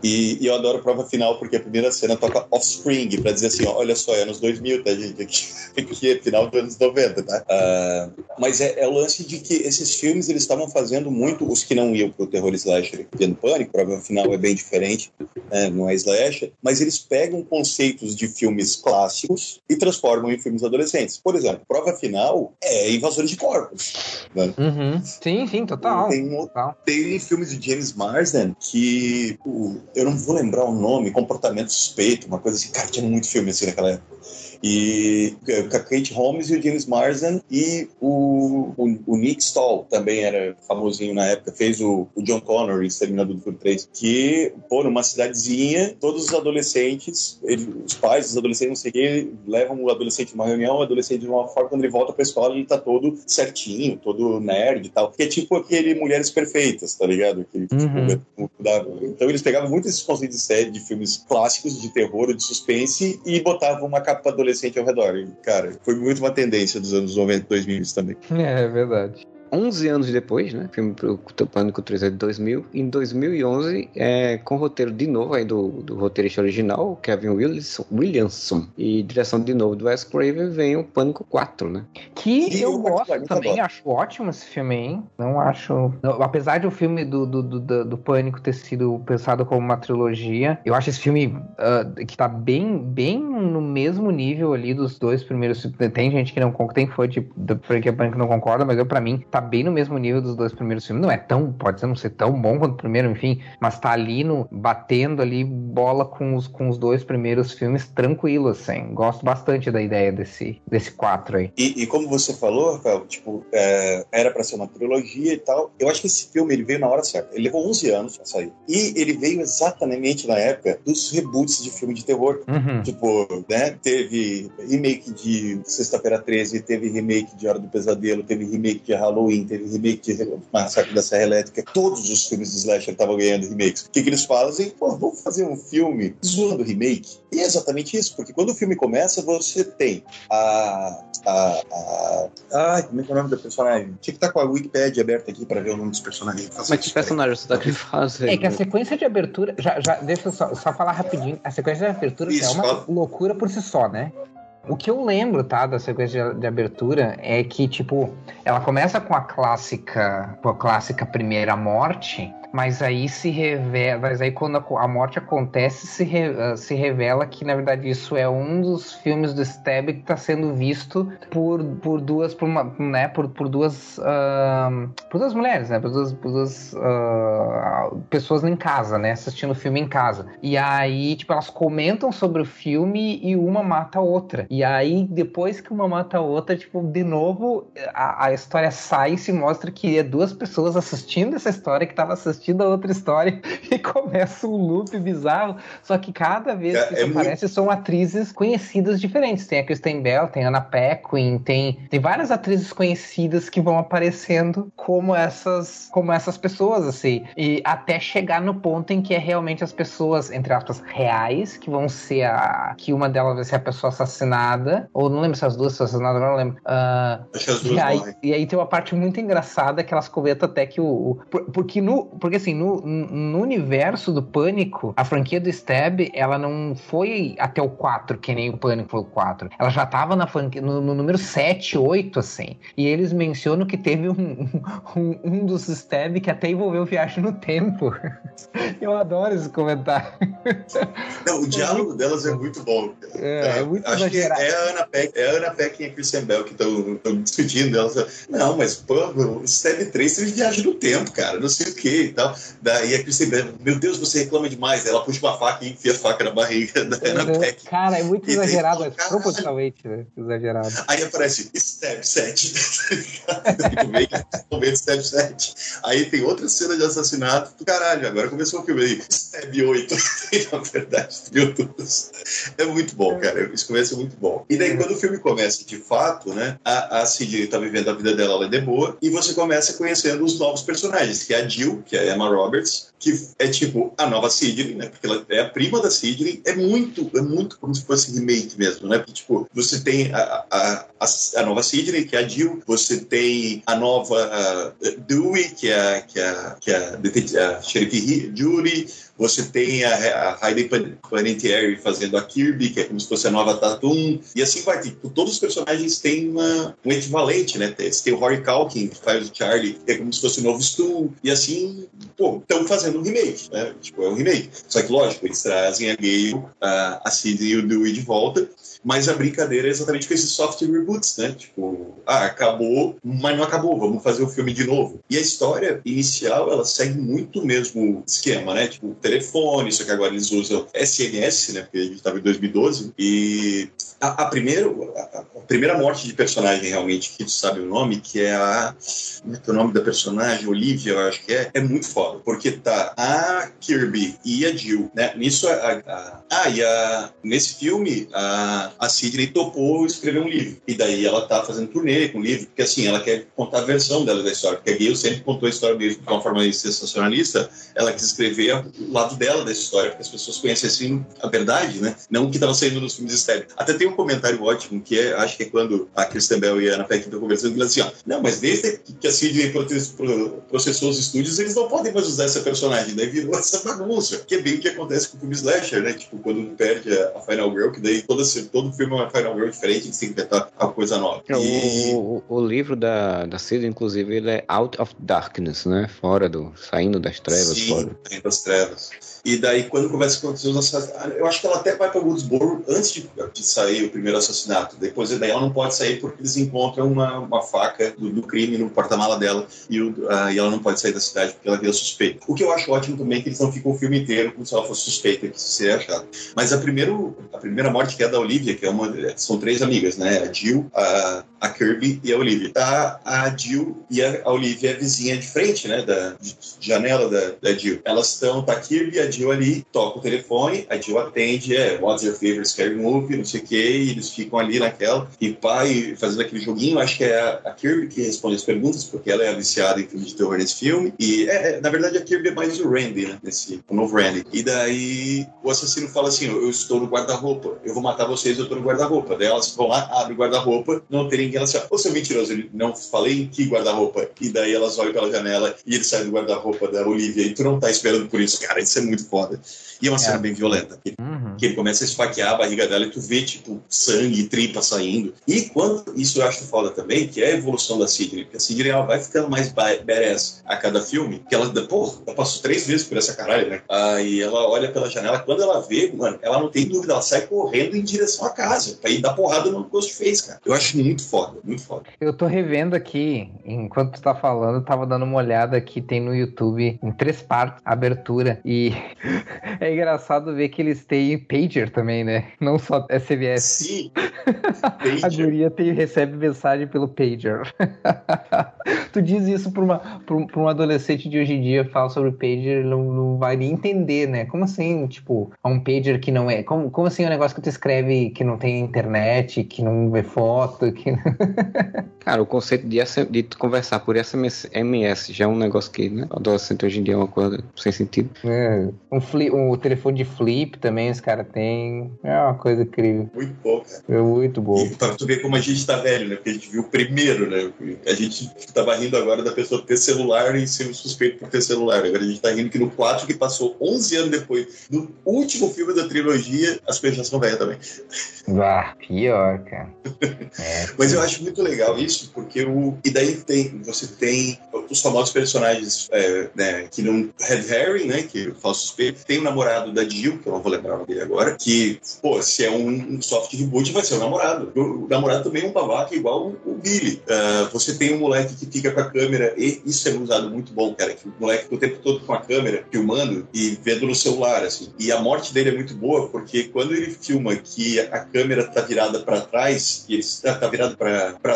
E, e, eu adoro prova final, porque a primeira cena toca Offspring, pra dizer assim, ó, olha só, é anos 2000, tá, gente? Aqui, aqui é final dos anos 90, tá? Uh, mas é, é, o lance de que esses filmes, eles estavam fazendo muito, os que não iam pro terror slasher vendo pânico, prova final é bem diferente, né, não é slasher, mas eles pegam conceitos de filmes clássicos e transformam em filmes adolescentes. Por exemplo, prova final é Invasores de Corpos. Né? Uhum. Sim, sim, total. Tem, total. tem filmes de James Marsden que eu não vou lembrar o nome, Comportamento Suspeito, uma coisa assim, cara, tinha muito filme assim naquela época e é, com a Kate Holmes e o James Marsden e o, o, o, Nick Stahl também era famosinho na época, fez o, o John Connor em Exterminador do Futuro 3, que, pô, numa cidadezinha, todos os adolescentes, ele, os pais, os adolescentes, não sei o que, levam o adolescente numa reunião, o adolescente de uma forma, quando ele volta pra escola, ele tá todo certinho, todo nerd e tal, que é tipo aquele Mulheres Perfeitas, tá ligado? Aquele, uhum. tipo, então eles pegavam muito esses conceitos de série, de filmes clássicos, de terror, de suspense, e botavam uma capa adolescente adolescente ao redor. E, cara, foi muito uma tendência dos anos 90 e 2000 também. É, é verdade. 11 anos depois, né? Filme pro Pânico 3 é de 2000. Em 2011, é, com roteiro de novo aí do, do roteirista original, Kevin Williamson, Williamson, e direção de novo do Wes Craven, vem o Pânico 4, né? Que Sim, eu gosto também, acho ótimo esse filme, hein? Não acho... Não, apesar de o filme do, do, do, do, Pânico ter sido pensado como uma trilogia, eu acho esse filme uh, que tá bem, bem no mesmo nível ali dos dois primeiros... Tem gente que não tem fã de, de Pânico não concorda, mas eu, pra mim, tá bem no mesmo nível dos dois primeiros filmes. Não é tão, pode ser não ser tão bom quanto o primeiro, enfim, mas tá ali no, batendo ali bola com os, com os dois primeiros filmes tranquilo, assim. Gosto bastante da ideia desse, desse quatro aí. E, e como você falou, Rafael, tipo, é, era para ser uma trilogia e tal. Eu acho que esse filme ele veio na hora certa. Ele levou 11 anos pra sair. E ele veio exatamente na época dos reboots de filme de terror. Uhum. Tipo, né? Teve remake de Sexta-feira 13, teve remake de Hora do Pesadelo, teve remake de Halloween Halloween, teve remake de Massacre da Serra Elétrica, todos os filmes de slasher estavam ganhando remakes. O que, que eles fazem? Pô, vamos fazer um filme zoando remake. E é exatamente isso, porque quando o filme começa, você tem a, a, a, Ai, como é que é o nome da personagem? Tinha que estar tá com a Wikipedia aberta aqui pra ver o nome dos personagens. Mas que personagem você tá fazer? É que a sequência de abertura. Já, já, deixa eu só, só falar rapidinho. A sequência de abertura Isso, é uma fala. loucura por si só, né? O que eu lembro, tá, da sequência de, de, abertura é que, tipo, ela começa com a clássica, com a clássica primeira morte, mas aí se revela, mas aí quando a, morte acontece, se, re, uh, se revela que na verdade isso é um dos filmes do Stab que está sendo visto por, por duas, por uma, né, por, por duas, uh, por duas mulheres, né, por duas, por duas uh, pessoas em casa, né, assistindo o filme em casa. E aí, tipo, elas comentam sobre o filme e uma mata a outra. E aí, depois que uma mata a outra, tipo, de novo, a, a história sai e se mostra que é duas pessoas assistindo essa história que estava assistindo assistindo a outra história e começa um loop bizarro. Só que cada vez é, que é, aparece muito... são atrizes conhecidas diferentes. Tem a Kristen Bell, tem a Anna Paquin, tem, tem várias atrizes conhecidas que vão aparecendo como essas, como essas pessoas, assim. E até chegar no ponto em que é realmente as pessoas, entre aspas, reais, que vão ser a. que uma delas vai ser a pessoa assassinada. Ou não lembro se as duas são assassinadas, não lembro. Uh, Acho que as duas e aí, e aí tem uma parte muito engraçada que elas comentam até que o. o porque no. Porque assim, no, no universo do Pânico, a franquia do Stab, ela não foi até o 4, que nem o Pânico foi o 4. Ela já tava na franquia, no, no número 7, 8, assim. E eles mencionam que teve um, um, um dos Stab que até envolveu viagem no tempo. Eu adoro esse comentário. Não, o diálogo delas é muito bom. É, é muito Acho exagerado. que é a Ana Peck, é a Ana Peck e a Christian Bell que estão discutindo. Elas, não, mas pô, o Stab 3 teve viagem no tempo, cara, não sei o que tal. Daí a Kristen Bell, meu Deus, você reclama demais. Ela puxa uma faca e enfia a faca na barriga da uhum. Peck. Cara, é muito exagerado, é proporcionalmente né? exagerado. Aí aparece Step 7, momento Step 7. Aí tem outra cena de assassinato do caralho. Agora começou o filme aí, Step 8. na verdade, meu Deus. É muito bom, cara. Isso começa muito bom. E daí, quando o filme começa de fato, né, a, a Sidney tá vivendo a vida dela, ela é de boa, e você começa conhecendo os novos personagens, que é a Jill, que é Emma Roberts, que é tipo a nova Sidney, né? Porque ela é a prima da Sidney. É muito, é muito como se fosse remake mesmo, né? Porque, tipo, você tem a, a, a, a nova Sidney, que é a Jill, você tem a nova uh, Dewey, que é, que é, que é a, a xerife Judy, você tem a, a Heidi Panettiere fazendo a Kirby, que é como se fosse a nova Tatum, e assim vai. Tipo, todos os personagens têm uma, um equivalente, né? Você tem o Rory Calkin, que faz o Charlie, que é como se fosse o novo Stu, e assim, pô, estão fazendo um remake, né? Tipo, é um remake. Só que, lógico, eles trazem a Gale, a, a Sidney e o Dewey de volta, mas a brincadeira é exatamente com esses soft reboots, né? Tipo, ah, acabou, mas não acabou, vamos fazer o filme de novo. E a história inicial, ela segue muito o mesmo esquema, né? Tipo, telefone, só que agora eles usam SMS, né? Porque a gente estava em 2012. E a, a, primeiro, a, a, primeira morte de personagem realmente, que tu sabe o nome, que é a. Como é que é o nome da personagem? Olivia, eu acho que é. É muito foda. Porque tá a Kirby e a Jill, né? Nisso, a, ah, e a, nesse filme, a, a Sidney topou escrever um livro. E daí ela tá fazendo turnê com o livro, porque assim, ela quer contar a versão dela da história. Porque a Gale sempre contou a história mesmo de uma forma sensacionalista. Ela quis escrever o lado dela dessa história, para que as pessoas conhecessem a verdade, né? Não o que estava saindo nos filmes de Até tem um comentário ótimo, que é, acho que é quando a Kristen Bell e a Ana Peck estão conversando, que assim, ó, não, mas desde que a Sidney processou os estúdios, eles não podem mais usar essa personagem. Daí virou essa bagunça, que é bem o que acontece com o filme Slasher, né? Tipo, quando perde a Final Girl, que daí todo, todo filme é uma Final Girl diferente, eles têm que inventar uma coisa nova. É, e... O, o, o, livro da, da Sidney, inclusive, ele é Out of Darkness, né? Fora do... saindo das trevas. Sim, fora. saindo das trevas. E daí, quando começa a acontecer os assassinatos, eu acho que ela até vai para Woodsboro antes de, de, sair o primeiro assassinato. Depois daí ela não pode sair porque eles encontram uma, uma faca do, do, crime no porta-mala dela e, o, uh, e, ela não pode sair da cidade porque ela vira suspeita. O que eu acho ótimo também é que eles não ficam o filme inteiro como se ela fosse suspeita, que seria achado. Mas a, primeiro, a primeira morte que é da Olivia, que é uma. São três amigas, né? A Jill, a, a Kirby e a Olivia. Tá, a Jill e a, a Olivia é vizinha de frente, né? Da de, janela da, da Jill. Elas estão, tá a Kirby e a Jill ali, toca o telefone, a Jill atende, é What's your favorite scary movie, não sei o quê, e eles ficam ali naquela, e pai fazendo aquele joguinho. Acho que é a Kirby que responde as perguntas, porque ela é viciada em filme de terror nesse filme. E, é, é, na verdade, a Kirby é mais o Randy, né? Nesse, o novo Randy. E daí o assassino fala assim: Eu estou no guarda-roupa, eu vou matar vocês, eu estou no guarda-roupa. Daí elas vão lá, abrem o guarda-roupa, não tem ninguém. Elas falam: Ô seu mentiroso, ele não falei em que guarda-roupa. E daí elas olham pela janela e ele sai do guarda-roupa da Olivia. E tu não tá esperando por isso, cara. Isso é muito foda. E é uma cena é. bem violenta. Que, uhum. que, ele começa a esfaquear a barriga dela e tu vê, tipo, sangue e tripa saindo. E quando, isso eu acho foda também, que é a evolução da Sidney. Porque a Sidney ela vai ficando mais badass a cada filme. Que ela, porra, ela passou três vezes por essa caralho, né? Aí ela olha pela janela, quando ela vê, mano, ela não tem dúvida, ela sai correndo em direção à casa, pra ir dar porrada no Ghostface, cara. Eu acho muito foda, muito foda. Eu tô revendo aqui, enquanto tu tá falando, eu tava dando uma olhada aqui, tem no YouTube, em três partes, abertura. E é engraçado ver que eles têm pager também, né? Não só SMS. Sim. a guria tem, recebe mensagem pelo pager. tu diz isso pra, uma, pra, pra um adolescente de hoje em dia, fala sobre pager, não, não vai nem entender, né? Como assim, tipo, um pager que não é... Como, como assim é um negócio que tu escreve que não tem internet, que não vê foto, que... Cara, o conceito de, de conversar por SMS já é um negócio que, né? Adolescente hoje em dia é uma coisa sem sentido. É, um, flip, um telefone de flip também os caras têm. É uma coisa incrível. Muito bom, cara. É muito bom. E pra tu ver como a gente tá velho, né? Porque a gente viu o primeiro, né? A gente tava rindo agora da pessoa ter celular e ser suspeito por ter celular. Agora a gente tá rindo que no 4, que passou 11 anos depois do último filme da trilogia, as já são velhas também. Ah, pior, cara. É, Mas eu acho muito legal isso, porque o. E daí tem, você tem os famosos personagens é, né, que não. Red Harry, né? Que fala suspeito. Tem o namorado da Jill, que eu não vou lembrar o dele agora, que, pô, se é um, soft reboot, vai ser o namorado. O, namorado também é um babaca igual o, o Billy. Uh, você tem um moleque que fica com a câmera, e isso é usado muito bom, cara, que o moleque o tempo todo com a câmera, filmando e vendo no celular, assim. E a morte dele é muito boa, porque quando ele filma que a câmera tá virada para trás, e ele tá, tá virado para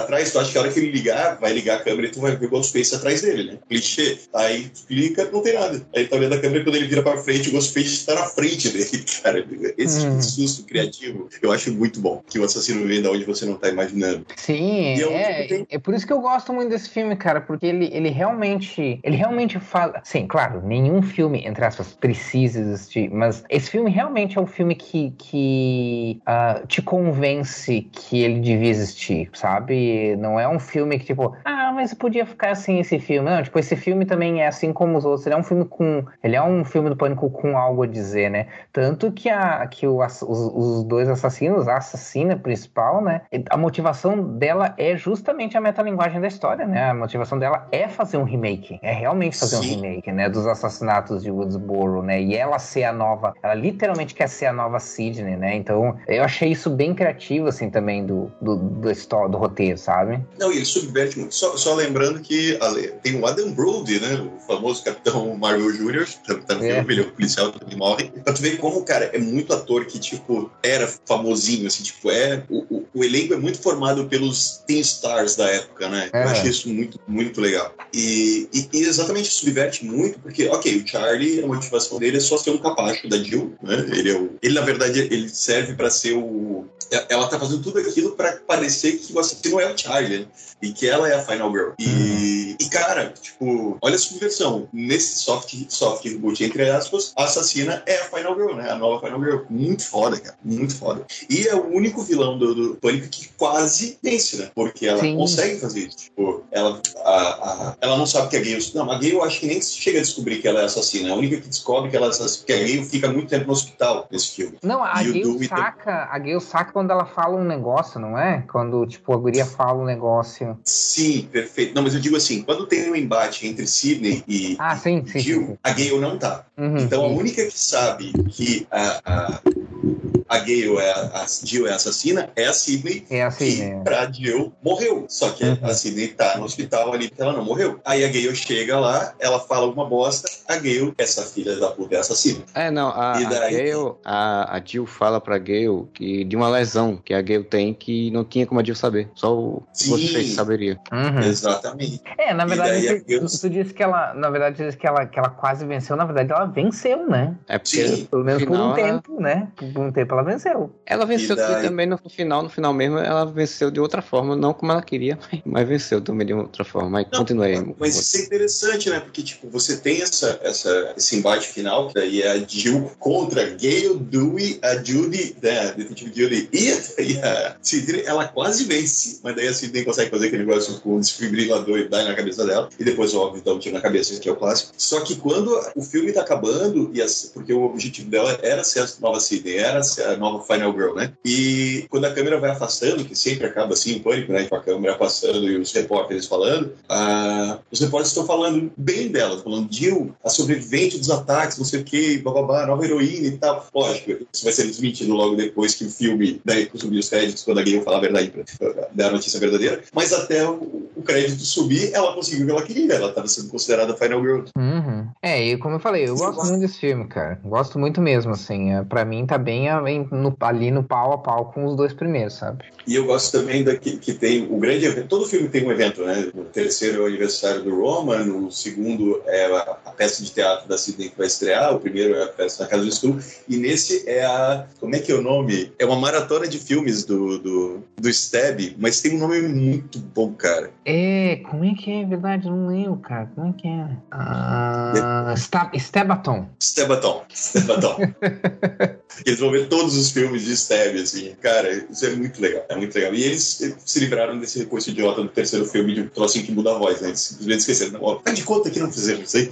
trás, tu acha que a hora que ele ligar, vai ligar a câmera e tu vai ver o Ghostface atrás dele, né? Clichê. Aí tu clica, não tem nada. Aí tá vendo a câmera quando ele vira para frente, o Ghostface está na frente dele, cara. Esse hum. susto criativo, eu acho muito bom. Que o assassino vem da onde você não tá imaginando. Sim, é, é, tem... é por isso que eu gosto muito desse filme, cara, porque ele, ele realmente, ele realmente fala, sim, claro, nenhum filme, entre aspas, precisa existir, mas esse filme realmente é um filme que, que uh, te convence que ele devia existir, sabe? Não é um filme que, tipo, ah, mas podia ficar assim esse filme. Não, tipo, esse filme também é assim como os outros. Ele é um filme com. Ele é um filme do pânico com algo a dizer, né? Tanto que, a, que o, os, os dois assassinos, a assassina principal, né? A motivação dela é justamente a metalinguagem da história, né? A motivação dela é fazer um remake. É realmente fazer Sim. um remake, né? Dos assassinatos de Woodsboro, né? E ela ser a nova. Ela literalmente quer ser a nova Sidney, né? Então, eu achei isso bem criativo, assim, também do, do, do, do, roteiro, sabe? Não, e ele subverte muito. Só, só lembrando que tem o Adam Brody, né? O famoso Capitão Mario Jr., tá, tá no é. é o policial que morre. Pra tu ver como, cara, é muito ator que, tipo, era famosinho, assim, tipo, é. O, o, o elenco é muito formado pelos teen stars da época, né? É. Eu achei isso muito, muito legal. E, e, e, exatamente subverte muito, porque, ok, o Charlie, a motivação dele é só ser um capacho da Jill, né? Ele, é o, ele na verdade, ele serve para ser o. Ela tá fazendo tudo aquilo para parecer que o assassino é o Charlie, né? e que ela é a Final Girl. E, uhum. e cara, tipo, olha a subversão. Nesse soft, soft reboot, entre aspas, a assassina é a Final Girl, né? A nova Final Girl. Muito foda, cara. Muito foda. E é o único vilão do, do Pânico que quase vence, né? Porque ela Sim. consegue fazer isso. Tipo, ela, a, a, ela não sabe que é gay. Não, a gay eu acho que nem chega a descobrir que ela é assassina. A única que descobre que ela é assassina, que é gay fica muito tempo no hospital nesse filme. Não, a gay saca, a gay saca quando ela fala um negócio, não é? Quando, tipo, a guria fala um negócio. Sim, perfeito. Não, mas eu digo assim, quando tem um embate entre Sidney e, ah, sim, sim, Jill, sim, a Gale não tá. Uhum, então a única que sabe que a, a a Gale é a, a Jill é a assassina, é a Sidney. É a Sidney. Que pra Jill morreu. Só que uhum. a Sidney tá no hospital ali porque ela não morreu. Aí a Gale chega lá, ela fala alguma bosta, a Gale, essa filha da puta, é assassina. É, não, a, daí... a Gale, a, a Jill fala pra Gale que de uma lesão que a Gale tem que não tinha como a Jill saber. Só o você saberia. Uhum. Exatamente. É, na verdade, tu, Gale... tu disse que ela, na verdade, tu disse que ela, que ela quase venceu, na verdade ela venceu, né? É porque Sim. pelo menos por um tempo, né? Por um tempo ela ela venceu. Ela venceu daí... também no final, no final mesmo, ela venceu de outra forma, não como ela queria, mas venceu também de outra forma. Mas continua aí. Mas isso é interessante, né? Porque, tipo, você tem essa, essa, esse embate final, que daí é a Jill contra Gale, Dewey, a Judy, né, a detetive Judy e, e a Sidney, ela quase mas daí a Sidney consegue fazer aquele negócio com o desfibrilador e dá na cabeça dela, e depois, óbvio, dá um tiro na cabeça, que é o clássico. Só que quando o filme tá acabando, e porque o objetivo dela era ser a nova Sidney, era ser a nova Final Girl, né? E quando a câmera vai afastando, que sempre acaba assim, o pânico, né? Com a câmera passando e os repórteres falando, ah, os repórteres estão falando bem dela, falando Jill, a sobrevivente dos ataques, não sei o que, bababá, nova heroína e tal. Lógico, isso vai ser desmentido logo depois que o filme, daí subir os créditos, quando a Gale falar a verdade, dar a notícia verdadeira, mas até o, o crédito subir, ela conseguiu o que ela queria, ela estava sendo considerada Final Girl. Uhum. É, e como eu falei, eu gosto muito desse filme, cara. Gosto muito mesmo, assim. É, pra mim tá bem no, ali no pau a pau com os dois primeiros, sabe? E eu gosto também daqui que tem o grande evento. Todo filme tem um evento, né? O terceiro é o aniversário do Roman, o segundo é a, a peça de teatro da Sidney que vai estrear, o primeiro é a peça na Casa do Estudo, e nesse é a. Como é que é o nome? É uma maratona de filmes do, do, do Stab, mas tem um nome muito bom, cara. É, como é que é? Verdade, eu não lembro, cara. Como é que é? Ah, é. Stebaton. Stebaton. Stebaton. Eles vão ver todos os filmes de Stab, assim. Cara, isso é muito legal. É muito legal. E eles se livraram desse recurso idiota do terceiro filme de um trocinho que muda a voz, né? Eles simplesmente esqueceram. Ó, tá de conta que não fizeram isso aí.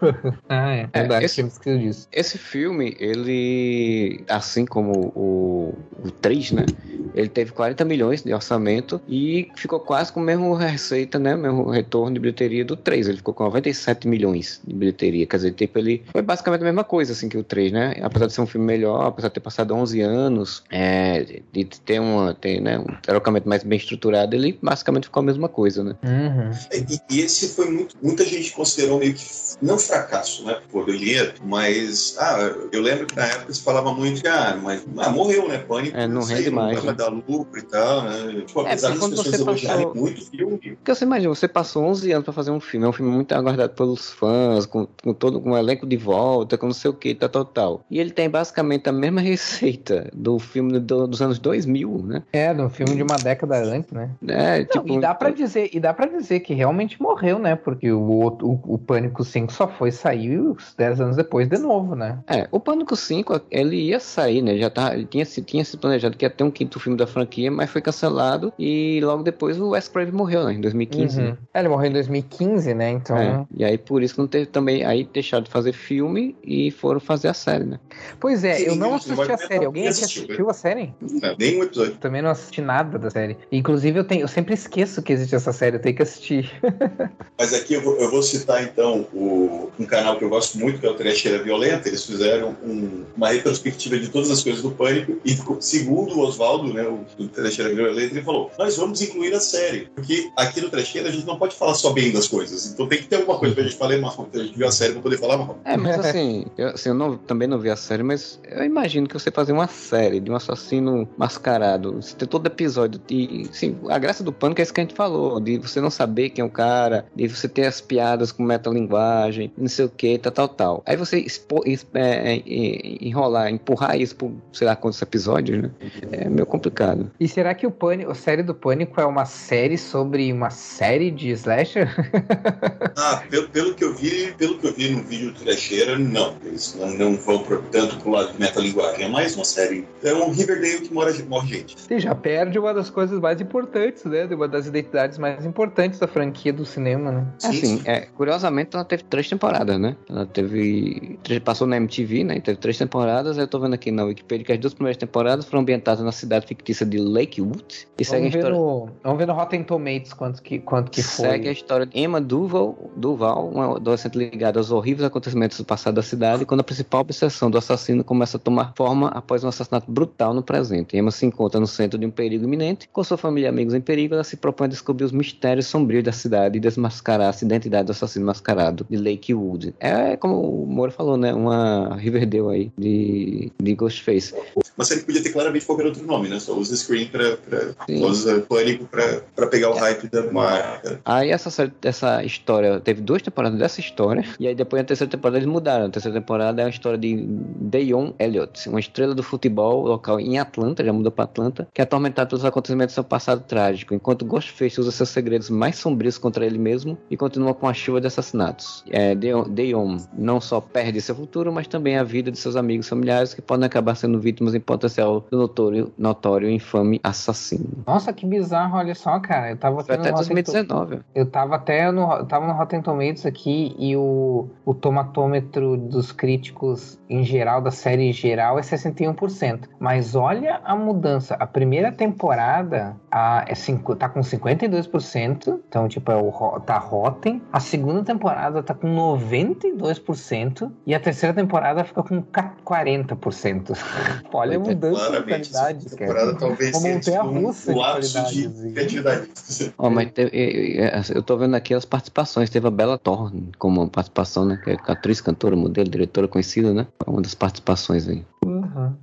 ah, é. é esse, disso. esse filme, ele, assim como o, o 3, né? Ele teve 40 milhões de orçamento e ficou quase com a mesma receita, né? O mesmo retorno de bilheteria do 3. Ele ficou com 97 milhões de bilheteria. Quer dizer, tipo, ele foi basicamente a mesma coisa, assim, que o 3, né? Apesar de ser um filme melhor, apesar de ter passado 11 anos, é, de ter, uma, ter né, um trocamento mais bem estruturado, ele basicamente ficou a mesma coisa, né? Uhum. E, e, esse foi muito. Muita gente considerou meio que. Não fracasso, né? Por dinheiro, mas. Ah, eu lembro que na época se falava muito que, ah, mas ah, morreu, né? Pânico. É, não rende mais. Não vai dar lucro e tal, né? Tipo, é, apesar é, das pessoas elogiarem passou... muito o filme. Porque você imagina, você passou 11 anos pra fazer um filme, é um filme muito aguardado pelos fãs, com, com todo com um elenco de volta, com não sei o que, tal, tal, tal. E ele tem basicamente a mesma receita do filme do, dos anos 2000, né? É, do filme de uma década antes, né? É, não, tipo... E dá pra dizer, e dá para dizer que realmente morreu, né? Porque o, o, o Pânico 5 só foi sair uns 10 anos depois de novo, né? É, o Pânico 5, ele ia sair, né? Já tá, ele tinha, tinha se planejado que ia ter um quinto filme da franquia, mas foi cancelado e logo depois o Wes Craven morreu, né? Em 2015. Uhum. Né? É, ele morreu em 2015, né? Então. É, e aí por isso que não teve também. Aí deixaram de fazer filme e foram fazer a série, né? Pois é, Sim, eu não assisti a série. Alguém assistiu, assistiu a série? Não, nenhum episódio. Também não assisti nada da série. Inclusive, eu, tenho, eu sempre esqueço que existe essa série, eu tenho que assistir. Mas aqui eu vou, eu vou citar então o, um canal que eu gosto muito, que é o Trecheira Violenta. Eles fizeram um, uma retrospectiva de todas as coisas do Pânico e, segundo o Oswaldo, né, o do Trecheira Violenta, ele falou: nós vamos incluir a série, porque aqui no Trecheira a gente não pode falar só bem das coisas, então tem que ter alguma coisa pra gente falar mal. A gente viu a série pra poder falar mal. É, mas assim, eu, assim, eu não, também não vi a série, mas eu imagino que você fazer uma série de um assassino mascarado, você ter todo episódio, e, sim, a graça do Pânico é isso que a gente falou, de você não saber quem é o cara, de você ter as piadas com metalinguagem, não sei o que, tal, tal, tal. Aí você expo, é, é, enrolar, empurrar isso por sei lá quantos episódios, né? É meio complicado. E será que o Pânico, a série do Pânico é uma série sobre uma série de slasher? ah, pelo, pelo que eu vi, pelo que eu vi no vídeo do Trecheira, não. Eles não, não vão pro, tanto pro lado de metalinguagem. É mais uma série. É um Riverdale que mora, morre gente. Você já perde uma das coisas mais importantes, né? De uma das identidades mais importantes da franquia do cinema, né? Sim, assim, é, curiosamente ela teve três temporadas, né? Ela teve. Passou na MTV, né? Teve três temporadas. Eu tô vendo aqui na Wikipedia que as duas primeiras temporadas foram ambientadas na cidade fictícia de Lakewood. E segue a história. No, vamos ver no Rotten Tomatoes quanto que, quanto que foi. Segue a história de Emma Duval, Duval, uma adolescente ligada aos horríveis acontecimentos do passado da cidade, quando a principal obsessão do assassino começa a tomar forma após um assassinato brutal no presente. Emma se encontra no centro de um perigo iminente. Com sua família e amigos em perigo, ela se propõe a descobrir os mistérios sombrios da cidade e desmascarar a identidade do assassino mascarado de Lakewood. É como o Moura falou, né? Uma Riverdale aí de, de Ghostface. Mas ele podia ter claramente qualquer outro nome, né? Só usa Scream pra, pra só usa Pânico pra, pra pegar o hype da marca. Aí essa, essa história, teve duas temporadas dessa história, e aí depois na terceira temporada eles mudaram. A terceira temporada é a história de Deion Elliott, uma estrela do futebol local em Atlanta, já mudou pra Atlanta, que é atormentado pelos acontecimentos do seu passado trágico, enquanto Ghostface usa seus segredos mais sombrios contra ele mesmo e continua com a chuva de assassinatos. É, Deion não só perde seu futuro, mas também a vida de seus amigos familiares que podem acabar sendo vítimas em potencial do notório, notório infame assassino. Nossa, que bizarro, olha só, cara. Eu tava até 2019. Eu tava até no, eu tava no Rotten Tomatoes aqui e o, o tomatômetro dos críticos em geral, da série geral, é 61%. Mas olha a mudança. A primeira temporada a, é cinco, tá com 52%, então, tipo, é o, tá Rotten. A segunda temporada tá com 92% e a terceira temporada fica com 40%. olha a mudança de qualidade, cara. Talvez Como russa um, de criatividade. Oh, mas eu tô vendo aqui as participações. Teve a Bella Thorne como participação, né? Que é atriz, cantora, modelo, diretora conhecida, né? Uma das participações aí.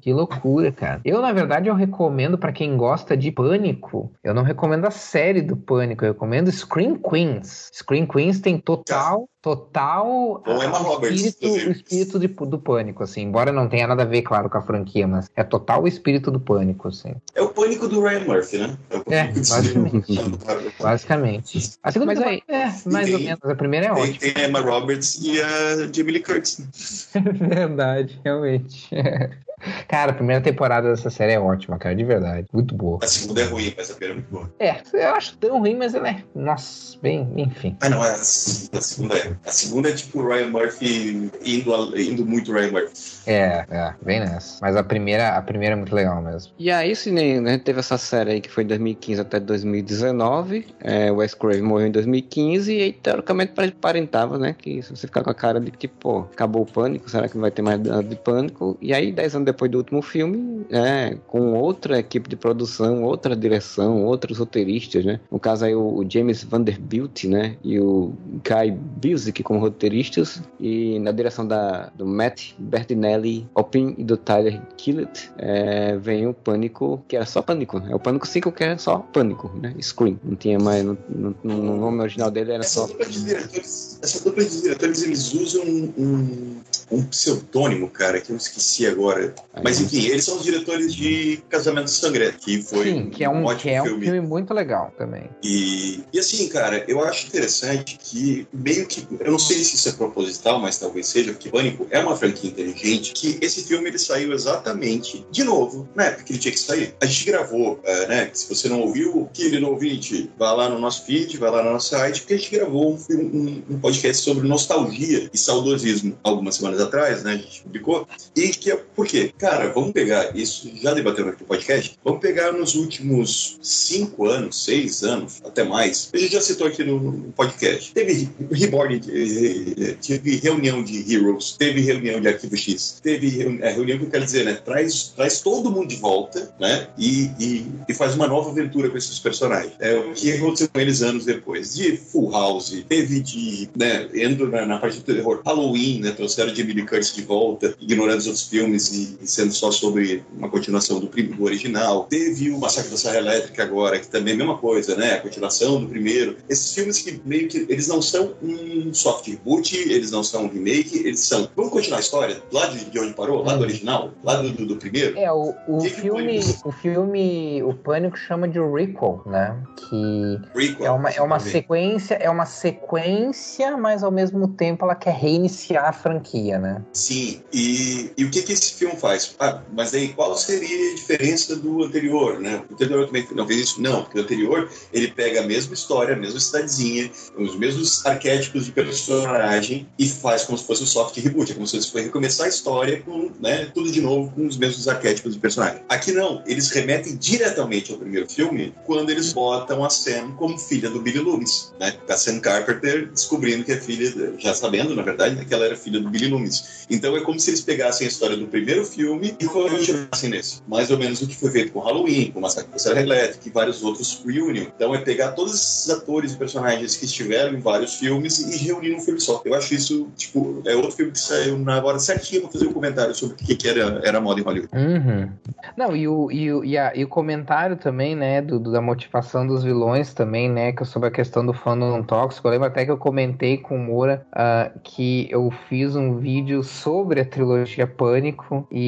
Que loucura, cara. Eu, na verdade, eu recomendo para quem gosta de Pânico. Eu não recomendo a série do Pânico, eu recomendo Scream Queens. Scream Queens tem total, total Emma o espírito, o espírito de, do Pânico, assim. Embora não tenha nada a ver, claro, com a franquia, mas é total o espírito do Pânico, assim. É o Pânico do Ryan Murphy, né? É, é basicamente. basicamente. A segunda mas aí, é, mais tem, ou menos. A primeira é tem, ótima. Tem a Emma Roberts e a Jamie Lee Curtis. Verdade, realmente. Cara, a primeira temporada dessa série é ótima, cara, de verdade. Muito boa. A segunda é ruim, mas a primeira é muito boa. É, eu acho tão ruim, mas ela é. Nossa, bem, enfim. Ah, não, é a, a segunda é. A segunda é tipo o Ryan Murphy indo, indo muito Ryan Murphy. É, é, bem nessa. Mas a primeira, a primeira é muito legal mesmo. E aí, sim, né, teve essa série aí que foi de 2015 até 2019. É, o Wes Craven morreu em 2015 e aí, teoricamente, aparentava, né? Que se você ficar com a cara de que, pô, acabou o pânico, será que não vai ter mais de pânico? E aí, 10 anos depois do último filme, é, com outra equipe de produção, outra direção, outros roteiristas, né? No caso aí o James Vanderbilt, né? E o Guy Busick como roteiristas e na direção da, do Matt Bertinelli, Opin e do Tyler Killett, é, vem o Pânico, que era só Pânico, né? É o Pânico 5 que era só Pânico, né? Scream, não tinha mais, no, no, no nome original dele era essa só... Dupla de diretores, essa dupla de diretores, eles usam um, um pseudônimo, cara, que eu esqueci agora. Mas enfim, eles são os diretores de Casamento Sangrento, que foi Sim, que é um, um que é um filme. filme. muito legal também. E, e assim, cara, eu acho interessante que meio que, eu não sei se isso é proposital, mas talvez seja, porque Pânico é uma franquia inteligente, que esse filme ele saiu exatamente, de novo, na época que ele tinha que sair. A gente gravou, uh, né, se você não ouviu, querido ouvinte, vai lá no nosso feed, vai lá no nosso site, porque a gente gravou um, um, um podcast sobre nostalgia e saudosismo algumas semanas atrás, né, a gente publicou, e que é, por quê? Cara, vamos pegar isso, já debatemos aqui no podcast, vamos pegar nos últimos cinco anos, seis anos, até mais. A gente já citou aqui no, no podcast. Teve Reborn, eh, teve reunião de Heroes, teve reunião de Arquivo X, teve reunião, é, reunião que eu quero dizer, né? Traz, traz todo mundo de volta, né? E, e, e faz uma nova aventura com esses personagens. É o que aconteceu com eles anos depois. De Full House, teve de, né? Indo na, na parte do terror, Halloween, né? Trouxeram de Emily Curtis de volta, ignorando os outros filmes e sendo só sobre uma continuação do, do original. Teve o Massacre da Serra Elétrica agora, que também é a mesma coisa, né? A continuação do primeiro. Esses filmes que meio que eles não são um soft reboot, eles não são um remake, eles são. Vamos continuar a história lá de, de onde parou, lá do original, lá do, do, do primeiro. É o, o filme, o filme, o Pânico chama de Recall, né? Que Recall, é uma é uma sequência, é uma sequência, mas ao mesmo tempo ela quer reiniciar a franquia, né? Sim. E, e o que que esse filme faz? Ah, mas aí qual seria a diferença do anterior, né? O anterior também não fez isso? Não, porque o anterior ele pega a mesma história, a mesma cidadezinha, os mesmos arquétipos de personagem e faz como se fosse um soft reboot, é como se fosse recomeçar a história com, né, tudo de novo com os mesmos arquétipos de personagem. Aqui não, eles remetem diretamente ao primeiro filme quando eles botam a Sam como filha do Billy Loomis, né? A Sam Carpenter descobrindo que é filha, já sabendo, na verdade, né, que ela era filha do Billy Loomis. Então é como se eles pegassem a história do primeiro filme filme e continuassem nesse. Mais ou menos o que foi feito com Halloween, com Massacre da Serra Elétrica e vários outros reunion. Então é pegar todos esses atores e personagens que estiveram em vários filmes e reunir num filme só. Eu acho isso, tipo, é outro filme que saiu na hora certinho pra fazer um comentário sobre o que, que era, era moda em Hollywood. Uhum. Não, e o, e, o, e, a, e o comentário também, né, do, do, da motivação dos vilões também, né, que é sobre a questão do fandom tóxico. Eu lembro até que eu comentei com o Moura uh, que eu fiz um vídeo sobre a trilogia Pânico e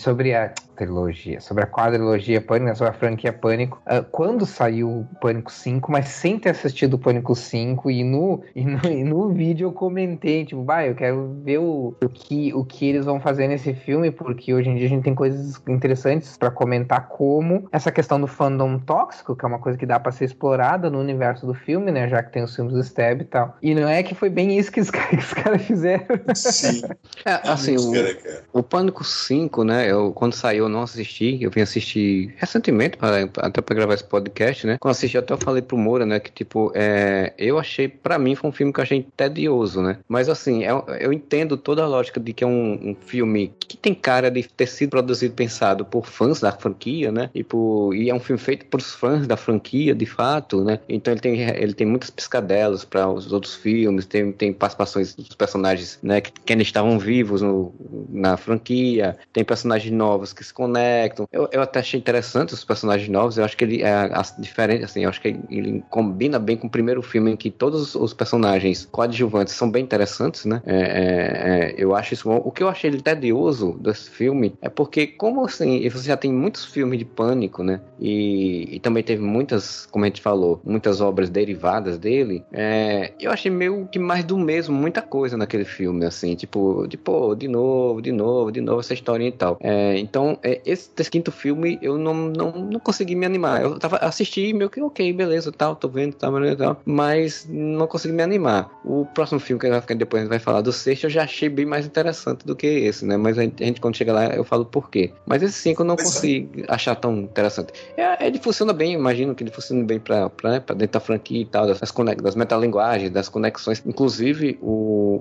sobre a trilogia, sobre a quadrilogia Pânico, sobre a franquia Pânico, uh, quando saiu o Pânico 5, mas sem ter assistido o Pânico 5, e no, e no, e no vídeo eu comentei, tipo, bah, eu quero ver o, o, que, o que eles vão fazer nesse filme, porque hoje em dia a gente tem coisas interessantes para comentar, como essa questão do fandom tóxico, que é uma coisa que dá para ser explorada no universo do filme, né, já que tem os filmes do Stab e tal. E não é que foi bem isso que os caras, caras fizeram. Sim. É, assim, o, o Pânico 5, né, eu, quando saiu não assisti, eu vim assistir recentemente, pra, até para gravar esse podcast, né? Quando assisti, até eu falei pro Moura, né, que tipo, é, eu achei, para mim, foi um filme que eu achei tedioso, né? Mas assim, eu, é, eu entendo toda a lógica de que é um, um, filme que tem cara de ter sido produzido, pensado por fãs da franquia, né? E, por, e é um filme feito por fãs da franquia, de fato, né? Então ele tem, ele tem muitas piscadelas para os outros filmes, tem, tem participações dos personagens, né, que, que ainda estavam vivos no, na franquia, tem personagens novos que se conectam. Eu, eu até achei interessante os personagens novos. Eu acho que ele é diferente, assim, eu acho que ele combina bem com o primeiro filme em que todos os personagens coadjuvantes são bem interessantes, né? É, é, é, eu acho isso bom. O que eu achei tedioso desse filme é porque, como assim, você já tem muitos filmes de pânico, né? E, e também teve muitas, como a gente falou, muitas obras derivadas dele. É, eu achei meio que mais do mesmo, muita coisa naquele filme, assim, tipo, de pô, de novo, de novo, de novo essa historinha e tal. É, então, é, esse, esse, quinto filme eu não, não, não consegui me animar. Eu tava assisti meio que ok, beleza, tal, tô vendo, tal, tal, mas não consegui me animar. O próximo filme que depois a gente vai falar do sexto, eu já achei bem mais interessante do que esse, né? Mas a gente, a gente quando chega lá, eu falo por quê. Mas esse cinco eu não consegui achar tão interessante. É, ele funciona bem, imagino que ele funciona bem pra, pra, né, pra dentro da franquia e tal, das, das metalinguagens, das conexões. Inclusive, o,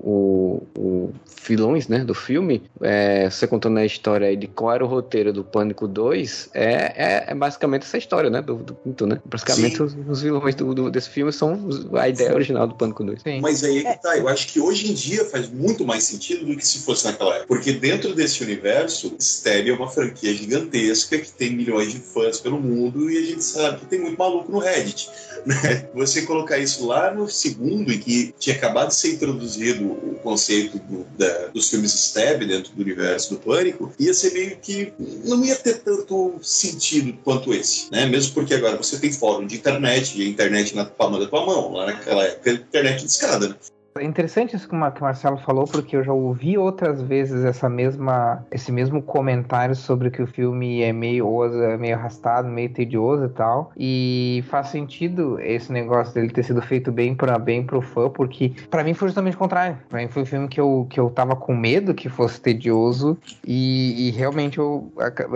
o, o vilões, né, do filme, é, você contando a história aí de qual era o roteiro do Pânico 2 é, é, é basicamente essa história, né? Do, do quinto, né? Basicamente os, os, vilões do, do, desse filme são a ideia Sim. original do Pânico 2. Sim. Mas aí é que tá, eu acho que hoje em dia faz muito mais sentido do que se fosse naquela época. Porque dentro desse universo, Stab é uma franquia gigantesca que tem milhões de fãs pelo mundo e a gente sabe que tem muito maluco no Reddit. Né? Você colocar isso lá no segundo, em que tinha acabado de ser introduzido o conceito do, da, dos filmes Stab dentro do universo do Pânico, ia ser meio que não ia ter tanto sentido quanto esse, né? Mesmo porque agora você tem fórum de internet e a internet na palma da tua mão, lá naquela época, internet discada. Né? É interessante isso que o Marcelo falou, porque eu já ouvi outras vezes essa mesma, esse mesmo comentário sobre que o filme é meio osa, meio arrastado, meio tedioso e tal. E faz sentido esse negócio dele ter sido feito bem para bem pro fã, porque para mim foi justamente o contrário. Pra mim foi um filme que eu, que eu tava com medo que fosse tedioso e, e realmente eu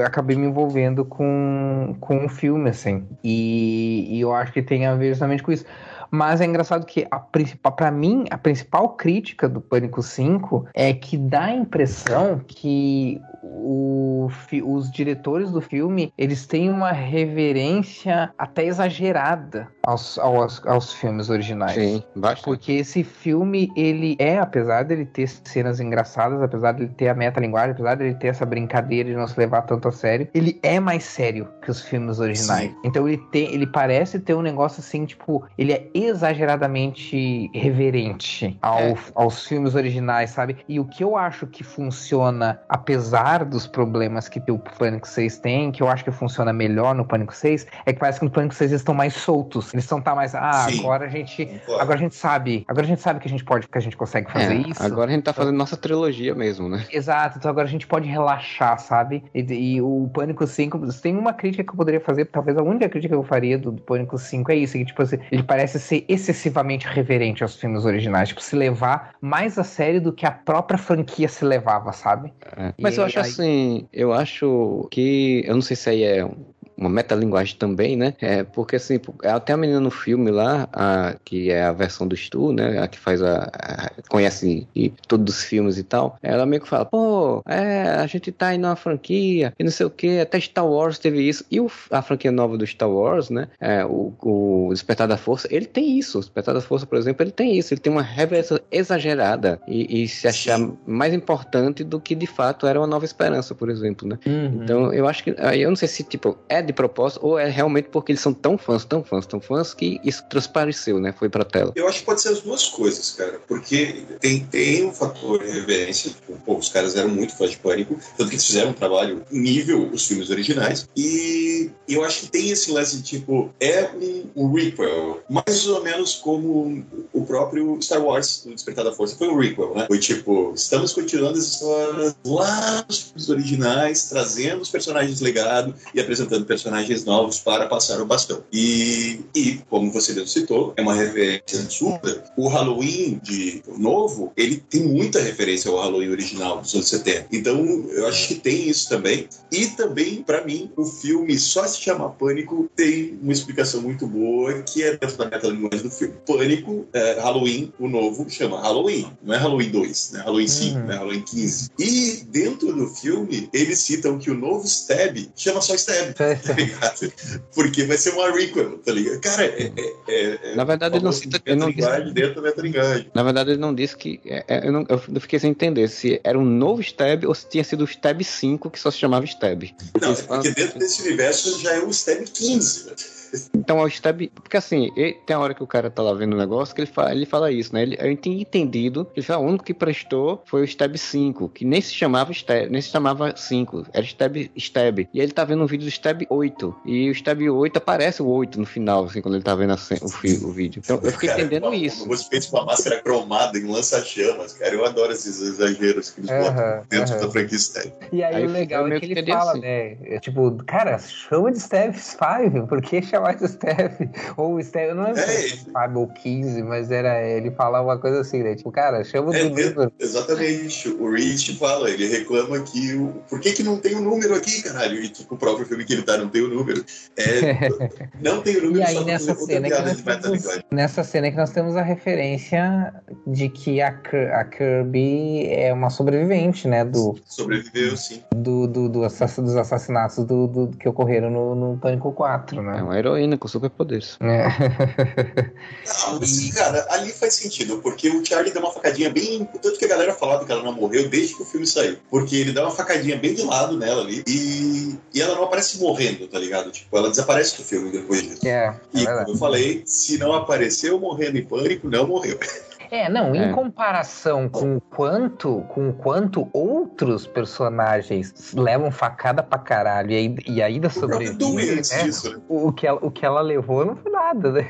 acabei me envolvendo com, com o filme, assim. E, e eu acho que tem a ver justamente com isso. Mas é engraçado que a principal, para mim, a principal crítica do Pânico 5 é que dá a impressão que o, os diretores do filme eles têm uma reverência até exagerada aos, aos, aos filmes originais. Sim, bastante. Porque esse filme, ele é, apesar dele ter cenas engraçadas, apesar dele ter a metalinguagem, apesar dele ter essa brincadeira de não se levar tanto a sério, ele é mais sério que os filmes originais. Sim. Então ele tem, ele parece ter um negócio assim, tipo, ele é exageradamente reverente ao, é. aos filmes originais, sabe? E o que eu acho que funciona, apesar dos problemas que o Pânico 6 tem, que eu acho que funciona melhor no Pânico 6, é que parece que no Pânico 6 eles estão mais soltos. Eles estão tá mais, ah, Sim. agora a gente, Concordo. agora a gente sabe, agora a gente sabe que a gente pode, que a gente consegue fazer é, isso. Agora a gente tá fazendo nossa trilogia mesmo, né? Exato, então agora a gente pode relaxar, sabe? E, e o Pânico 5, tem uma crítica que eu poderia fazer, talvez a única crítica que eu faria do, do Pânico 5 é isso, que tipo assim, ele parece ser excessivamente reverente aos filmes originais, tipo, se levar mais a sério do que a própria franquia se levava, sabe? É. Mas eu acho. Assim, eu acho que, eu não sei se aí é uma metalinguagem também, né? É, porque assim, até a menina no filme lá, a, que é a versão do Stu, né? A que faz a. a conhece e, todos os filmes e tal. Ela meio que fala, pô, é, a gente tá aí numa franquia e não sei o que, até Star Wars teve isso. E o, a franquia nova do Star Wars, né? É, o, o Despertar da Força, ele tem isso. O Despertar da Força, por exemplo, ele tem isso. Ele tem uma revelação exagerada e, e se achar Sim. mais importante do que de fato era uma nova esperança, por exemplo, né? Uhum. Então eu acho que. Eu não sei se, tipo, é de propósito ou é realmente porque eles são tão fãs, tão fãs, tão fãs que isso transpareceu, né? Foi pra tela. Eu acho que pode ser as duas coisas, cara. Porque tem, tem um fator de reverência. Tipo, pô, os caras eram muito fãs de Pânico, tanto que eles fizeram um trabalho nível os filmes originais. E eu acho que tem esse lance de, tipo, é um, um requel, mais ou menos como o próprio Star Wars, do Despertar da Força, foi um requel, né? Foi tipo, estamos continuando as histórias lá nos filmes originais, trazendo os personagens legado e apresentando personagens novos para passar o bastão. E, e como você mesmo citou, é uma referência absurda. O Halloween de novo, ele tem muita referência ao Halloween original dos anos 70. Então, eu acho que tem isso também. E também, para mim, o filme só se chama Pânico tem uma explicação muito boa que é dentro da metalinguagem do filme. Pânico, é, Halloween, o novo, chama Halloween. Não é Halloween 2, né? Halloween 5, uhum. né? Halloween 15. E dentro do filme, eles citam que o novo Stab chama só Stab, tá ligado? Porque vai ser uma requel, tá ligado? Cara, é, é, é Na verdade, ele não cita... Ele não disse... dentro da. Na verdade, ele não disse que... É, é, eu, não, eu fiquei sem entender se era um novo Stab ou se tinha sido o Stab 5 que só se chamava Stab. Não, é porque dentro desse universo já é o Stab 15, né? Então, o Stab. Porque assim, ele, tem a hora que o cara tá lá vendo o negócio que ele fala, ele fala isso, né? Ele, eu tinha entendido. Ele fala, o único que prestou foi o Stab 5, que nem se chamava Stab, nem se chamava 5, era Stab Stab. E ele tá vendo um vídeo do Stab 8. E o Stab 8 aparece o 8 no final, assim, quando ele tá vendo a, o, o, vídeo. Então eu fiquei cara, entendendo uma, isso. Você fez uma máscara cromada em lança-chamas, cara. Eu adoro esses exageros que eles uh -huh, botam dentro uh -huh. da franquia Stab. E aí, aí o legal é que ele fala, assim. né? É, tipo, cara, chama de Stab 5, por que chamar de Stab? Ou o Steve, eu não lembro é, se Fábio ou 15, mas era ele falava uma coisa assim, né? Tipo, cara, chama é, do livro. Exatamente. O Rich fala, ele reclama que o. Por que, que não tem o um número aqui, caralho? E tipo, o próprio filme que ele tá não tem o um número. É, não tem o um número e aí, nessa cena, que nós temos, nessa cena que nós temos a referência de que a, a Kirby é uma sobrevivente, né? Do, Sobreviveu, sim. Do, do, do assass dos assassinatos do, do, que ocorreram no, no Pânico 4, né? É uma heroína com superpoderes. É. Não, mas, cara, ali faz sentido, porque o Charlie dá uma facadinha bem. Tanto que a galera falava que ela não morreu desde que o filme saiu. Porque ele dá uma facadinha bem de lado nela ali e, e ela não aparece morrendo, tá ligado? Tipo, ela desaparece do filme depois disso. É, é e como eu falei, se não apareceu morrendo em pânico, não morreu. É, não, em é. comparação com quanto, com quanto outros personagens levam facada pra caralho e, e ainda sobrevivem, né? Disso, né? O, que ela, o que ela levou não foi nada, né?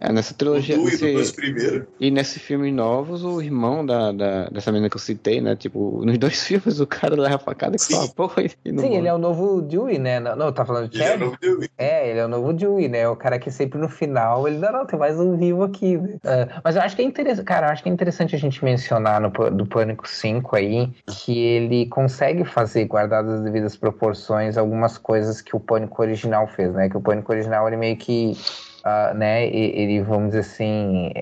É, nessa trilogia. Nesse, e nesse filme novos, o irmão da, da, dessa menina que eu citei, né? Tipo, nos dois filmes o cara leva facada que fala, porra. Sim, morre. ele é o novo Dewey, né? Não, não tá falando de Ele é o novo Dewey. É, ele é o novo Dewey, né? O cara que sempre no final, ele não, não, tem mais um vivo aqui. Né? Uh, mas eu acho que que é interessante, cara, acho que é interessante a gente mencionar no do Pânico 5 aí que ele consegue fazer, guardadas as devidas proporções, algumas coisas que o Pânico original fez, né? Que o Pânico original ele meio que Uh, né, ele, vamos dizer assim,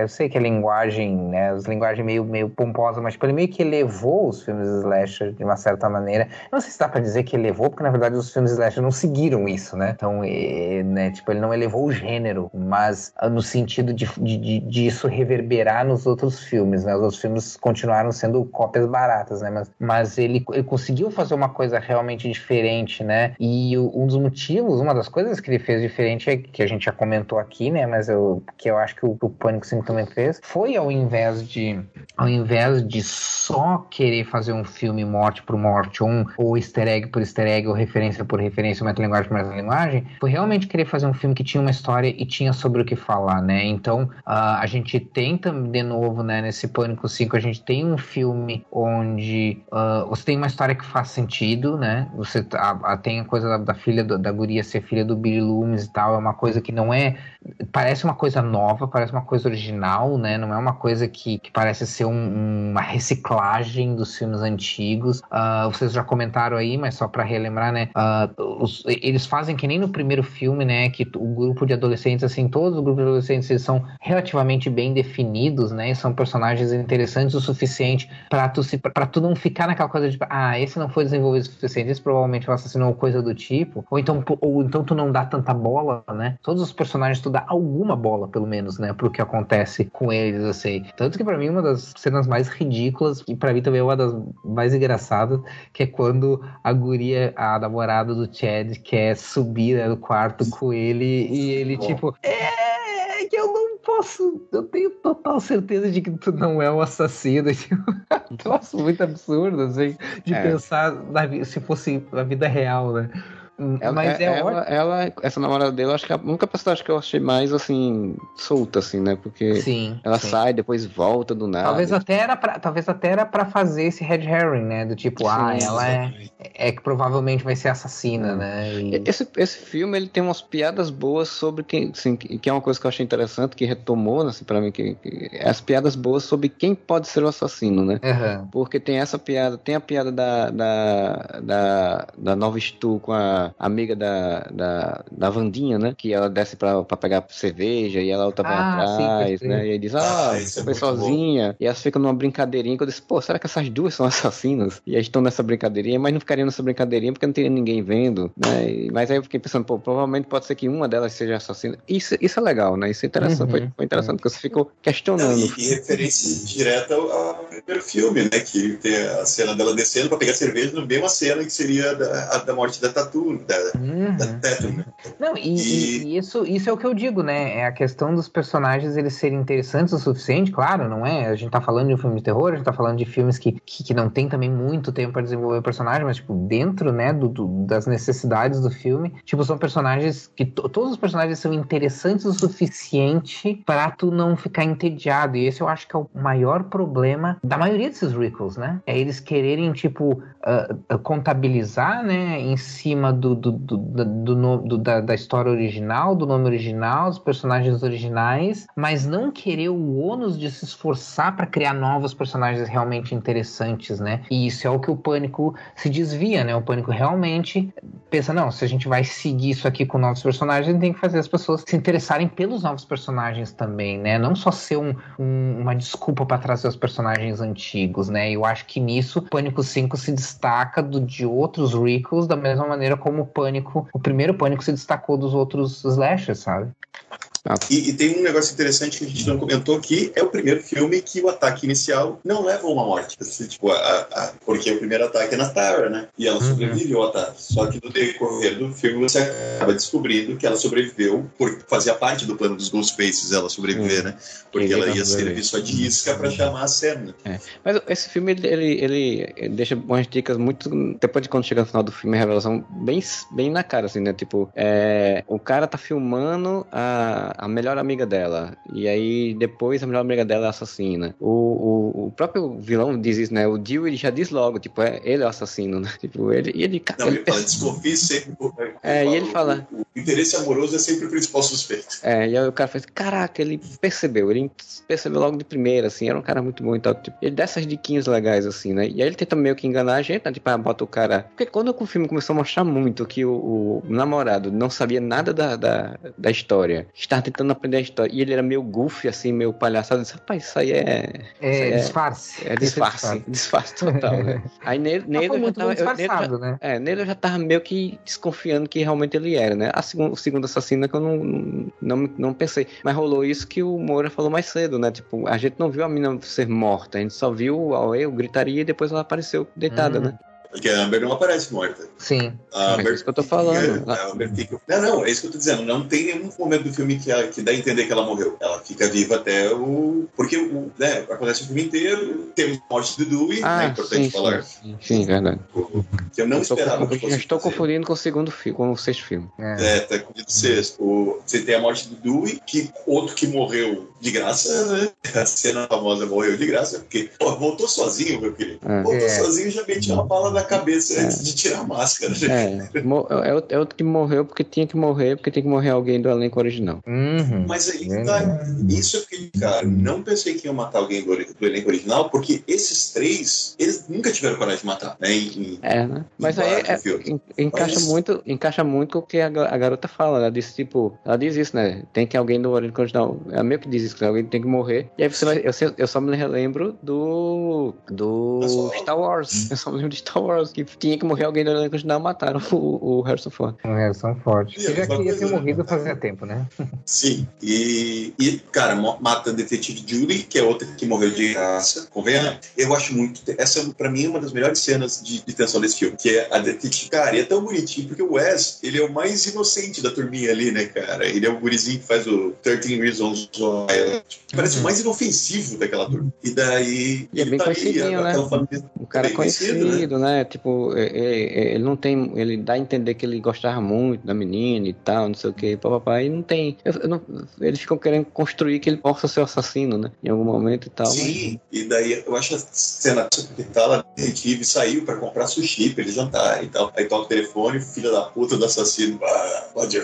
eu sei que a linguagem, né, as linguagem meio, meio pomposa, mas tipo, ele meio que elevou os filmes slasher de uma certa maneira. Não sei se dá para dizer que elevou, porque na verdade os filmes slasher não seguiram isso, né? Então, e, né, tipo, ele não elevou o gênero, mas uh, no sentido de, de, de, isso reverberar nos outros filmes, né? Os outros filmes continuaram sendo cópias baratas, né? Mas, mas ele, ele conseguiu fazer uma coisa realmente diferente, né? E um dos motivos, uma das coisas que ele fez diferente é que a gente já comentou aqui, né? Mas eu, que eu acho que o, o Pânico 5 também fez, foi ao invés de ao invés de só querer fazer um filme morte por morte, um, ou easter egg por easter egg, ou referência por referência, metalinguagem por metalinguagem, foi realmente querer fazer um filme que tinha uma história e tinha sobre o que falar, né? Então, uh, a gente tenta, de novo, né, nesse Pânico 5, a gente tem um filme onde uh, você tem uma história que faz sentido, né? Você a, a, tem a coisa da, da filha, do, da guria ser filha do Billy Loomis e tal, é uma coisa que não não é parece uma coisa nova, parece uma coisa original, né? Não é uma coisa que, que parece ser um, uma reciclagem dos filmes antigos. Uh, vocês já comentaram aí, mas só para relembrar, né? Uh, os, eles fazem que nem no primeiro filme, né? Que o grupo de adolescentes, assim, todos os grupos de adolescentes eles são relativamente bem definidos, né? E são personagens interessantes o suficiente para tu se para tu não ficar naquela coisa de ah, esse não foi desenvolvido o suficiente, esse provavelmente vai assassinou ou coisa do tipo, ou então ou então tu não dá tanta bola, né? Todos os personagens tu dá alguma bola, pelo menos, né, pro que acontece com eles, assim. Tanto que para mim uma das cenas mais ridículas, e para mim também é uma das mais engraçadas, que é quando a guria, a namorada do Chad, quer subir né, no quarto com ele e ele, tipo, é que eu não posso, eu tenho total certeza de que tu não é o assassino. Tipo, troço muito absurdo, assim, de é. pensar na, se fosse na vida real, né? Ela, Mas é, é ela, ela, essa namorada dele, acho que é a única personagem que eu achei mais assim, solta, assim, né? Porque sim, ela sim. sai, depois volta do nada. Talvez até era pra, talvez até era pra fazer esse red herring, né? Do tipo, ah, sim, ah, ela é, é que provavelmente vai ser assassina, né? E... Esse, esse filme ele tem umas piadas boas sobre quem, assim, que é uma coisa que eu achei interessante, que retomou, assim, pra mim, que, que as piadas boas sobre quem pode ser o assassino, né? Uhum. Porque tem essa piada, tem a piada da, da, da, da Nova Stu com a amiga da, da, da Vandinha, né? Que ela desce pra, pra pegar cerveja e ela outra vai ah, atrás, sim, né? E ele diz, ah, ah é foi sozinha. Bom. E elas ficam numa brincadeirinha que eu disse, pô, será que essas duas são assassinas? E eles estão nessa brincadeirinha, mas não ficariam nessa brincadeirinha porque não teria ninguém vendo, né? E, mas aí eu fiquei pensando, pô, provavelmente pode ser que uma delas seja assassina. Isso, isso é legal, né? Isso é interessante, uhum, foi, foi, interessante, uhum. porque você ficou questionando. Não, e, e, referência direta ao, ao, primeiro filme, né? Que tem a cena dela descendo pra pegar cerveja, no mesmo cena que seria da, a, da morte da Tatu, da, Uhum. Né? Não, e, e... e, isso, isso é o que eu digo, né? É a questão dos personagens eles serem interessantes o suficiente, claro, não é? A gente tá falando de um filme de terror, a gente tá falando de filmes que, que, que não tem também muito tempo para desenvolver o personagem, mas, tipo, dentro, né, do, do, das necessidades do filme, tipo, são personagens que todos os personagens são interessantes o suficiente para tu não ficar entediado. E esse eu acho que é o maior problema da maioria desses recalls, né? É eles quererem, tipo, uh, contabilizar, né, em cima do, do, do, do, do da, da, história original, do nome original, dos personagens originais, mas não querer o ônus de se esforçar para criar novos personagens realmente interessantes, né? E isso é o que o Pânico se desvia, né? O Pânico realmente pensa, não, se a gente vai seguir isso aqui com novos personagens, tem que fazer as pessoas se interessarem pelos novos personagens também, né? Não só ser um, um, uma desculpa para trazer os personagens antigos, né? Eu acho que nisso o Pânico 5 se destaca do, de outros recalls da mesma maneira como o Pânico, o primeiro Pânico se destacou dos outros slashers, sabe? E, e, tem um negócio interessante que a gente não comentou que é o primeiro filme que o ataque inicial não leva a uma morte. Assim, tipo, a, a, porque o primeiro ataque é na Tara, né? E ela uhum. sobreviveu ao ataque. Só que no decorrer do filme você acaba descobrindo que ela sobreviveu por fazer parte do plano dos Ghostfaces ela sobreviver, uhum. né? Porque ela ia servir só de isca para chamar a cena. É. Mas esse filme ele, ele, ele, deixa umas dicas muito. Depois de quando chega no final do filme, a revelação bem, bem na cara, assim, né? Tipo, é, o cara tá filmando a a, melhor amiga dela. E aí depois a melhor amiga dela é assassina. O, o, o próprio vilão diz isso, né? O Dio ele já diz logo, tipo, é, ele é o assassino, né? Tipo, ele. ele Não, ele, ele fala, desconfie sempre. É, e ele fala. O, o, interesse amoroso é sempre o principal suspeito. É, e aí o cara faz, caraca, ele percebeu, ele percebeu logo de primeira, assim, era um cara muito bom e tal. Tipo, ele dá essas diquinhas legais, assim, né? E aí ele tenta meio que enganar a gente, né? Tipo, ah, bota o cara. Porque quando o filme começou a mostrar muito que o, o namorado não sabia nada da, da, da história, estava tentando aprender a história. E ele era meio goofy, assim, meio palhaçado. Eu disse, rapaz, isso aí é. É, aí disfarce. É, é disfarce. disfarce total, né? Aí nele, nele eu já tava. Eu, nele, já, né? é, nele eu já tava meio que desconfiando que realmente ele era, né? A segunda, o segundo assassino que eu não, não, não pensei. Mas rolou isso que o Moura falou mais cedo, né? Tipo, a gente não viu a menina ser morta, a gente só viu a eu gritaria e depois ela apareceu deitada, uhum. né? Porque a Amber não aparece morta. Sim. A Amber, é isso que eu tô falando. A Amber fica... Não, não, é isso que eu tô dizendo. Não tem nenhum momento do filme que, ela, que dá a entender que ela morreu. Ela fica viva até o. Porque o, né, acontece o filme inteiro. Temos a morte do Dewey, ah, né, é importante sim, falar. Sim, sim, verdade. Que eu não eu esperava. Que eu estou confundindo com o segundo filme, com o sexto filme. É, é tá confundindo o sexto. O, você tem a morte do Dewey, que outro que morreu de graça, né? A cena famosa morreu de graça, porque pô, voltou sozinho, meu querido. É. Voltou é. sozinho e já metia uma bala na na cabeça é. antes de tirar a máscara. É, é, é outro que morreu porque tinha que morrer, porque tem que morrer alguém do elenco original. Uhum. Mas aí, tá, isso eu fiquei, cara, não pensei que ia matar alguém do, do, elenco original, porque esses três, eles nunca tiveram coragem de matar, né? Em, é, né? Mas aí é, encaixa, Mas... muito, encaixa muito com o que a, a, garota fala. Ela diz, tipo, ela diz isso, né? Tem que alguém do elenco original. É meio que diz isso, que alguém tem que morrer. E aí você vai, eu, eu só me relembro do. do Star Wars. Eu só me lembro de Star Wars, que tinha que morrer alguém do elenco original mataram o, o Harrison Ford. O Harrison Ford. Ele já queria ter morrido fazia tempo, né? Sim. E, e, cara, mata a detetive Julie, que é outra que morreu de graça. Convenha, eu acho muito. Essa, pra mim, é uma das melhores cenas de, de tensão desse filme, que é a detetive. Cara, e é tão bonitinho, porque o Wes, ele é o mais inocente da turminha ali, né, cara? Ele é o gurizinho que faz o 13 Reasons Why. Parece o mais inofensivo daquela turma. E daí. E é bem tá ali, né? Família, o cara é conhecido, né? né? Tipo, é, é, ele não tem. Ele dá a entender que ele gostava muito da menina e tal, não sei o que, papai. E não tem. Eu, eu não, eles ficam querendo construir que ele possa ser o assassino, né? Em algum momento e tal. Sim, mas... e daí eu acho a cena que tá lá, detetive saiu pra comprar sushi pra ele jantar e tal. Aí toca o telefone, filho da puta do assassino, ah, pode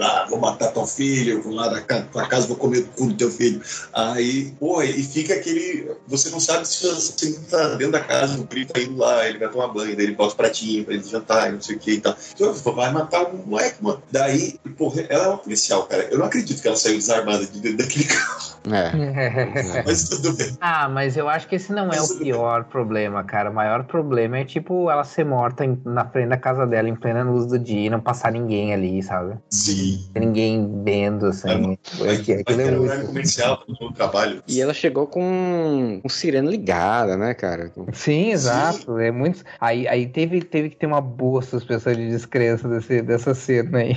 ah, vou matar teu filho, vou lá na tua casa, vou comer o cu do teu filho. Aí, porra, e fica aquele. Você não sabe se o assassino tá dentro da casa, o grito tá indo lá, ele vai tomar banho, daí ele bota o pratinho pra ele jantar, não sei o que e tal. Então, vai matar um moleque, mano. Daí, porra, ela é uma policial, cara. Eu não acredito que ela saiu desarmada de dentro daquele carro. É. mas tudo bem. Ah, mas eu acho que esse não é mas é o pior bem. problema, cara. O maior problema é, tipo, ela ser morta em, na frente da casa dela, em plena luz do dia, e não passar ninguém ali, sabe? Sim. Ninguém vendo, assim. Mas, aquilo é muito... comercial no trabalho. E ela chegou com, com sirene ligada, né, cara? Sim, exato. Sim. É muito... Aí, aí teve, teve que ter uma boa suspensão de descrença desse, dessa cena aí.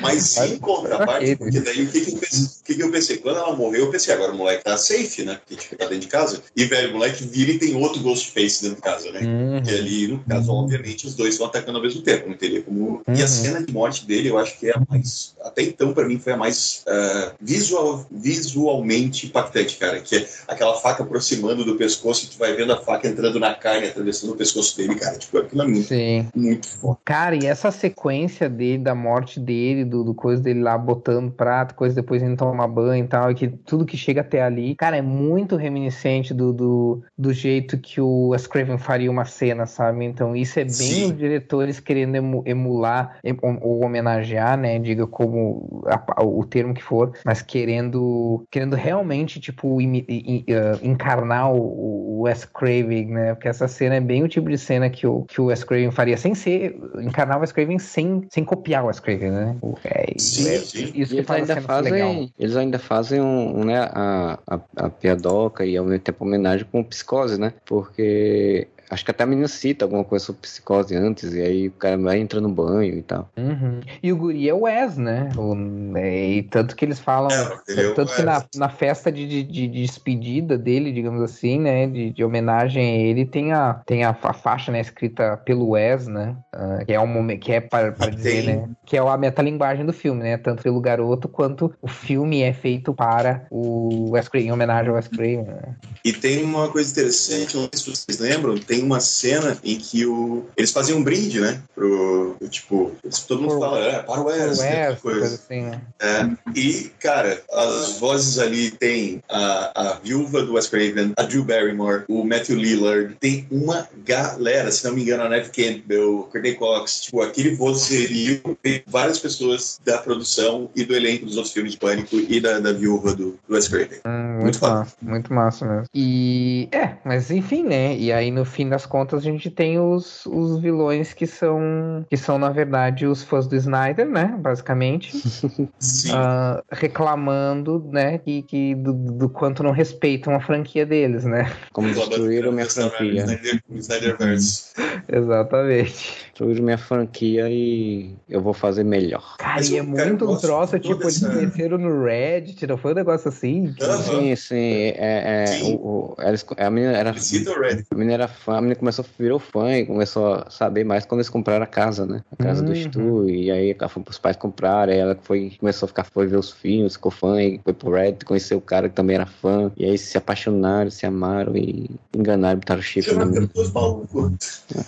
Mas em contraparte, porque daí o que, que, eu pensei, o que, que eu pensei? Quando ela morreu, eu pensei, agora o moleque tá safe, né? Porque a gente fica dentro de casa. E, velho, o moleque vira e tem outro Ghostface dentro de casa, né? Uhum. E ali, no caso, uhum. obviamente, os dois estão atacando ao mesmo tempo, não teria como. Uhum. E a uhum. cena de morte dele, eu acho que é a mais. Até então, pra mim, foi a mais uh, visual, visualmente impactante, cara. Que é aquela faca aproximando do pescoço e tu vai vendo a faca entrando na carne, atravessando o pescoço dele, cara. Tipo, aquilo é muito, Sim. muito forte. Cara, e essa sequência dele, da morte dele, do, do coisa dele lá botando prato, coisa depois indo tomar banho e tal, e que tudo que chega até ali, cara, é muito reminiscente do, do, do jeito que o Wes Craven faria uma cena, sabe? Então isso é bem Sim. os diretores querendo emular ou homenagear, né? Diga como a, o termo que for, mas querendo querendo realmente, tipo, imi, uh, encarnar o, o Wes Craven, né? Porque essa cena é bem o tipo de cena que o, que o Wes Craven faria, sem ser, encarnar o Wes Craven sem, sem copiar o Wes Craven, né? É, sim, é, sim. Isso eles ainda fazem, eles ainda fazem um, um né, a, a, a piadoca e ao mesmo tempo homenagem com psicose, né? Porque Acho que até a menina cita alguma coisa sobre psicose antes, e aí o cara vai entrar no banho e tal. Uhum. E o guri é o Wes, né? O, é, e tanto que eles falam. É, tanto é que na, na festa de, de, de, despedida dele, digamos assim, né? De, de homenagem a ele, tem a, tem a, a faixa né, escrita pelo Wes, né? Uh, que é, um, que é para, para dizer, né? Que é a metalinguagem do filme, né? Tanto pelo garoto quanto o filme é feito para o Wes Craven, em homenagem ao Wes Craven. Né? E tem uma coisa interessante, não sei se vocês lembram, tem uma cena em que o, eles faziam um brinde, né? Pro, tipo, todo mundo fala, é, para o Wes, né? Coisa. Assim, né? É, e, cara, as vozes ali tem a, a viúva do Wes Craven, a Drew Barrymore, o Matthew Lillard, tem uma galera, se não me engano, a Neve Campbell, Courtney Cox, tipo, aquele vozerio, tem várias pessoas da produção e do elenco dos outros filmes de Pânico e da, da viúva do, do Wes Craven. Hum, muito, muito massa, muito massa mesmo. E, é, mas enfim, né? E aí, no fim das contas, a gente tem os, os vilões que são, que são, na verdade, os fãs do Snyder, né? Basicamente. uh, reclamando, né? Que, que do, do, quanto não respeitam a franquia deles, né? Como destruíram minha franquia. Exatamente. Destruíram minha franquia e eu vou fazer melhor. Cara, e é muito um troço, tipo, eles meteram no Reddit, não foi um negócio assim? Sim, sim. É, é, sim. O, o, a menina era, a menina era fã a menina começou, virou fã e começou a saber mais quando eles compraram a casa, né? A casa uhum. do Stu. E aí ela foi pros pais comprar, aí ela foi, começou a ficar, foi ver os filmes, ficou fã, e foi pro Reddit, conheceu o cara que também era fã. E aí se apaixonaram, se amaram e enganaram, botaram chifre na menina.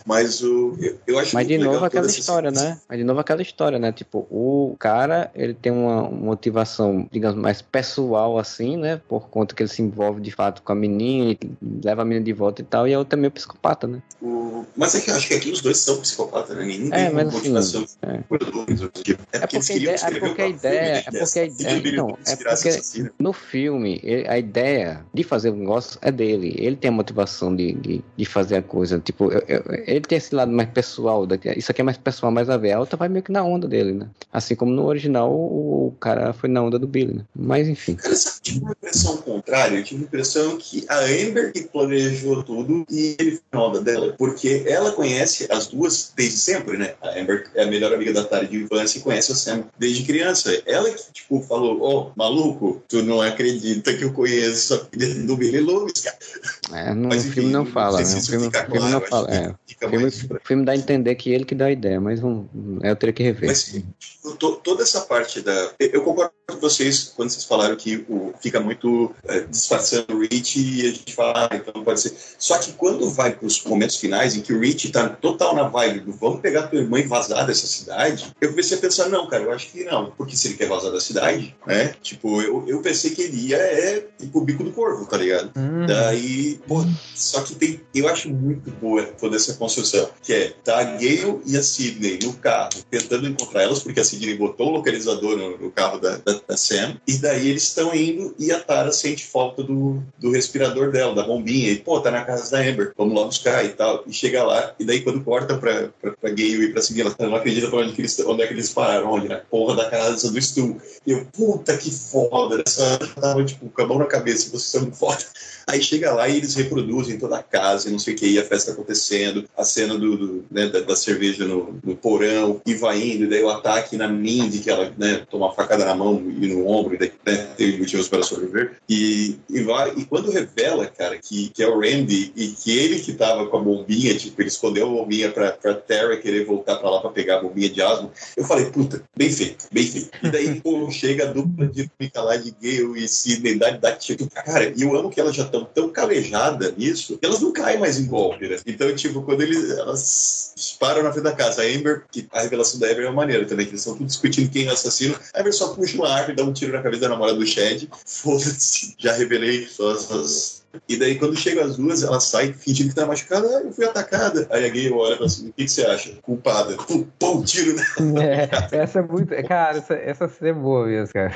Mas o. Eu, eu acho Mas de novo aquela história, né? Mas de novo aquela história, né? Tipo, o cara, ele tem uma motivação, digamos, mais pessoal assim, né? Por conta que ele se envolve de fato com a menina e leva a menina de volta e tal, e a outra é meio psicopata, né? O... Mas é que eu acho que aqui os dois são psicopatas, né? Nenhum é, tem mas, assim, motivação é. É, é porque, ideia, é porque a ideia. É porque a ideia. Não, é porque no filme, a ideia de fazer o negócio é dele. Ele tem a motivação de, de, de fazer a coisa. Tipo, eu, eu, ele tem esse lado mais pessoal. Isso aqui é mais pessoal, mais a ver. A outra vai meio que na onda dele, né? Assim como no original, o, o cara foi na onda do Billy, né? Mas enfim. Cara, sabe, tive uma impressão contrária. Eu tive a impressão que a Amber que planejou tudo e ele onda dela. Porque ela conhece as duas desde sempre, né? A Amber é a melhor amiga da Tari de infância e conhece a Sam desde criança. Ela que, tipo, falou: Ó, oh, maluco, tu não acredita que eu conheço a filha do Billy Loomis, cara. É, no mas, enfim, filme não fala, né? O filme, claro, filme não fala. É. O filme, filme dá a entender que ele que dá a ideia, mas um, eu teria que rever. Mas, tipo, to, toda essa parte da. Eu concordo com vocês quando vocês falaram que o, fica muito é, disfarçando o Rich e a gente fala, ah, então pode ser. Só que quando vai para os momentos finais em que o Rich tá total na vibe do vamos pegar tua irmã e vazar dessa cidade, eu comecei a pensar, não, cara, eu acho que não. Porque se ele quer vazar da cidade, né? Tipo, eu, eu pensei que ele ia é tipo o bico do corvo, tá ligado? Uhum. Daí, pô, só que tem. Eu acho muito boa toda essa construção. Que é tá a Gale e a Sidney no carro, tentando encontrar elas, porque a Sidney botou o localizador no, no carro da, da, da, Sam. E daí eles estão indo e a Tara sente falta do, do respirador dela, da bombinha. E, pô, tá na casa da Amber, vamos lá buscar e tal. E chega lá, e daí quando corta pra, pra, pra Gale e pra seguir, ela não acredita pra onde, que eles, onde é que eles pararam, onde? Na porra da casa do Stu. E eu, puta que foda, essa tava tipo com a mão na cabeça, vocês são muito foda. Aí chega lá e eles reproduzem toda a casa, e não sei o que, e a festa acontecendo, a cena do, do né, da, da, cerveja no, no, porão, e vai indo, e daí o ataque na Mindy, que ela né, toma uma facada na mão e no ombro, e daí né, tem motivos para sobreviver. E, e, vai, e quando revela, cara, que, que é o Randy, e que ele que tava com a bombinha, tipo, ele escondeu a bombinha pra, pra Terra querer voltar pra lá pra pegar a bombinha de asma, eu falei, puta, bem feito, bem feito. E daí, pô, chega a dupla de lá de Gale e Sidney, dá, dá tipo, cara, e eu amo que ela já estão tão calejadas nisso que elas não caem mais em golpe, né? Então, tipo, quando eles, elas param na frente da casa, a Amber, que a revelação da Amber é uma maneira também, que eles estão tudo discutindo quem é o assassino, a Amber só puxa uma arma e dá um tiro na cabeça da namorada do Chad. Foda-se, já revelei suas e daí, quando chegam as duas, ela sai fingindo que tá machucada. Ah, eu fui atacada. Aí a gay olha e fala assim: o que, que você acha? Culpada. Pum, pum tiro, né? É, essa é muito. Cara, essa, essa cena é boa mesmo, cara.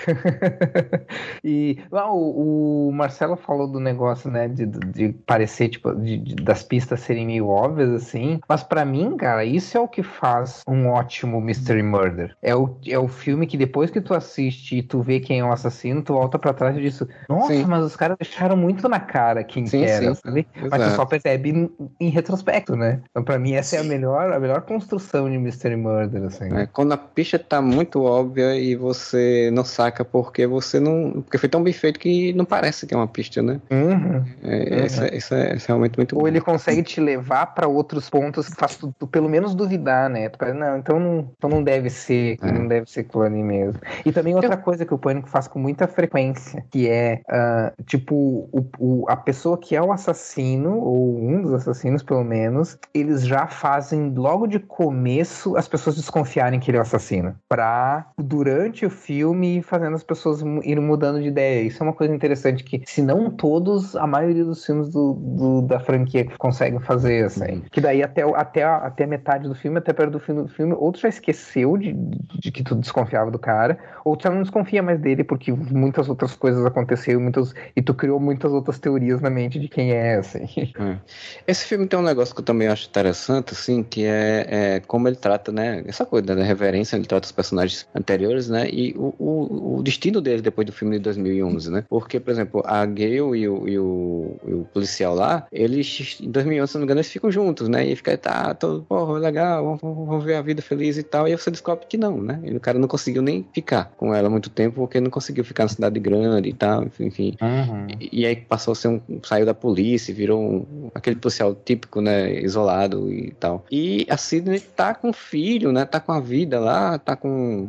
e lá, o, o, Marcelo falou do negócio, né, de, de parecer, tipo, de, de, das pistas serem meio óbvias, assim. Mas para mim, cara, isso é o que faz um ótimo Mystery Murder. É o, é o filme que depois que tu assiste e tu vê quem é o assassino, tu volta para trás e diz: Nossa, Sim. mas os caras deixaram muito na cara cara era, sim, sabe? Mas tu só percebe em, retrospecto, né? Então, pra mim, essa é a melhor, a melhor construção de Mystery Murder, assim. É, quando a pista tá muito óbvia e você não saca porque você não. Porque foi tão bem feito que não parece que é uma pista, né? Uhum. É, uhum. Isso, é, isso, é, é, realmente muito Ou bom. ele consegue te levar para outros pontos que faz tu, tu, pelo menos duvidar, né? Tu pensa, não, então não, então não deve ser, é. não deve ser ali mesmo. E também outra Eu... coisa que o Pânico faz com muita frequência, que é, uh, tipo, o, o, a pessoa que é o assassino, ou um dos assassinos pelo menos, eles já fazem logo de começo as pessoas desconfiarem que ele é o assassino. Pra, durante o filme, fazendo as pessoas irem mudando de ideia. Isso é uma coisa interessante que, se não todos, a maioria dos filmes do, do da franquia conseguem fazer, assim. Que daí até, até, a, até metade do filme, até perto do fim do filme, outro já esqueceu de, de que tu desconfiava do cara, outro já não desconfia mais dele porque muitas outras coisas aconteceram muitas, e tu criou muitas outras teorias teorias na mente de quem é, assim. É. Esse filme tem um negócio que eu também acho interessante, assim, que é, é como ele trata, né, essa coisa da reverência, ele trata os personagens anteriores, né, e o, o, o destino deles depois do filme de 2011, né, porque, por exemplo, a Gale e o, e o, e o policial lá, eles, em 2011, se não me engano, eles ficam juntos, né, e fica, tá, tô, porra, legal, vamos, vamos ver a vida feliz e tal, e aí você descobre que não, né, e o cara não conseguiu nem ficar com ela muito tempo, porque não conseguiu ficar na cidade grande e tal, enfim, uhum. e, e aí passou a ser um, saiu da polícia, virou um, aquele policial típico, né, isolado e tal. E a Sidney tá com filho, né, tá com a vida lá, tá com...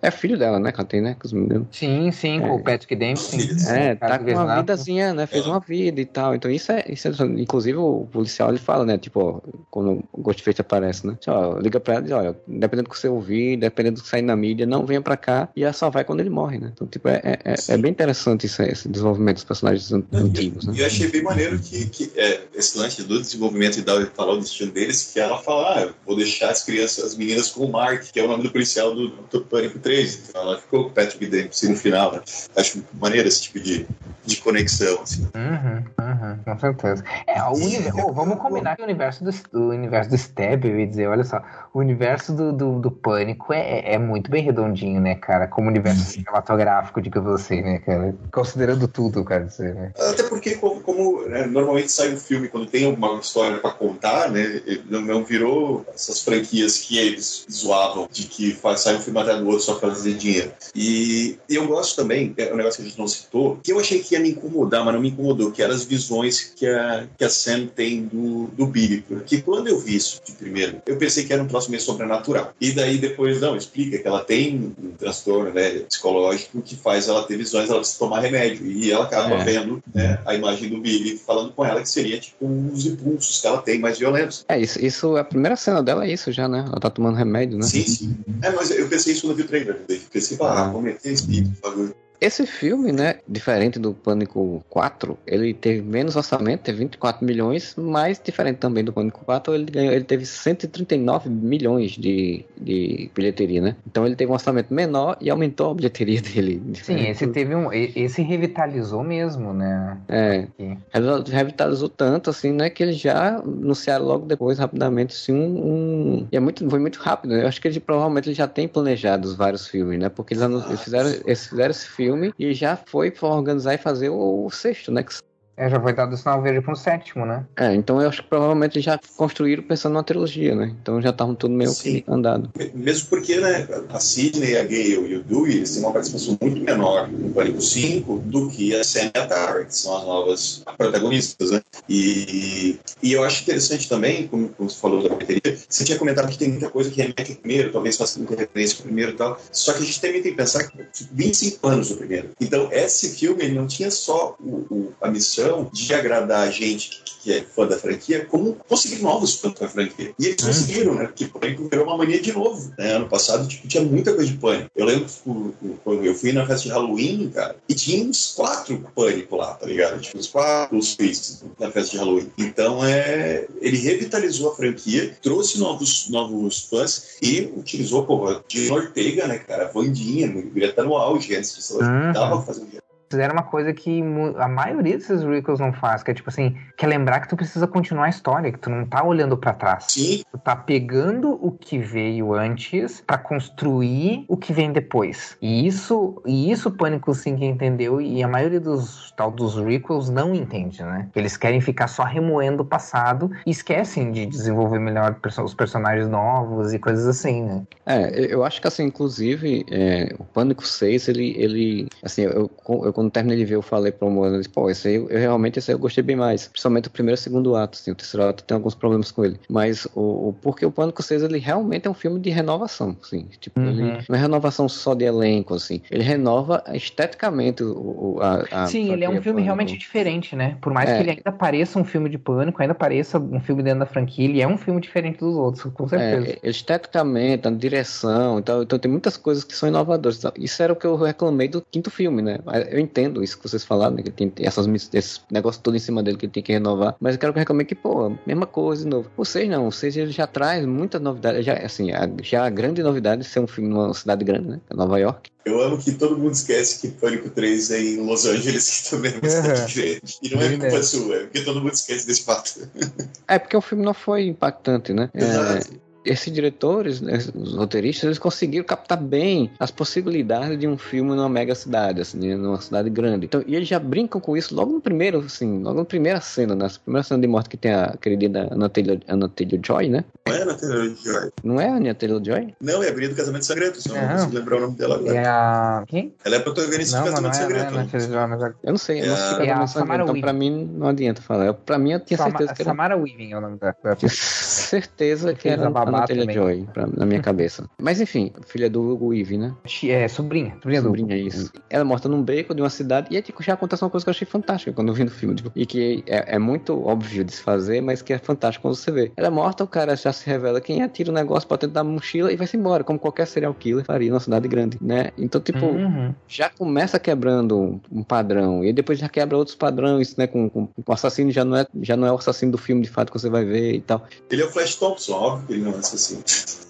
É filho dela, né, que ela tem, né, com os meninos. Sim, sim, com é. o Patrick Dempsey. É, tá com uma vidazinha, né, fez uma vida e tal. Então isso é, isso é inclusive o policial, ele fala, né, tipo, ó, quando o Ghostface aparece, né, ó, liga pra ela e diz, olha, dependendo do que você ouvir, dependendo do que sair na mídia, não venha pra cá e ela só vai quando ele morre, né. Então, tipo, é, é, é bem interessante isso, esse desenvolvimento dos personagens antigos, né. E eu achei bem maneiro que, que é, esse lance do desenvolvimento e da, falar o destino deles, que ela fala, ah, vou deixar as crianças, as meninas com o Mark, que é o nome do policial do, do Pânico 3. Então ela ficou com o Patrick Dempsey no final, né? Acho maneiro esse tipo de, de conexão, assim. Uhum, uhum, com certeza. É, o universo, oh, vamos combinar que o universo do, do universo do Stab, eu ia dizer, olha só, o universo do, do, do Pânico é, é muito bem redondinho, né, cara? Como universo cinematográfico, diga você, né, cara? Considerando tudo, quero dizer, né? Até porque, como, como né, normalmente sai um filme quando tem alguma história para contar, né? Não, virou essas franquias que eles zoavam de que faz, sai um filme até do outro só pra fazer dinheiro. E, e eu gosto também, é um negócio que a gente não citou, que eu achei que ia me incomodar, mas não me incomodou, que eram as visões que a, que a Sam tem do, do Billy. Porque quando eu vi isso de primeiro, eu pensei que era um troço meio sobrenatural. E daí depois, não, explica que ela tem um transtorno né, psicológico que faz ela ter visões, ela precisa tomar remédio. E ela acaba é. vendo né, a imagem do Billy falando com ela que seria tipo uns impulsos que ela tem mais violentos. É, isso, isso a primeira cena dela é isso já, né? Ela tá tomando remédio, né? Sim, sim. É, mas eu pensei isso quando eu vi o trailer. Eu pensei, ah, ah. vou meter esse bagulho. Esse filme, né, diferente do Pânico 4, ele teve menos orçamento, teve 24 milhões, mas diferente também do Pânico 4, ele, ganhou, ele teve 139 milhões de, de bilheteria, né? Então ele teve um orçamento menor e aumentou a bilheteria dele. Sim, esse teve um. Esse revitalizou mesmo, né? É. Revitalizou tanto, assim, né? Que eles já anunciaram logo depois, rapidamente, assim, um. um... E é muito, foi muito rápido, né? Eu acho que eles provavelmente eles já têm planejado vários filmes, né? Porque eles, eles fizeram, eles fizeram esse filme filme e já foi organizar e fazer o, o sexto, né? É, já foi dado o sinal verde para um sétimo, né? É, então eu acho que provavelmente já construíram pensando numa trilogia, né? Então já estavam tudo meio Sim. andado. Mesmo porque, né, a Sidney, a Gale e o Dewey, eles têm uma participação muito menor no Pânico 5 do que a Sam e a Tara, que são as novas protagonistas, né? E, e eu acho interessante também, como, como você falou da bateria, você tinha comentado que tem muita coisa que remete ao primeiro, talvez faça muita referência ao primeiro e tal, só que a gente também tem que pensar que 25 anos o primeiro. Então, esse filme, ele não tinha só o, o, a missão de agradar a gente que é fã da franquia, como conseguir novos fãs da franquia. E eles uhum. conseguiram, né? Porque Pânico virou uma mania de novo. Né? Ano passado tipo, tinha muita coisa de Pânico. Eu lembro quando eu fui na festa de Halloween, cara, e tinha uns quatro Pânico lá, tá ligado? Tipo, uns quatro os na festa de Halloween. Então, é, ele revitalizou a franquia, trouxe novos, novos fãs e utilizou, pô, de Ortega, né, cara? A Vandinha, ele estar no auge antes de uhum. tava fazendo fizeram uma coisa que a maioria desses Rickles não faz, que é tipo assim, quer lembrar que tu precisa continuar a história, que tu não tá olhando para trás. Sim. Tu tá pegando o que veio antes para construir o que vem depois. E isso, e isso o Pânico 5 entendeu e a maioria dos tal dos Rickles não entende, né? Eles querem ficar só remoendo o passado e esquecem de desenvolver melhor os personagens novos e coisas assim, né? É, eu acho que assim, inclusive, é, o Pânico 6, ele, ele assim, eu, eu quando terminei de ver, eu falei pra Moana, pô, esse aí, eu, realmente esse aí eu gostei bem mais. Principalmente o primeiro e o segundo ato, assim, o terceiro ato tem alguns problemas com ele. Mas o, o porque o Pânico 6, ele realmente é um filme de renovação, assim. Tipo, uhum. ele não é renovação só de elenco, assim. Ele renova esteticamente o, a, a Sim, ele é um filme Pânico. realmente diferente, né? Por mais é. que ele ainda pareça um filme de Pânico, ainda pareça um filme dentro da franquia, ele é um filme diferente dos outros, com certeza. É, esteticamente, a direção e tal, então tem muitas coisas que são inovadoras. Isso era o que eu reclamei do quinto filme, né? Eu entendo isso que vocês falaram, né? Que tem essas, esse negócio todo em cima dele que ele tem que renovar. Mas eu quero que recomendo que, pô, mesma coisa de novo. Vocês não, vocês ele já traz muita novidade. Já, assim, a, já a grande novidade é ser um filme numa cidade grande, né? É Nova York. Eu amo que todo mundo esquece que Pânico 3 é em Los Angeles, que também é uma cidade grande. E não é culpa é. sua, é porque todo mundo esquece desse fato. É porque o filme não foi impactante, né? Exato. É... esses diretores, né, os roteiristas, eles conseguiram captar bem as possibilidades de um filme numa mega cidade, assim, né, numa cidade grande. Então, e eles já brincam com isso logo no primeiro, assim, logo na primeira cena, na primeira cena de morte que tem a querida Anna Taylor, Anna Taylor Joy, né? Não é Anna Taylor Joy. Não é a Anna Taylor Joy? Não, é a Guria do Casamento Sangrento, só não consigo lembrar o nome dela agora. É a. Quem? Ela é protagonista Não, do Casamento não é, Sangrento. não é, né? não é, não é, Eu não sei, eu não É sei É Casamento então pra mim não adianta falar. Eu, pra mim eu tinha Sama- certeza que era Samara Weaving é o nome Tinha certeza que era a a babá Anna Taylor também. Joy, pra- na minha cabeça. Mas enfim, filha do Hugo Weaving, né? É, sobrinha. Sobrinha do. Sobrinha, isso. Ela morta num beco de uma cidade e aí tipo, já acontece uma coisa que eu achei fantástica quando eu vi no filme. tipo, e que é, é muito óbvio de se fazer, mas que é fantástico quando você vê. Ela é morta, o cara já se revela quem é, tira o negócio pra dentro da mochila e vai-se embora, como qualquer serial killer faria numa cidade grande, né? Então, tipo, Uhum. já começa quebrando um, padrão, e aí depois já quebra outros padrões, né? Com, com, com o assassino já não, é, já não é o assassino do filme de fato que você vai ver e tal. Ele é o Flash Thompson, óbvio que ele não é assassino.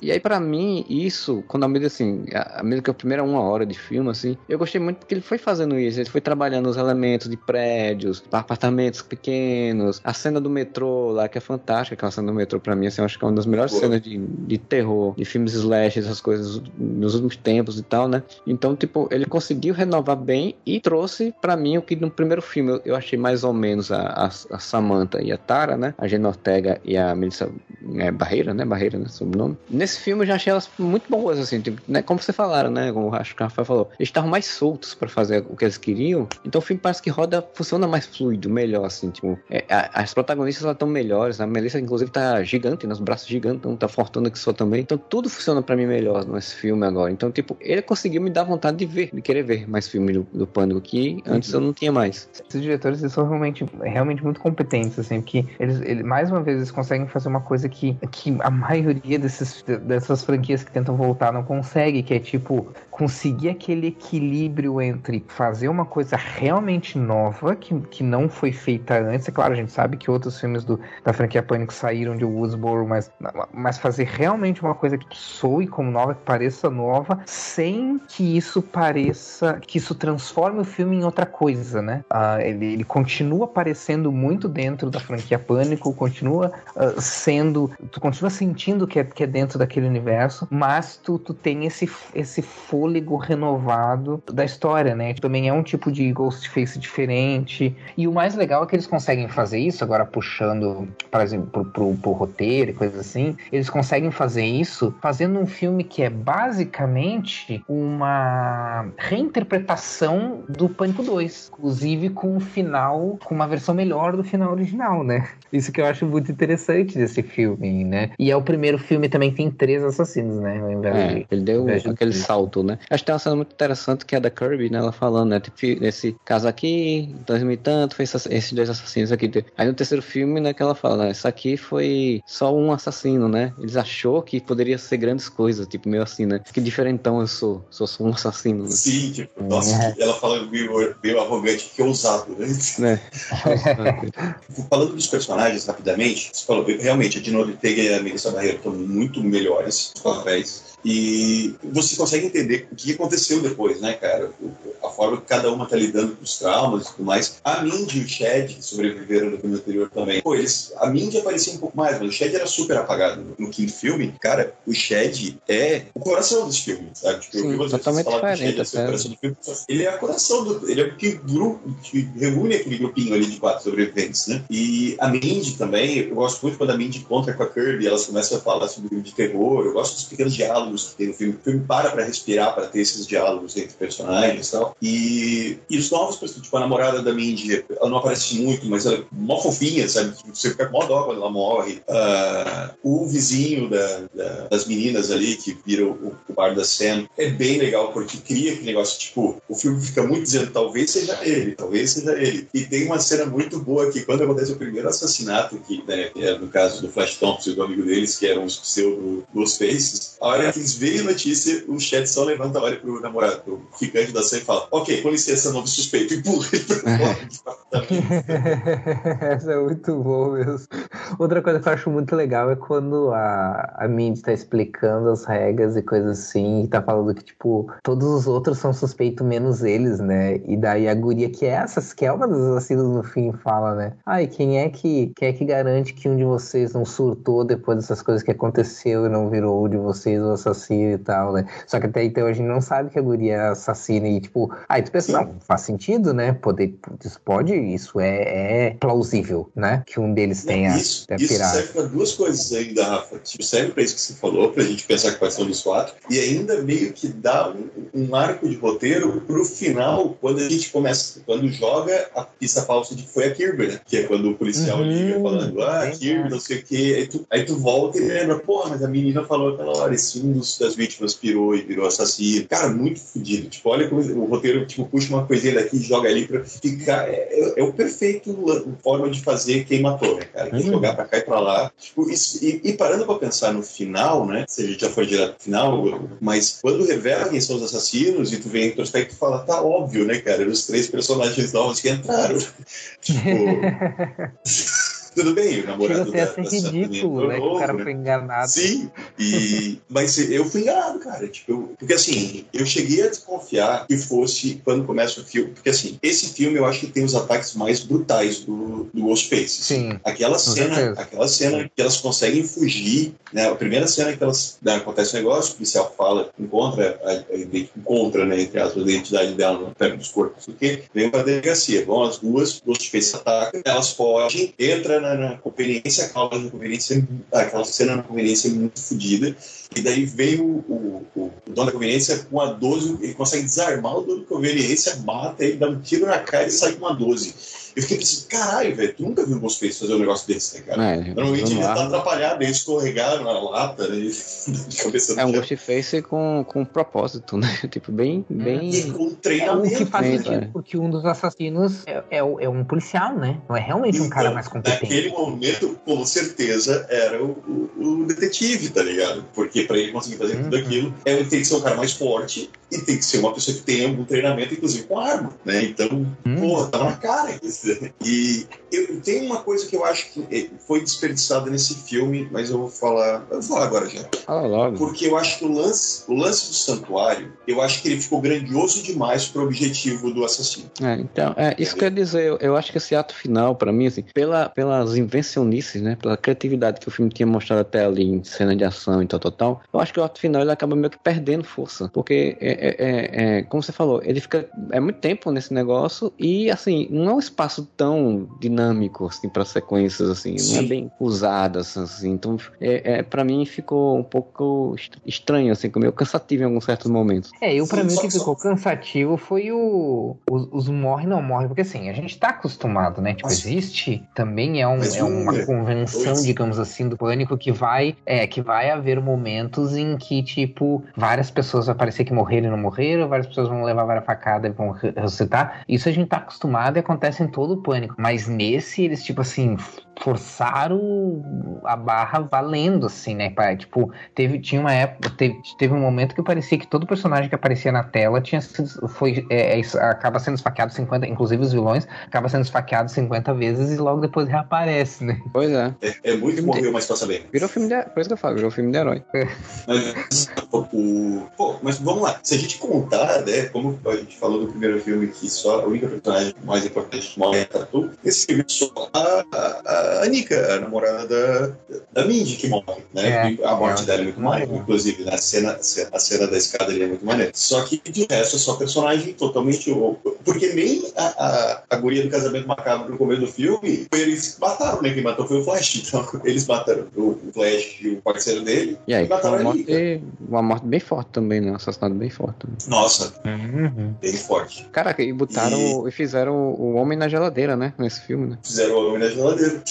E aí, pra mim, isso, quando a medida assim, a, medida que a primeira uma hora de filme, assim, eu gostei muito porque ele foi fazendo isso, ele foi trabalhando os elementos de prédios, apartamentos pequenos, a cena do metrô lá, que é fantástica, aquela cena do metrô, pra mim, assim, eu acho que é uma das melhores Boa. cenas de, de terror, de filmes slash, essas coisas nos últimos tempos e tal, né? Então, tipo, ele conseguiu renovar bem e trouxe pra mim o que no primeiro filme eu, eu achei mais ou menos a, a, a Samantha e a Tara, né? A Jenna Ortega e a Melissa é, Barreira, né? Barreira, né? Sobrenome. Nesse filme eu já achei elas muito boas, assim, tipo, né? Como você falaram, né? Como acho que o Rafael falou. Eles estavam mais soltos pra fazer o que eles queriam. Então o filme parece que roda, funciona mais fluido, melhor, assim, tipo. é, a- as protagonistas elas estão melhores. A Melissa, inclusive, tá gigante, né? Os braços gigantes, então tá fortuna que só também. Então tudo funciona pra mim melhor nesse filme agora. Então, tipo, ele conseguiu me dar vontade de ver, de querer ver mais filme do, do Pânico que antes eu não tinha mais. Esses diretores eles são realmente, realmente muito competentes, assim, porque eles, ele- mais uma vez, eles conseguem fazer uma coisa que, que a maioria desses, dessas franquias que tentam voltar não consegue, que é tipo, conseguir aquele equilíbrio entre fazer uma coisa realmente nova, que, que não foi feita antes. É claro, a gente sabe que outros filmes do, da franquia Pânico saíram de Woodsboro, mas, mas fazer realmente uma coisa que soe como nova, que pareça nova, sem que isso pareça, que isso transforme o filme em outra coisa, né? Ah, ele, ele continua aparecendo muito dentro da franquia Pânico, continua ah, sendo, tu continua sentindo que é, que é dentro daquele universo, mas tu, tu tem esse, esse fôlego renovado da história, né? Também é um tipo de Ghostface diferente. E o mais legal é que eles conseguem fazer isso, agora puxando, por exemplo, pro, pro, pro roteiro e coisas assim, eles conseguem fazer isso fazendo um filme que é basicamente uma reinterpretação do Pânico 2, inclusive com um final, com uma versão melhor do final original, né? Isso que eu acho muito interessante desse filme, né? E é o primeiro filme também que tem três assassinos, né? É, de- ele deu de aquele três. salto, né? Acho que tem uma cena muito interessante que é da Kirby, né? Ela falando, né? Tipo, esse caso aqui, dois mil e tanto, foi esses dois assassinos aqui. Aí no terceiro filme, né, que ela fala, né, isso aqui foi só um assassino, né? Eles achou que poderia ser grandes coisas, tipo, meio assim, né? Que diferentão eu sou, sou só um assassino, né? Sim, tipo, nossa, É. ela fala meio, meio arrogante, que ousado, né? né? Falando dos personagens rapidamente, você falou, realmente, a Dino Ortega e a Melissa Barreira estão muito melhores nos papéis. E você consegue entender o que aconteceu depois, né, cara? O- A forma que cada uma tá lidando com os traumas e tudo mais. A Mindy e o Chad, que sobreviveram no filme anterior também. Pô, eles, a Mindy aparecia um pouco mais, mas o Chad era super apagado. No quinto filme, cara, o Chad é o coração desse filme, sabe? Tipo, eu Sim, vi vocês totalmente falar que o Chad diferente é o do filme. Ele é a coração do. Ele é o que, grupo, que reúne aquele grupinho ali de quatro sobreviventes, né? E a Mindy também, eu gosto muito quando a Mindy encontra com a Kirby, elas começam a falar sobre filme de terror. Eu gosto dos pequenos diálogos que tem no filme. O filme para pra respirar, pra ter esses diálogos entre personagens e tal. E, e os novos, tipo, a namorada da Mindy, ela não aparece muito, mas ela é mó fofinha, sabe? Tipo, Você fica com mó dó quando ela morre. Ah, o vizinho da- da- das meninas ali, que vira o, o bar da Sam, é bem legal, porque cria aquele negócio, tipo, o filme fica muito dizendo, talvez seja ele, talvez seja ele. E tem uma cena muito boa que quando acontece o primeiro assassinato, que, né, que é no caso do Flash Thompson e do amigo deles, que eram os pseudo Ghostfaces, a hora que eles veem a notícia, o chat levados levanta, olha pro namorado, pro ficante da Sam e fala: Ok, com licença, novo suspeito, e Essa é muito boa mesmo. Outra coisa que eu acho muito legal é quando a, a Mindy tá explicando as regras e coisas assim, e tá falando que, tipo, todos os outros são suspeitos menos eles, né? E daí a guria que é essas, que é uma das assassinas no fim, fala, né? Ai, quem é que quem é que garante que um de vocês não surtou depois dessas coisas que aconteceu e não virou de vocês o assassino e tal, né? Só que até então a gente não sabe que a guria é assassina e, tipo, aí tu pensa, não, faz sentido, né? Poder, isso pode, isso é, é plausível, né? Que um deles tenha isso, isso serve para duas coisas ainda, Rafa. Tipo, serve para isso que você falou, pra gente pensar ser um dos quatro, e ainda meio que dá um, um arco de roteiro pro final, quando a gente começa, quando joga a pista falsa de que foi a Kirby, né? Que é quando o policial uhum, liga falando, ah, Kirby, não sei o quê, aí tu, aí tu volta e lembra, porra, mas a menina falou aquela hora, esse um dos, das vítimas pirou e virou assassino. Cara, muito fodido. Tipo, olha como o roteiro, tipo, puxa uma coisinha daqui e joga ali pra ficar. É, é, é o perfeito forma de fazer quem matou, né, cara? Uhum. Jogar pra cá e pra lá. Tipo, isso, e, e, parando pra pensar no final, né? Se a gente já foi direto pro final, mas quando revela quem são os assassinos e tu vem em retrospecto e fala, tá óbvio, né, cara? Os três personagens novos que entraram. tipo. Tudo bem, o namorado Chega a ser ridículo, né? Novo, o cara né? foi enganado. Sim, e... mas eu fui enganado, cara. Tipo, eu... porque assim, eu cheguei a desconfiar que fosse quando começa o filme. Porque assim, esse filme eu acho que tem os ataques mais brutais do, do Ghostface. Sim. Aquela cena, certeza. aquela cena que elas conseguem fugir, né? A primeira cena que elas né, acontece um negócio, o policial fala, encontra, a, a, encontra, né, entre aspas, a identidade dela perto dos corpos, porque vem pra delegacia, vão as duas, o Ghostface ataca, elas fogem, entra na, na conveniência, aquela, conveniência, aquela cena na conveniência muito fodida. E daí veio o, o, o, dono da conveniência com a 12, ele consegue desarmar o dono da conveniência, mata ele, dá um tiro na cara e sai com uma 12. Eu fiquei pensando, caralho, velho, tu nunca viu o Ghostface fazer um negócio desse, né, cara? É, Normalmente ele tá atrapalhado, ele escorregar na lata, né? De cabeça é um Ghostface com, com propósito, né? Tipo, bem. bem... E com treinamento. É o que faz sentido, é. porque um dos assassinos é, é, é, um policial, né? Não é realmente um cara então, mais competente. Naquele momento, com certeza, era o, o, o detetive, tá ligado? Porque para ele conseguir fazer uhum. tudo aquilo, ele tem que ser um cara mais forte e tem que ser uma pessoa que tenha algum treinamento, inclusive com arma, né? Então, uhum. porra, tava na cara isso e eu tenho uma coisa que eu acho que eh, foi desperdiçada nesse filme, mas eu vou falar. Eu vou falar agora já. Fala logo. Porque eu acho que o lance, o lance do santuário, eu acho que ele ficou grandioso demais pro objetivo do assassino. É, então, é, isso quer dizer, eu, eu, acho que esse ato final, para mim, assim, pela, pelas invencionices, né? Pela criatividade que o filme tinha mostrado até ali em cena de ação e tal, tal, tal, eu acho que o ato final ele acaba meio que perdendo força. Porque, é, é, é, é como você falou, ele fica. É muito tempo nesse negócio e, assim, não é um espaço tão tão dinâmico assim para sequências assim, Sim. não é bem usadas assim. Então, é, é para mim ficou um pouco estranho assim, meio cansativo em alguns certos momentos. É, eu para mim o que ficou cansativo foi o os, os, morre não morre, porque assim, a gente tá acostumado, né? Tipo, existe também é, um, é uma convenção, digamos assim, do pânico que vai é que vai haver momentos em que tipo várias pessoas vai parecer que morreram e não morreram, várias pessoas vão levar várias facadas e vão ressuscitar. Isso a gente tá acostumado e acontece em todo o pânico. Mas nesse, eles, tipo assim, forçaram a barra valendo, assim, né? Tipo, teve, tinha uma época, teve, teve um momento que parecia que todo personagem que aparecia na tela tinha sido, foi, é, é, acaba sendo esfaqueado 50, inclusive os vilões, acaba sendo esfaqueado 50 vezes e logo depois reaparece, né? Pois é. É, é muito morreu, mas passa bem. Virou filme de, por isso que eu falo, virou filme de herói. Mas, o, pô, mas vamos lá, se a gente contar, né, como a gente falou no primeiro filme que só a única personagem mais importante morre é Tatu, esse filme só a, a a Anika, a namorada da, da Mindy, que morre, né? É, a morte é, dela é muito maneira, inclusive, né? a, cena, a cena da escada ali é muito maneira. Só que, de resto, é só personagem totalmente Porque nem a, a, a guria do casamento macabro no começo do filme, eles mataram, né? Quem matou foi o Flash. Então, eles mataram o, Flash e o parceiro dele. E aí, e mataram uma morte, uma morte bem forte também, né? Um assassinato bem forte. Também. Nossa, uhum. bem forte. Caraca, e botaram e... e fizeram o homem na geladeira, né? Nesse filme, né? Fizeram o homem na geladeira.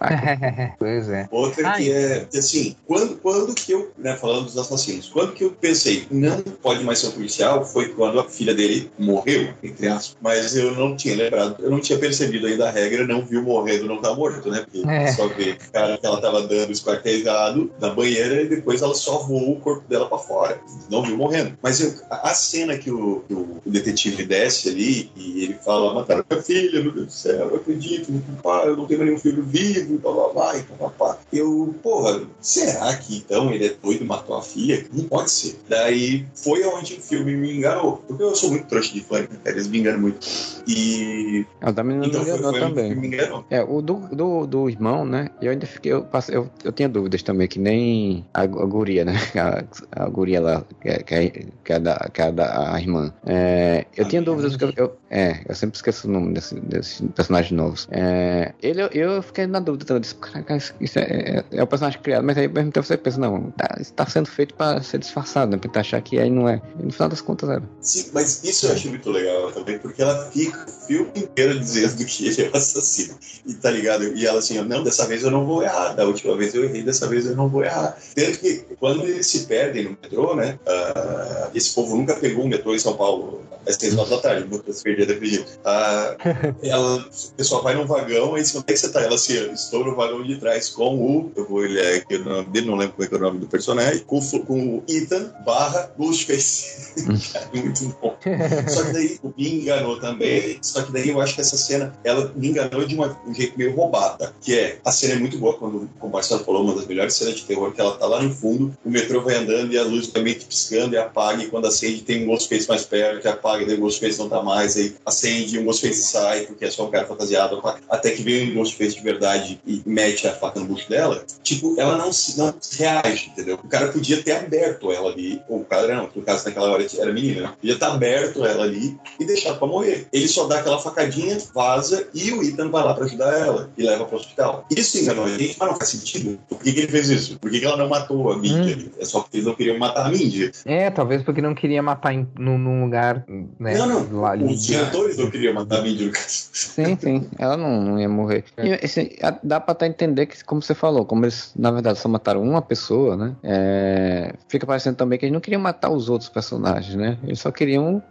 pois é. Outra que é, assim, quando, quando que eu, né, falando dos assassinos, quando que eu pensei, não pode mais ser um policial, foi quando a filha dele morreu, entre aspas, mas eu não tinha lembrado, eu não tinha percebido ainda a regra, não viu morrendo, não tá morto, né, porque é. só vê o cara que ela tava dando esquartejado na banheira e depois ela só voou o corpo dela para fora, não viu morrendo. Mas eu, a cena que o, que o, detetive desce ali e ele fala, mataram minha filha, meu Deus do céu, eu acredito, pai, eu não tenho nenhum filho vivo, blá blá blá, e blá, Eu, porra, será que então ele é doido e matou a filha? Não pode ser. Daí foi onde o filme me enganou, porque eu sou muito trouxa de fã, né? eles me enganam muito. E. A da menina então, me enganou foi, foi também. Me enganou. É, o do, do, do irmão, né? Eu ainda fiquei, eu, passei, eu, eu tinha dúvidas também, que nem a, a guria, né? A, a guria lá, que é, que é, que é da, que é da a irmã. É, eu a tinha dúvidas, eu, eu, é, eu sempre esqueço o nome desses desse personagens novos. É, ele, eu fiquei na dúvida também. Disse, Caraca, isso é, é, é, o personagem criado, mas aí ao mesmo tempo você pensa, não, tá, isso tá sendo feito para ser disfarçado, né? Pra achar que aí não é. E no final das contas era. Sim, mas isso eu achei muito legal também, porque ela fica o filme inteiro dizendo que ele é o assassino. E tá ligado? E ela assim, não, dessa vez eu não vou errar. Da última vez eu errei, dessa vez eu não vou errar. Tanto que quando eles se perdem no metrô, né? Uh, esse povo nunca pegou um metrô em São Paulo às seis horas da tarde, vou se jeito. Uh, ela, o pessoal vai num vagão, aí onde é que você tá? Ela assim, estou no vagão de trás com o, eu vou olhar aqui o nome dele, não lembro como é, é o nome do personagem, com, com o Ethan barra Ghostface. muito bom. Só que daí me enganou também, só que daí eu acho que essa cena, ela me enganou de uma, um jeito meio roubada, que é, a cena é muito boa, quando o Marcelo falou, uma das melhores cenas de terror, que ela tá lá no fundo, o metrô vai andando e a luz vai meio que piscando e apaga, e quando acende tem um Ghostface mais perto, que apaga, daí o Ghostface não tá mais, aí acende e o Ghostface sai, porque é só um cara fantasiado, até que vem um Ghostface de verdade e mete a faca no bucho dela, tipo, ela não se, não reage, entendeu? O cara podia ter aberto ela ali, ou o cara não, no caso naquela hora era menina, né? Podia ter aberto ela ali e deixado pra morrer. Ele só dá aquela facadinha, vaza e o Ethan vai lá pra ajudar ela e leva pro hospital. Isso enganou a gente, mas não faz sentido. Por que, que ele fez isso? Por que, que ela não matou a Mindy? Hum. É só porque eles não queriam matar a Mindy. É, talvez porque não queria matar em, num, num lugar. Né, não, não. Lá, Os diretores não queriam matar a Mindy no caso. Sim, sim. Ela não, não ia morrer. É. E, assim, dá pra até entender que, como você falou, como eles, na verdade, só mataram uma pessoa, né? É, fica parecendo também que eles não queriam matar os outros personagens, né? Eles só queriam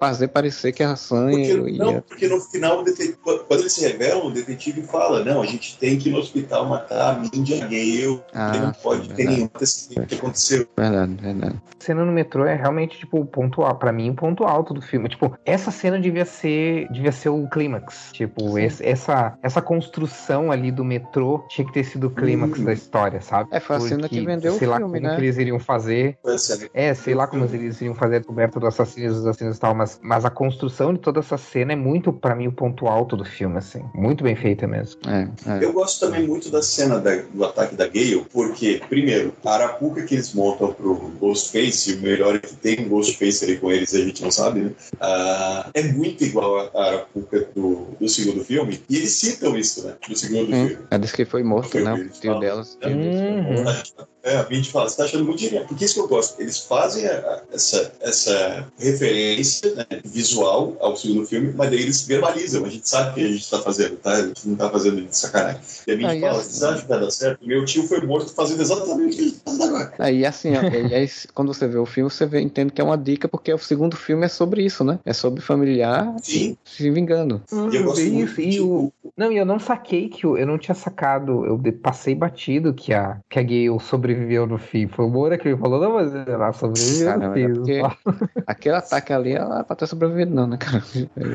fazer parecer que a porque, ia... Não, porque no final, quando eles se revelam, o detetive fala, não, a gente tem que ir no hospital matar a Mindy e Gale, ah, não pode ter nenhum que aconteceu. Verdade, verdade. A cena no metrô é realmente, tipo, o ponto alto, pra mim, o ponto alto do filme. Tipo, essa cena devia ser, devia ser o clímax. Tipo, esse, essa, essa construção ali do metrô tinha que ter sido clímax hum. da história, sabe? É, foi a cena que vendeu sei o lá filme, como né? que eles iriam fazer. É, sei lá como eles iriam fazer a descoberta do assassino dos assassinos e tal, mas, mas a construção de toda essa cena é muito, para mim, o ponto alto do filme, assim. Muito bem feita mesmo. É, é. Eu gosto também muito da cena da, do ataque da Gale, porque, primeiro, a arapuca que eles montam pro Ghostface, o melhor é que tem um Ghostface ali com eles, a gente não sabe, né? Uh, é muito igual a arapuca do, do segundo filme, e eles citam isso, né? No segundo hum, filme. Ela disse que foi morto, né? O tio delas. Uhum. É, a gente fala, você tá achando muito genial. Porque isso que eu gosto. Eles fazem a, essa, essa referência né, visual ao segundo filme, mas daí eles verbalizam. A gente sabe o que a gente tá fazendo, tá? A gente não tá fazendo de sacanagem. E a gente aí, fala, assim, vocês acham que vai dar certo? Meu tio foi morto fazendo exatamente o que ele tá fazendo agora. Aí, assim, ó, e aí, quando você vê o filme, você vê, entende que é uma dica, porque o segundo filme é sobre isso, né? É sobre familiar Sim. se vingando. Hum, e eu gosto isso, e o... Não, e eu não saquei que eu, eu não tinha sacado, eu passei batido que a, que a Gale sobreviveu sobreviveu no fim. Foi o Moura que me falou, não, mas ela sobreviveu cara, no fim. É aquele ataque ali, ela é pra ter sobrevivido, não, né, cara?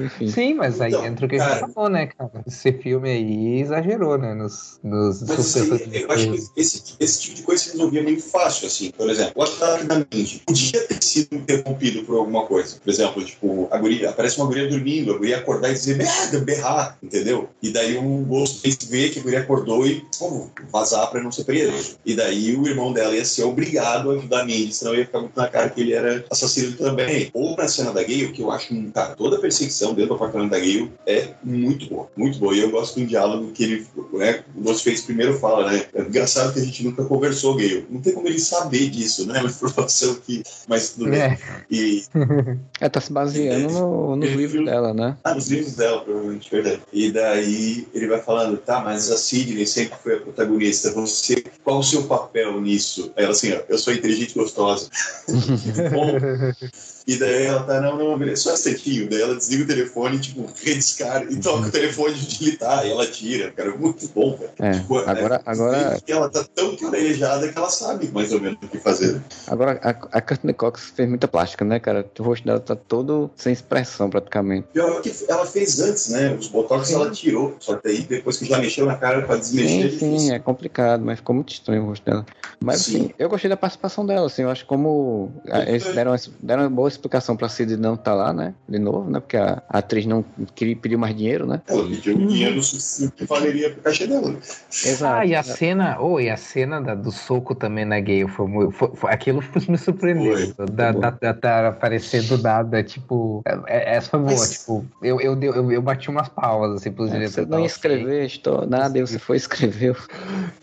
Enfim. Sim, mas aí então, entra o que cara, a gente falou, né, cara? Esse filme aí exagerou, né? Nos, nos mas, assim, eu acho que esse, esse tipo de coisa se resolvia meio fácil, assim. Por exemplo, o ataque da mente podia ter sido interrompido por alguma coisa. Por exemplo, tipo, a guria, aparece uma guria dormindo, a guria acordar e dizer merda, berrar, entendeu? E daí o Ghostface vê que a guria acordou e, como, vazar pra não ser preso. E daí o irmão dela ia ser obrigado a ajudar a Mindy, senão ia ficar muito na cara que ele era assassino também. Ou na cena da Gale, que eu acho que cara, toda a perseguição dentro do apartamento da Gale é muito boa, muito boa. E eu gosto de um diálogo que ele, né, o Ghostface primeiro fala, né? É engraçado que a gente nunca conversou, Gale. Não tem como ele saber disso, né? Uma informação que. Mas tudo bem. É. E... é, tá se baseando no, nos livros dela, né? Ah, nos livros dela, provavelmente, verdade. E daí ele vai falando, tá, mas a Sidney sempre foi a protagonista. Você, qual o seu papel nisso? Ela assim, ó, eu sou inteligente e gostosa. Bom. E daí ela tá, não, não, beleza, só um instantinho. Daí ela desliga o telefone, tipo, redescarga e toca o telefone de utilitar. E ela tira, cara, muito bom, velho. É, tipo, agora, é, agora... Ela tá tão carejada que ela sabe mais ou menos o que fazer. Agora, a, a Courtney Cox fez muita plástica, né, cara? O rosto dela tá todo sem expressão, praticamente. Pior que ela fez antes, né? Os botox sim. ela tirou. Só que aí, depois que já mexeu na cara pra desmexer, sim, é Sim, é complicado, mas ficou muito estranho o rosto dela. Mas, sim. assim, eu gostei da participação dela, assim. Eu acho como eles deram, deram uma boa explicação pra Cid não estar tá lá, né? De novo, né? Porque a, a atriz não queria pedir mais dinheiro, né? Ela pediu dinheiro que valeria pro caixa dela. Exato. Ah, e a cena, oh, e a cena da, do soco também na Gale foi, foi, foi aquilo me surpreendeu. Foi, da, da, da, da, aparecer do nada, tipo, é, é, essa foi boa, Mas... tipo, eu, eu, eu, eu, bati umas palmas, assim, pros é, diretores. Você não ia escrever, estou, nada, e você foi e escreveu.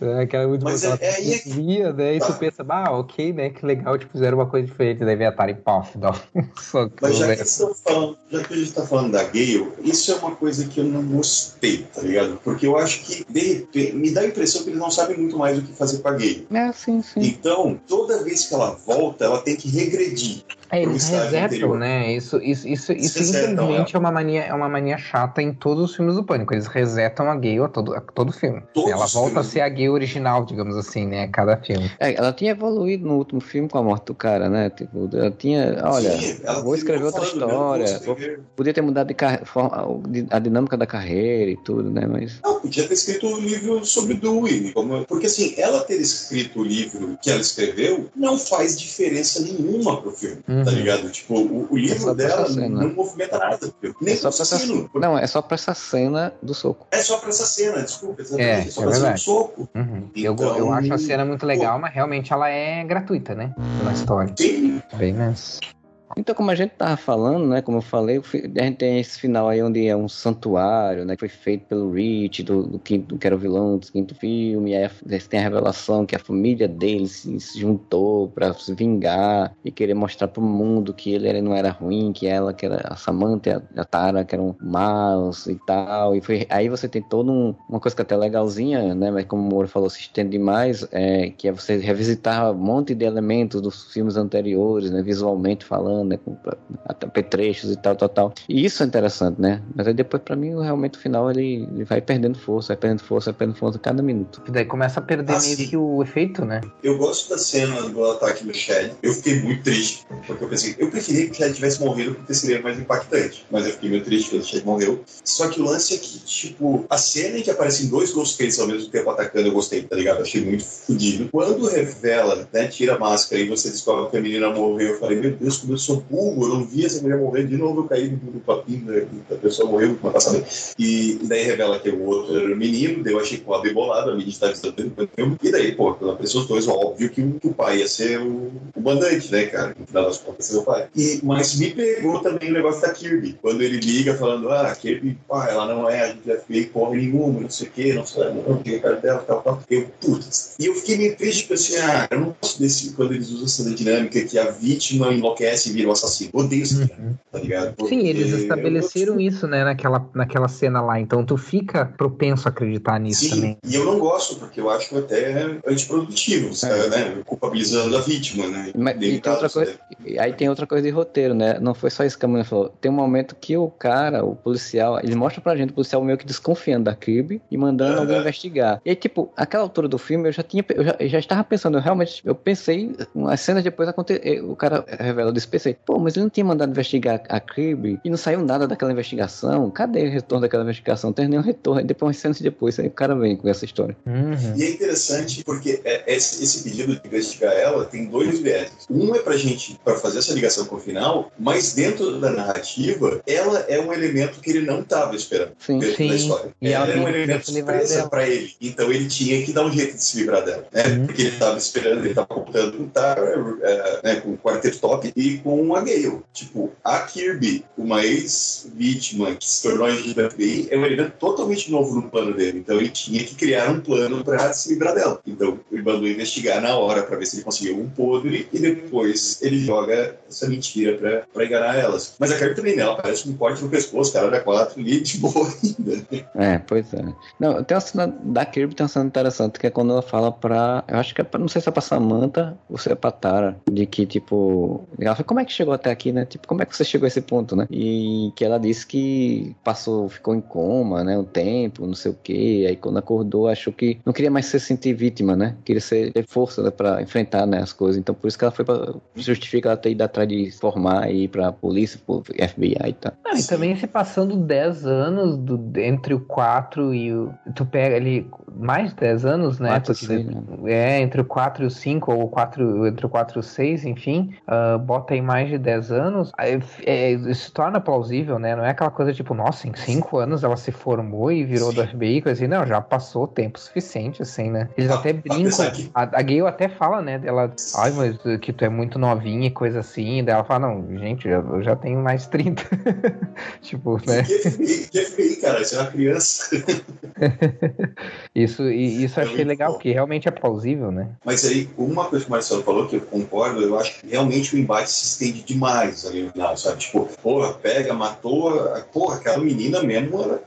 É, aquela muito Mas boa, é, é, é, via, né? E tu tá. pensa, ah, ok, né? Que legal, tipo, fizeram uma coisa diferente, daí vem a Tari Poff, dá Mas já que, falando, já que a gente tá falando da Gale, isso é uma coisa que eu não gostei, tá ligado? Porque eu acho que, de repente, me dá a impressão que eles não sabem muito mais o que fazer com a Gale. É, sim, sim. Então, toda vez que ela volta, ela tem que regredir. É, eles resetam, né? Isso, isso, isso, isso infelizmente é uma, mania, é uma mania chata em todos os filmes do Pânico. Eles resetam a Gale a todo, a todo filme. Todos ela volta filmes. a ser a Gale original, digamos assim, né? Cada filme. É, ela tinha evoluído no último filme com a morte do cara, né? Tipo, ela tinha, olha, Sim, ela vou escrever outra história. Podia ter mudado de car... a dinâmica da carreira e tudo, né? Mas... Não, podia ter escrito um livro sobre Dewey. Como... Porque assim, ela ter escrito o livro que ela escreveu não faz diferença nenhuma pro filme. Hum. Uhum. Tá ligado? Tipo, o, o livro é dela não movimenta nada. Nem é só pra essa, Não, é só pra essa cena do soco. É só pra essa cena, desculpa. Exatamente. É, é só é pra verdade. cena do soco. Uhum. Então, eu, eu acho a cena muito legal, pô, mas realmente ela é gratuita, né? Na história. Sim. Bem, mas... Então, como a gente tava falando, né, como eu falei, a gente tem esse final aí onde é um santuário, né, que foi feito pelo Rich, do, do, quinto, que era o vilão do quinto filme, e aí tem a revelação que a família dele se, se juntou para se vingar e querer mostrar pro mundo que ele, não era ruim, que ela, que era a Samantha e a, Tara, que eram maus e tal, e foi, aí você tem toda um, uma coisa que é até legalzinha, né, mas como o Moro falou, se estende demais, é, que é você revisitar um monte de elementos dos filmes anteriores, né, visualmente falando, né? Com apetrechos e tal, tal, tal. E isso é interessante, né? Mas aí depois, pra mim, realmente o final ele, ele vai perdendo força, vai perdendo força, vai perdendo força a cada minuto. E daí começa a perder assim, meio que o efeito, né? Eu gosto da cena do ataque do Shed. Eu fiquei muito triste, porque eu pensei, eu preferia que o Shed tivesse morrido porque seria mais impactante. Mas eu fiquei meio triste que o Shed morreu. Só que o lance é que, tipo, a cena em que aparecem dois Ghostface ao mesmo tempo atacando, eu gostei, tá ligado? achei muito fodido. Quando revela, né, tira a máscara e você descobre que a menina morreu, eu falei, meu Deus, como eu sou burro, eu não vi essa mulher morrer, de novo eu caí no papinho, né? a pessoa morreu, uma passada. E, daí revela que o outro era o menino, daí eu achei o bem bolado, a menina estava estudando e daí, pô, pela pessoa dois, óbvio que o, pai ia ser o, o mandante, né, cara? No final das contas, ser o pai. E, mas me pegou também o negócio da Kirby, quando ele liga falando, ah, Kirby, pá, ela não é, a gente vai ficar porra nenhuma, não sei o quê, não sei, não tem a cara dela, tal, tal. Eu, putz. E eu fiquei meio triste, porque assim, ah, eu não gosto desse, quando eles usam essa dinâmica que a vítima enlouquece vira o assassino. Odeio isso, uhum. tá ligado? Porque Sim, eles estabeleceram isso, né, naquela, naquela cena lá. Então tu fica propenso a acreditar nisso Sim, também. E eu não gosto, porque eu acho até antiprodutivo, é. né? Culpabilizando a vítima, né? Mas, e tem outra coisa, né? aí tem outra coisa de roteiro, né? Não foi só isso que a mulher falou. Tem um momento que o cara, o policial, ele mostra pra gente o policial meio que desconfiando da Kirby e mandando alguém investigar. E aí, tipo, aquela altura do filme, eu já tinha, eu já, eu já estava pensando, eu realmente, eu pensei, umas cenas depois o cara revela, eu disse, pensei, pô, mas ele não tinha mandado investigar a Kirby e não saiu nada daquela investigação. Cadê o retorno daquela investigação? Não tem nenhum retorno. Aí depois, uns anos depois, aí o cara vem com essa história. Uhum. E é interessante porque é, esse, esse, pedido de investigar ela tem dois vieses. Um é pra gente, para fazer essa ligação com o final, mas dentro da narrativa, ela é um elemento que ele não estava esperando sim, sim. da história. E ela, ela é um elemento surpresa para ele. Então ele tinha que dar um jeito de se livrar dela, né? Uhum. Porque ele estava esperando, ele estava computando com, tá, é, né, com o Quartet Top e com a Gale. Tipo, a Kirby, uma ex-vítima que se tornou agente da FBI, é um elemento totalmente novo no plano dele. Então ele tinha que criar um plano para se livrar dela. Então ele mandou investigar na hora para ver se ele conseguiu um podre e depois ele joga essa mentira para enganar elas. Mas a Kirby também, né? Ela parece um corte no pescoço, cara da quatro ali, de boa ainda. É, pois é. Não, tem uma cena da Kirby, tem uma cena interessante que é quando ela fala pra. Eu acho que é pra, não sei se é pra Samantha ou se é pra Tara, de que, tipo. Ela fala, como é que chegou até aqui, né? Tipo, como é que você chegou a esse ponto, né? E que ela disse que passou, ficou em coma, né? Um tempo, não sei o quê. Aí quando acordou, achou que não queria mais se sentir vítima, né? Queria ser, ter força né, pra enfrentar né, as coisas. Então por isso que ela foi pra. Justifica ela ter ido atrás de formar e ir pra polícia, pro FBI e tal. Ah, e também se passando 10 anos do, entre o 4 e o. Tu pega ali mais de 10 anos, né? 4 6, né? É, entre o 4 e o 5, ou 4, entre o 4 e o 6, enfim, uh, bota aí mais de 10 anos, aí, é, se torna plausível, né? Não é aquela coisa tipo, nossa, em 5 anos ela se formou e virou Sim. do FBI, coisa assim, não, já passou tempo suficiente, assim, né? Eles ah, até brincam, a, a Gale até fala, né, dela, ai, mas que tu é muito novinha e coisa assim, daí ela fala, não, gente, eu, já tenho mais 30. tipo, né? Que FBI, cara, você é uma criança. isso, isso eu achei legal, porque realmente é plausível, né? Mas aí, uma coisa que o Marcelo falou, que eu concordo, eu acho que realmente o embate se estende demais ali sabe? Tipo, porra, pega, matou, porra, aquela menina mesmo, porra,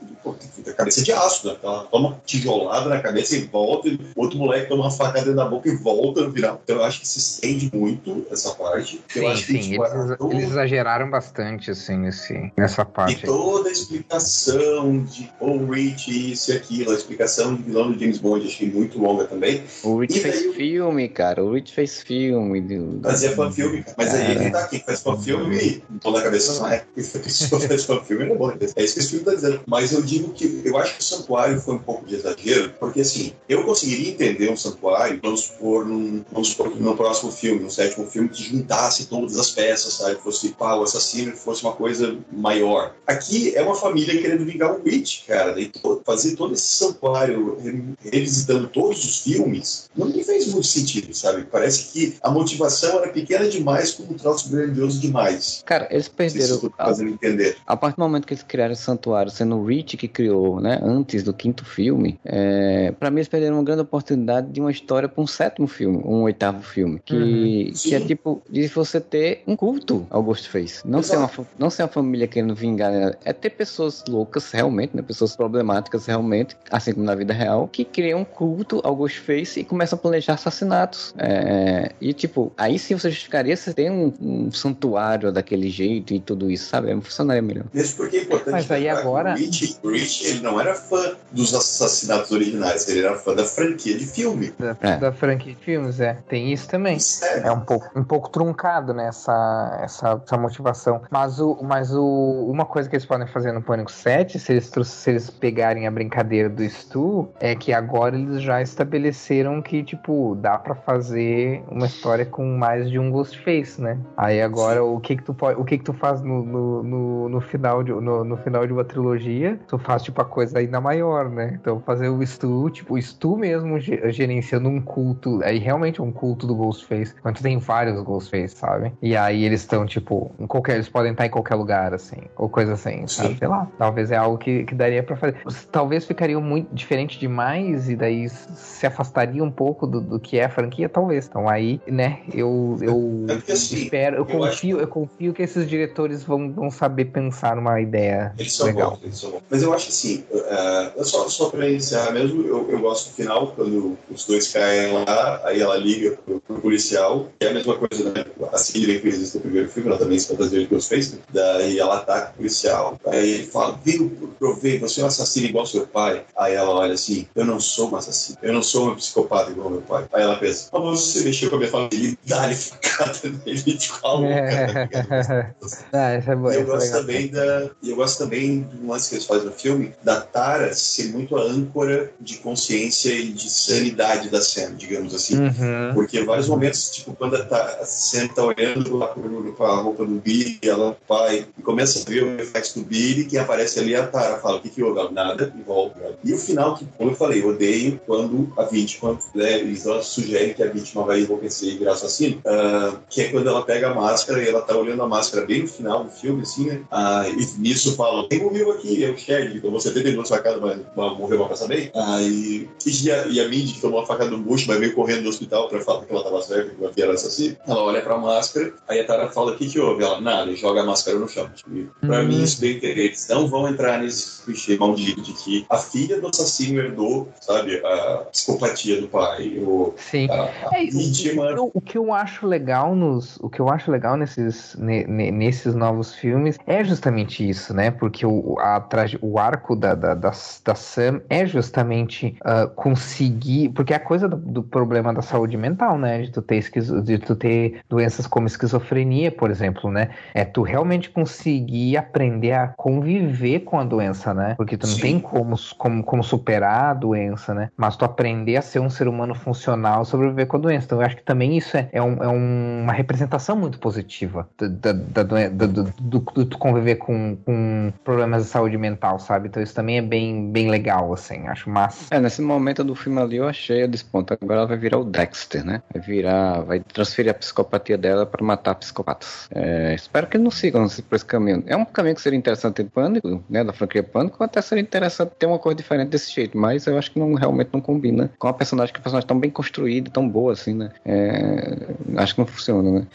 cabeça de aço, né? Ela toma tijolada na cabeça e volta, e outro moleque toma uma facada na boca e volta no final. Então eu acho que se estende muito essa parte. Sim, acho sim, que, tipo, eles, eles, exageraram bastante, assim, nesse, nessa parte. E toda a explicação de Paul Rich, isso e aquilo, a explicação de vilão do James Bond, achei muito longa também. O Rich e fez daí, filme, cara, o Rich fez filme. Do... Fazia fan-filme, mas aí ele tá aqui, faz fan-filme, tô na cabeça não é. Quem faz fan-filme não é bom, é isso que esse filme tá dizendo. Mas eu digo que eu acho que o Santuário foi um pouco de exagero, porque assim, eu conseguiria entender um Santuário, vamos supor, num, vamos supor no próximo filme, no sétimo filme, que juntasse todas as peças, sabe? Fosse pá, o assassino, fosse uma coisa maior. Aqui é uma família querendo vingar o Witch, cara. Daí, fazer todo esse santuário, revisitando todos os filmes, não me fez muito sentido, sabe? Parece que a motivação era pequena demais com um troço grandioso demais. Cara, eles perderam. Se fazendo entender. A partir do momento que eles criaram o santuário, sendo o Rich que criou, né? Antes do quinto filme, é, para mim eles perderam uma grande oportunidade de uma história para um sétimo filme, um oitavo filme, que, uhum. que é tipo de você ter um culto ao Ghostface, não ser uma não ser uma família querendo vingar, né? é ter pessoas loucas realmente, né? Pessoas problemáticas realmente, assim como na vida real, que criam um culto ao Ghostface e começam a planejar assassinatos. É, e tipo, aí sim você justificaria você ter um, um, santuário daquele jeito e tudo isso, sabe? Funcionaria melhor. Mesmo porque é importante. Mas aí agora. O Rich, ele não era fã dos assassinatos originais, ele era fã da franquia de filme. Da, é. da franquia de filmes, é. Tem isso também. É, é um pouco, um pouco truncado, né? Essa, essa, essa motivação. Mas, o, mas o, uma coisa que eles podem fazer no Pânico 7, se eles, se eles pegarem a brincadeira do Stu, é que agora eles já estabeleceram que, tipo, dá para fazer uma história com mais de um Ghostface, né? Aí agora o que que tu pode, o que que tu faz no, no, no, no final de no, no, final de uma trilogia, tu faz tipo a coisa ainda maior, né? Então fazer o Stu, tipo, o Stu mesmo gerenciando um culto, aí realmente é um culto do Ghostface, quando tem vários Ghostface, sabe? E aí eles estão tipo, em qualquer, eles podem estar em qualquer lugar assim, ou coisa assim, sabe? Sei lá, talvez é algo que, que daria para fazer. Talvez ficaria muito diferente demais e daí se afastaria um pouco do, do que é a franquia, talvez. Então aí, né, eu, eu é assim, espero, eu, eu confio, acho... eu confio que esses diretores vão, vão saber pensar numa ideia eles são legal. Bons, eles são bons. Mas eu acho que assim, uh, só, só pra encerrar mesmo, eu, eu gosto do final, quando os dois caem lá, aí ela liga pro, pro policial, que é a mesma coisa, né? A Sidney fez isso no primeiro filme, ela também se fantasia de Ghostface, né? daí ela ataca o policial, aí ele fala, viu, provei, você é um assassino igual seu pai. Aí ela olha assim, eu não sou um assassino, eu não sou um psicopata igual meu pai. Aí ela pensa, ah, você mexeu com a minha família dá-lhe facada nele de calma. É. ah, isso é bom, eu, gosto também da, eu gosto também do lance que eles fazem no filme, da Tara ser muito a âncora de consciência e de sanidade da cena, digamos assim. Uhum. Porque vários momentos, tipo, quando a, a Sam tá olhando lá com a roupa do Billy, ela vai e começa a ver o reflexo do Billy, quem aparece ali é a Tara, fala, o que que houve? Nada, e volta. E o final, que, como eu falei, eu odeio quando a vítima, né, eles sugerem que a vítima vai enlouquecer e virar assassino, uh, que é quando ela pega a máscara e ela tá olhando a máscara bem no final do filme, assim, né? Uh, e nisso fala, quem morreu aqui? É o Shed, então você tem na sua casa, mas, mas morreu pra passar bem? Aí, e a, e a Mindy, que tomou uma facada no bucho, mas veio correndo no hospital pra falar que ela tava certa, que era assassino, ela olha pra máscara, aí a Tara fala, o que que houve? Ela, nada, e joga a máscara no chão. E, pra hum. mim, isso bem eles não vão entrar nesse clichê maldito de que a filha do assassino herdou, sabe, a psicopatia do pai. O, Sim. A, a é, vítima... o, o, que eu acho legal nos, o que eu acho legal nesses, ne, nesses novos filmes é justamente isso, né? Porque o, a, o arco da, da, da, da Sam é justamente uh, conseguir, porque é a coisa do, do, problema da saúde mental, né? De tu ter esquizo, de tu ter doenças como esquizofrenia, por exemplo, né? É tu realmente conseguir aprender a conviver com a doença, né? Porque tu não Sim. tem como, como, como superar a doença, né? Mas tu aprender a ser um ser humano funcional, sobreviver com a doença. Então eu acho que também isso é, é, um, é uma representação muito positiva da, da, da, do, do, do, do conviver com, com problemas de saúde mental, sabe? Então isso também é bem, bem legal, assim, acho massa. É, nesse momento do filme ali eu achei a desponta. Agora ela vai virar o Dexter, né? Vai virar, vai transferir a psicopatia dela para matar psicopatas. É, espero que não sigam por esse caminho. É um caminho que seria interessante em Pânico, né? Da franquia Pânico, até seria interessante ter uma coisa diferente desse jeito, mas eu acho que não, realmente não combina com a personagem, que a personagem tão bem construída, tão boa assim, né? É, acho que não funciona, né?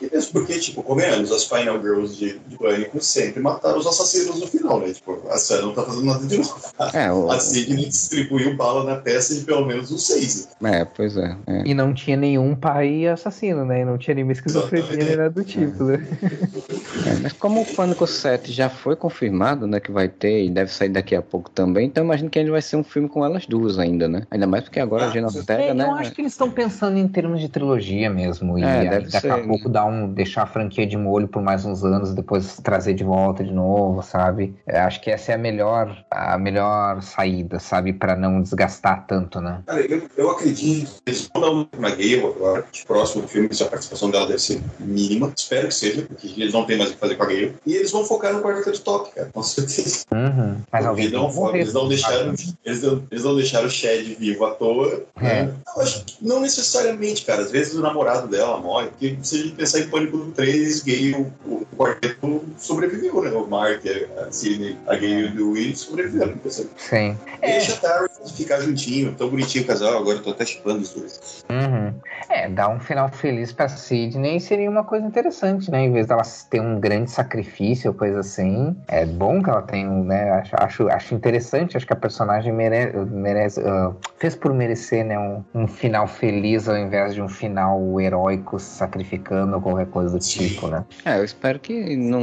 E mesmo porque, tipo, convenhamos, as Final Girls de, de Pânico sempre mataram os assassinos no final, né? Tipo, a Sarah não tá fazendo nada de novo. É, o... A Sidney distribuiu bala na peça de pelo menos uns seis. É, pois é, é. E não tinha nenhum pai assassino, né? E não tinha nenhuma esquizofrenia nem nada do tipo, é. né? É, mas como o Pânico 7 já foi confirmado, né, que vai ter e deve sair daqui a pouco também, então imagino que ele vai ser um filme com elas duas ainda, né? Ainda mais porque agora ah, a Gina Ortega, é, né? Eu acho que eles estão pensando em termos de trilogia mesmo. E é, aí, daqui ser. a pouco dar um, deixar a franquia de molho por mais uns anos, depois trazer de volta de novo, sabe? Eu acho que essa é a melhor, a melhor saída, sabe? para não desgastar tanto, né? Cara, eu, eu acredito que eles vão dar uma na Gale agora, de próximo filme, se a participação dela deve ser mínima. Espero que seja, porque eles não têm mais o que fazer com a Gale. E eles vão focar no quarteto top, cara, com certeza. Uhum. Mas alguém não, morrer, eles não deixaram, eles não, eles não deixaram o Shed vivo à toa. É. Né? Eu acho que não necessariamente, cara. Às vezes o namorado dela morre, porque se a gente pensar em Pânico 3, Gale, o, o quarteto sobreviveu, né? O Mark, a Sidney, a Gale e o Will sobreviveram. Sim. Deixa é. a Tara ficar juntinho, tão bonitinho o casal, agora eu tô até chipando os dois. Uhum. É, dar um final feliz pra Sidney seria uma coisa interessante, né? Em vez dela ter um grande sacrifício ou coisa assim. É bom que ela tenha, né? Acho, acho, acho interessante, acho que a personagem mere, merece, uh, fez por merecer, né? Um, um, final feliz ao invés de um final heróico sacrificando ou qualquer coisa do tipo, né? É, eu espero que não.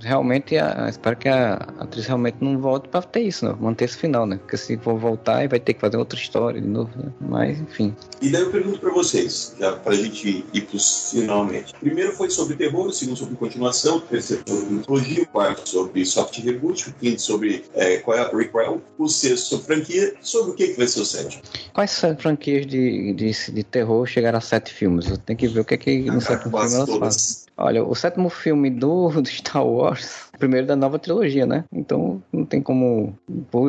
Realmente, a, espero que a atriz realmente não volte pra ter isso, né? Manter esse final, né? Porque se for voltar, vai ter que fazer outra história de novo, né? Mas, enfim. E daí eu pergunto pra vocês, já pra gente ir pros finalmente. Primeiro foi sobre terror, o segundo sobre continuação, o terceiro sobre mitologia, o quarto sobre soft reboot, o quinto sobre é, qual é a prequel, o sexto sobre franquia. Sobre o que, que vai ser o sétimo? Quais são franquias de, de, de terror chegaram a sete filmes? Eu tenho que ver o que é que no ah, sétimo filme elas fazem. Olha, o sétimo filme do, do Star Wars primeiro da nova trilogia, né? Então não tem como.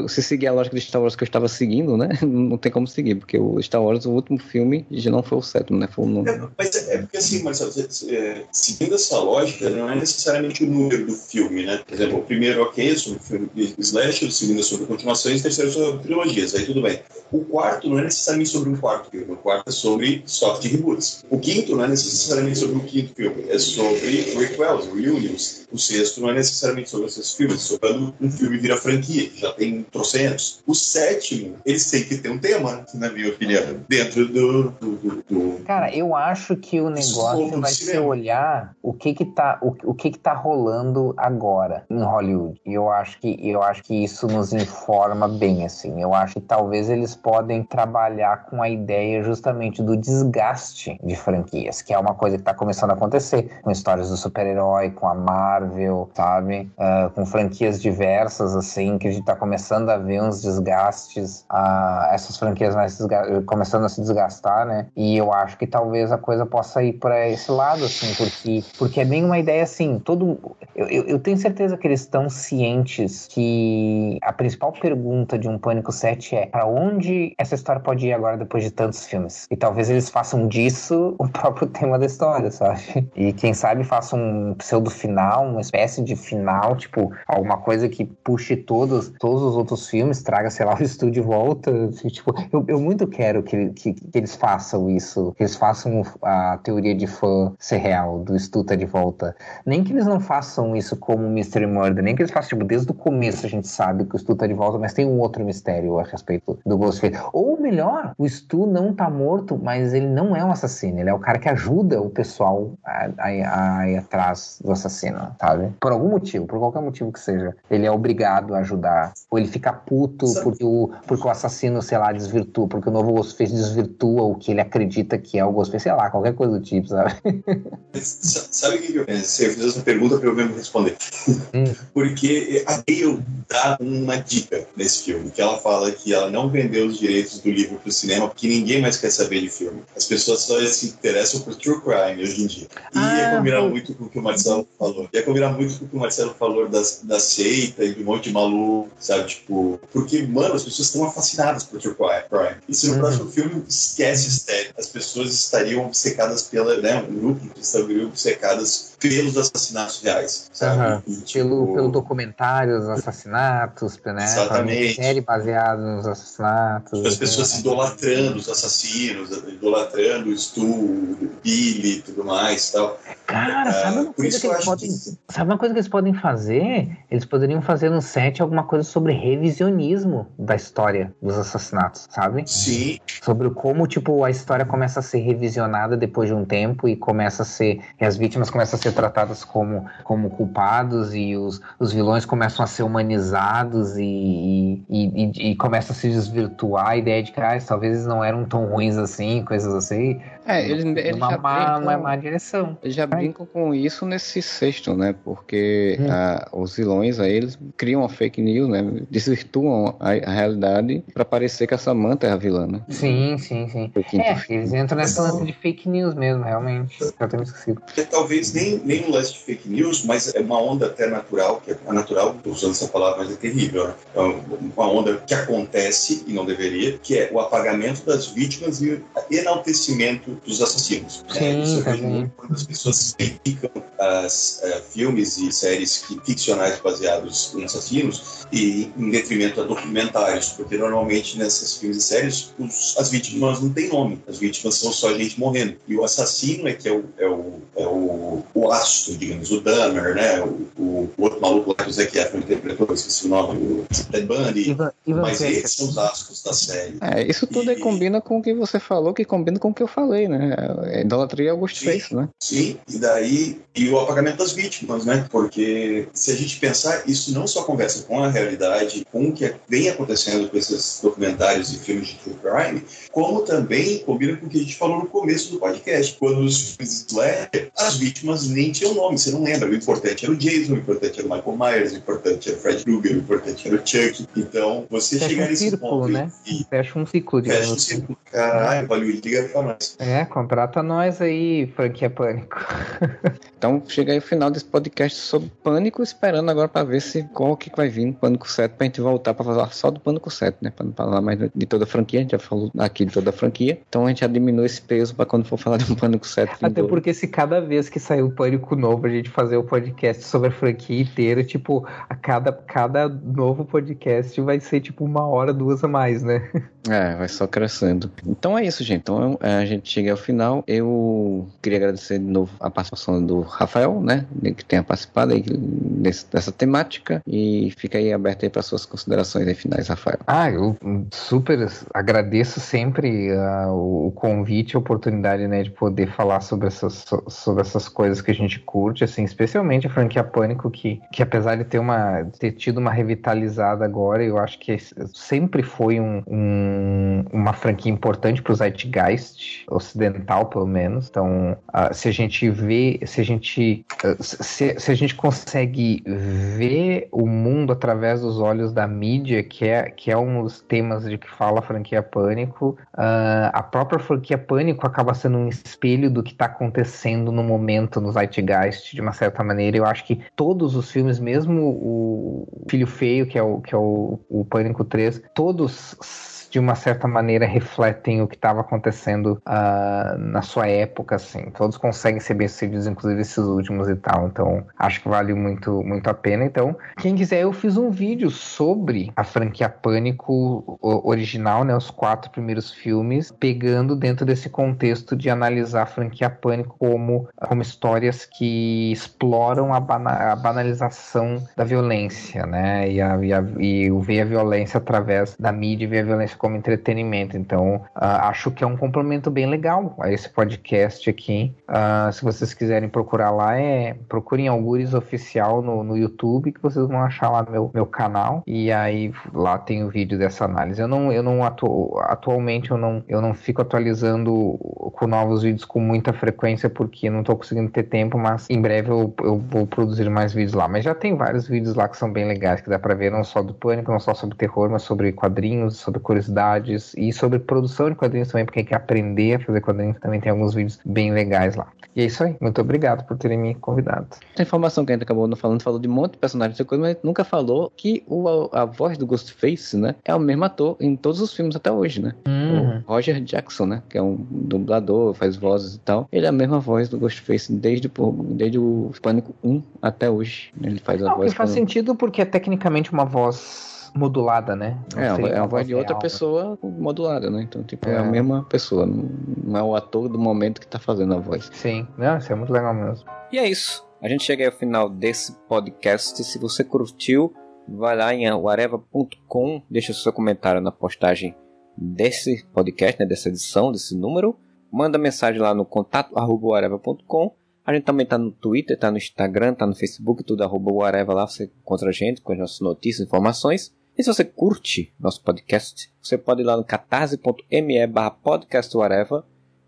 Se seguir a lógica de Star Wars que eu estava seguindo, né? Não tem como seguir, porque o Star Wars, o último filme, já não foi o sétimo, né? Foi o nono. É, mas é, é porque assim, Marcelo, é, seguindo essa lógica, não é necessariamente o número do filme, né? Por exemplo, o primeiro, ok, é sobre o filme Slash, o segundo é sobre continuações, o terceiro é sobre trilogias, aí tudo bem. O quarto não é necessariamente sobre um quarto filme, o quarto é sobre soft reboots. O quinto não é necessariamente sobre o quinto filme, é sobre prequels, reunions. O sexto não é necessariamente necessariamente sobre esses filmes, sobre um filme vira franquia, que já tem trocentos. O sétimo, eles têm que ter um tema, na minha opinião, dentro do. do, do, do... Cara, eu acho que que o negócio vai ser olhar o que que tá, o, o que que tá rolando agora em Hollywood. E eu acho que eu acho que isso nos informa bem assim. Eu acho que talvez eles podem trabalhar com a ideia justamente do desgaste de franquias, que é uma coisa que tá começando a acontecer com histórias do super-herói, com a Marvel, sabe? Uh, com franquias diversas assim, que a gente tá começando a ver uns desgastes, uh, essas franquias mais começando a se desgastar, né? E eu acho que talvez a coisa possa ir para esse lado, assim, porque, porque é bem uma ideia assim, todo. Eu, eu, eu tenho certeza que eles estão cientes que a principal pergunta de um Pânico 7 é para onde essa história pode ir agora depois de tantos filmes? E talvez eles façam disso o próprio tema da história, sabe? E quem sabe façam um pseudo final, uma espécie de final, tipo, alguma coisa que puxe todos, todos os outros filmes, traga, sei lá, o estúdio de volta. Tipo, eu, eu muito quero que, que, que eles façam isso, que eles façam a teoria de fã ser real, do Stu tá de volta. Nem que eles não façam isso como Mystery Murder, nem que eles façam, tipo, desde o começo a gente sabe que o Stu tá de volta, mas tem um outro mistério a respeito do Ghostface. Ou melhor, o Stu não tá morto, mas ele não é um assassino, ele é o cara que ajuda o pessoal a, a, a ir atrás do assassino, sabe? Por algum motivo, por qualquer motivo que seja. Ele é obrigado a ajudar. Ou ele fica puto porque o, porque o assassino, sei lá, desvirtua, porque o novo Ghostface desvirtua o que ele acredita que é o Ghostface, sei lá, qualquer coisa do tipo, sabe? Sabe o que eu pensei? Eu fiz essa pergunta para eu mesmo responder. Hum. Porque a Gale dá uma dica nesse filme, que ela fala que ela não vendeu os direitos do livro para o cinema porque ninguém mais quer saber de filme. As pessoas só se interessam por true crime hoje em dia. E ah, ia combinar muito com o que o Marcelo falou. Ia combinar muito com o que o Marcelo falou das, da seita e de um monte de maluco, sabe? Tipo, porque, mano, as pessoas estão fascinadas por true crime. E se no uhum. próximo filme esquece o mistério, as pessoas estariam obcecadas pela, né, um grupo estariam obcecadas pelos assassinatos reais, sabe? Uhum. E, tipo, pelo, pelo documentário dos assassinatos, né? Exatamente. série baseada nos assassinatos. As pessoas né? idolatrando os assassinos, idolatrando o Stu, Billy e tudo mais tal. Cara, sabe uma, coisa que eles podem, que... sabe uma coisa que eles podem fazer? Eles poderiam fazer no set alguma coisa sobre revisionismo da história dos assassinatos, sabe? Sim. Sobre como, tipo, a história começa a ser revisionada depois de um tempo e começa a ser. E as vítimas começam a ser tratadas como, como culpados e os, os vilões começam a ser humanizados e, e, e, e começa a se desvirtuar a ideia de que ah, talvez eles não eram tão ruins assim, coisas assim. É, eles, eles uma, já má, brincam, uma má direção. Eles já brincam com isso nesse sexto, né? Porque hum. a, os vilões aí, eles criam uma fake news, né? Desvirtuam a, a realidade para parecer que a Samantha é a vilã, né? Sim, sim, sim. É, eles entram nessa lance de fake news mesmo, realmente. Eu tenho esquecido. Porque talvez nem, nem um lance de fake news, mas é uma onda até natural, que é a natural, usando essa palavra, mas é terrível, né? É uma onda que acontece e não deveria, que é o apagamento das vítimas e o enaltecimento dos assassinos. Sim, né? Isso é muito quando as pessoas criticam as, uh, filmes e séries ficcionais baseados em assassinos e em detrimento a documentários, porque normalmente nessas filmes e séries os, as vítimas não têm nome, as vítimas são só gente morrendo. E o assassino é que é o, é o, é o, o astro, digamos, o Dahmer, né? O, o, o outro maluco lá que o Zac Efron interpretou, esqueci o nome, o Ted Bundy. Ivan, Ivan mas esses são os astros da série. É, isso tudo e... combina com o que você falou, que combina com o que eu falei, né? É, idolatria é o Ghostface, né? Sim, e daí e o apagamento das vítimas, né? Porque se a gente pensar, isso não só conversa com a realidade, com o que vem acontecendo com esses documentários e filmes de true crime, como também combina com o que a gente falou no começo do podcast. Quando os filmes Slayer, as vítimas nem tinham nome, você não lembra. O importante era o Jason, o importante era o Michael Myers, o importante era o Fred Krueger, o importante era o Chuck. Então, você Fecha chegar um nesse círculo, ponto né? E... Fecha um ciclo, digamos. Fecha um assim. ciclo. Caralho, Hollywood, liga pra nós. É, contrata nós aí, franquia Pânico. então, chega aí o final desse podcast sobre Pânico, esperando agora pra ver se qual que vai vir no Pânico 7 pra gente voltar pra falar só do Pânico 7, né? Pra não falar mais de toda a franquia, a gente já falou aqui de toda a franquia. Então a gente já diminui esse peso pra quando for falar de um Pânico 7. Até porque se cada vez que sair um Pânico novo a gente fazer o um podcast sobre a franquia inteira, tipo, a cada, cada novo podcast vai ser tipo uma hora, duas a mais, né? É, vai só crescendo. Então é isso, gente. Então é, a gente chega ao final. Eu queria agradecer de novo a participação do Rafael, né? Que tenha participado aí dessa temática. E fica aí aberto aí para suas considerações aí finais, Rafael. Ah, eu super agradeço sempre uh, o convite, a oportunidade, né, de poder falar sobre essas, sobre essas coisas que a gente curte, assim, especialmente a franquia Pânico, que, que apesar de ter, uma, ter tido uma revitalizada agora, eu acho que sempre foi um, um uma franquia importante para o Zeitgeist ocidental, pelo menos. Então, uh, se a gente vê, se a gente, uh, se, se a gente consegue ver o mundo através dos olhos da mídia, que é, que é um dos temas de que fala a franquia Pânico, uh, a própria franquia Pânico acaba sendo um espelho do que está acontecendo no momento no Zeitgeist, de uma certa maneira. Eu acho que todos os filmes, mesmo o Filho Feio, que é o, que é o, o Pânico 3, todos de uma certa maneira refletem o que estava acontecendo uh, na sua época, assim. Todos conseguem ser bem-sucedidos, inclusive esses últimos e tal. Então, acho que vale muito, muito a pena. Então, quem quiser, eu fiz um vídeo sobre a franquia Pânico original, né? Os quatro primeiros filmes, pegando dentro desse contexto de analisar a franquia Pânico como, como histórias que exploram a, bana a banalização da violência, né? E, a, e, a, e ver a violência através da mídia ver a violência como entretenimento. Então, uh, acho que é um complemento bem legal a esse podcast aqui. Uh, se vocês quiserem procurar lá, é procurem Algures Oficial no, no YouTube, que vocês vão achar lá meu, meu canal. E aí lá tem o vídeo dessa análise. Eu não, eu não atu atualmente eu não, eu não fico atualizando com novos vídeos com muita frequência, porque não estou conseguindo ter tempo, mas em breve eu, eu vou produzir mais vídeos lá. Mas já tem vários vídeos lá que são bem legais, que dá para ver não só do pânico, não só sobre terror, mas sobre quadrinhos, sobre curiosidades curiosidades e sobre produção de quadrinhos também, porque quer aprender a fazer quadrinhos, também tem alguns vídeos bem legais lá. E é isso aí. Muito obrigado por terem me convidado. A informação que a gente acabou não falando, falou de um monte de personagens, coisa, mas nunca falou que o, a, a, voz do Ghostface, né, é o mesmo ator em todos os filmes até hoje, né? Uhum. O Roger Jackson, né, que é um dublador, faz vozes e tal. Ele é a mesma voz do Ghostface desde, desde o Pânico 1 até hoje. Ele faz a não, voz. Que faz sentido porque é tecnicamente uma voz modulada, né? Não é, é a voz de outra real, pessoa né? modulada, né? Então, tipo, é. é. a mesma pessoa, não é o ator do momento que tá fazendo a voz. Sim, não, isso é muito legal mesmo. E é isso. A gente chega ao final desse podcast. Se você curtiu, vai lá em whatever.com, deixa seu comentário na postagem desse podcast, né, dessa edição, desse número. Manda mensagem lá no contato whatever.com. A gente também tá no Twitter, tá no Instagram, tá no Facebook, tudo arroba lá, você encontra a gente com as nossas notícias, informações. E se você curte nosso podcast, você pode ir lá no catarse.me barra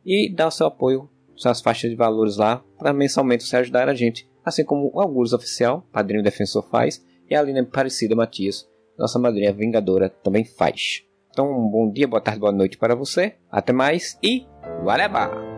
e dar o seu apoio, suas faixas de valores lá, para mensalmente você ajudar a gente, assim como o Algures Oficial, Padrinho Defensor faz, e a Aline Parecida Matias, nossa madrinha vingadora, também faz. Então, um bom dia, boa tarde, boa noite para você. Até mais e valeu!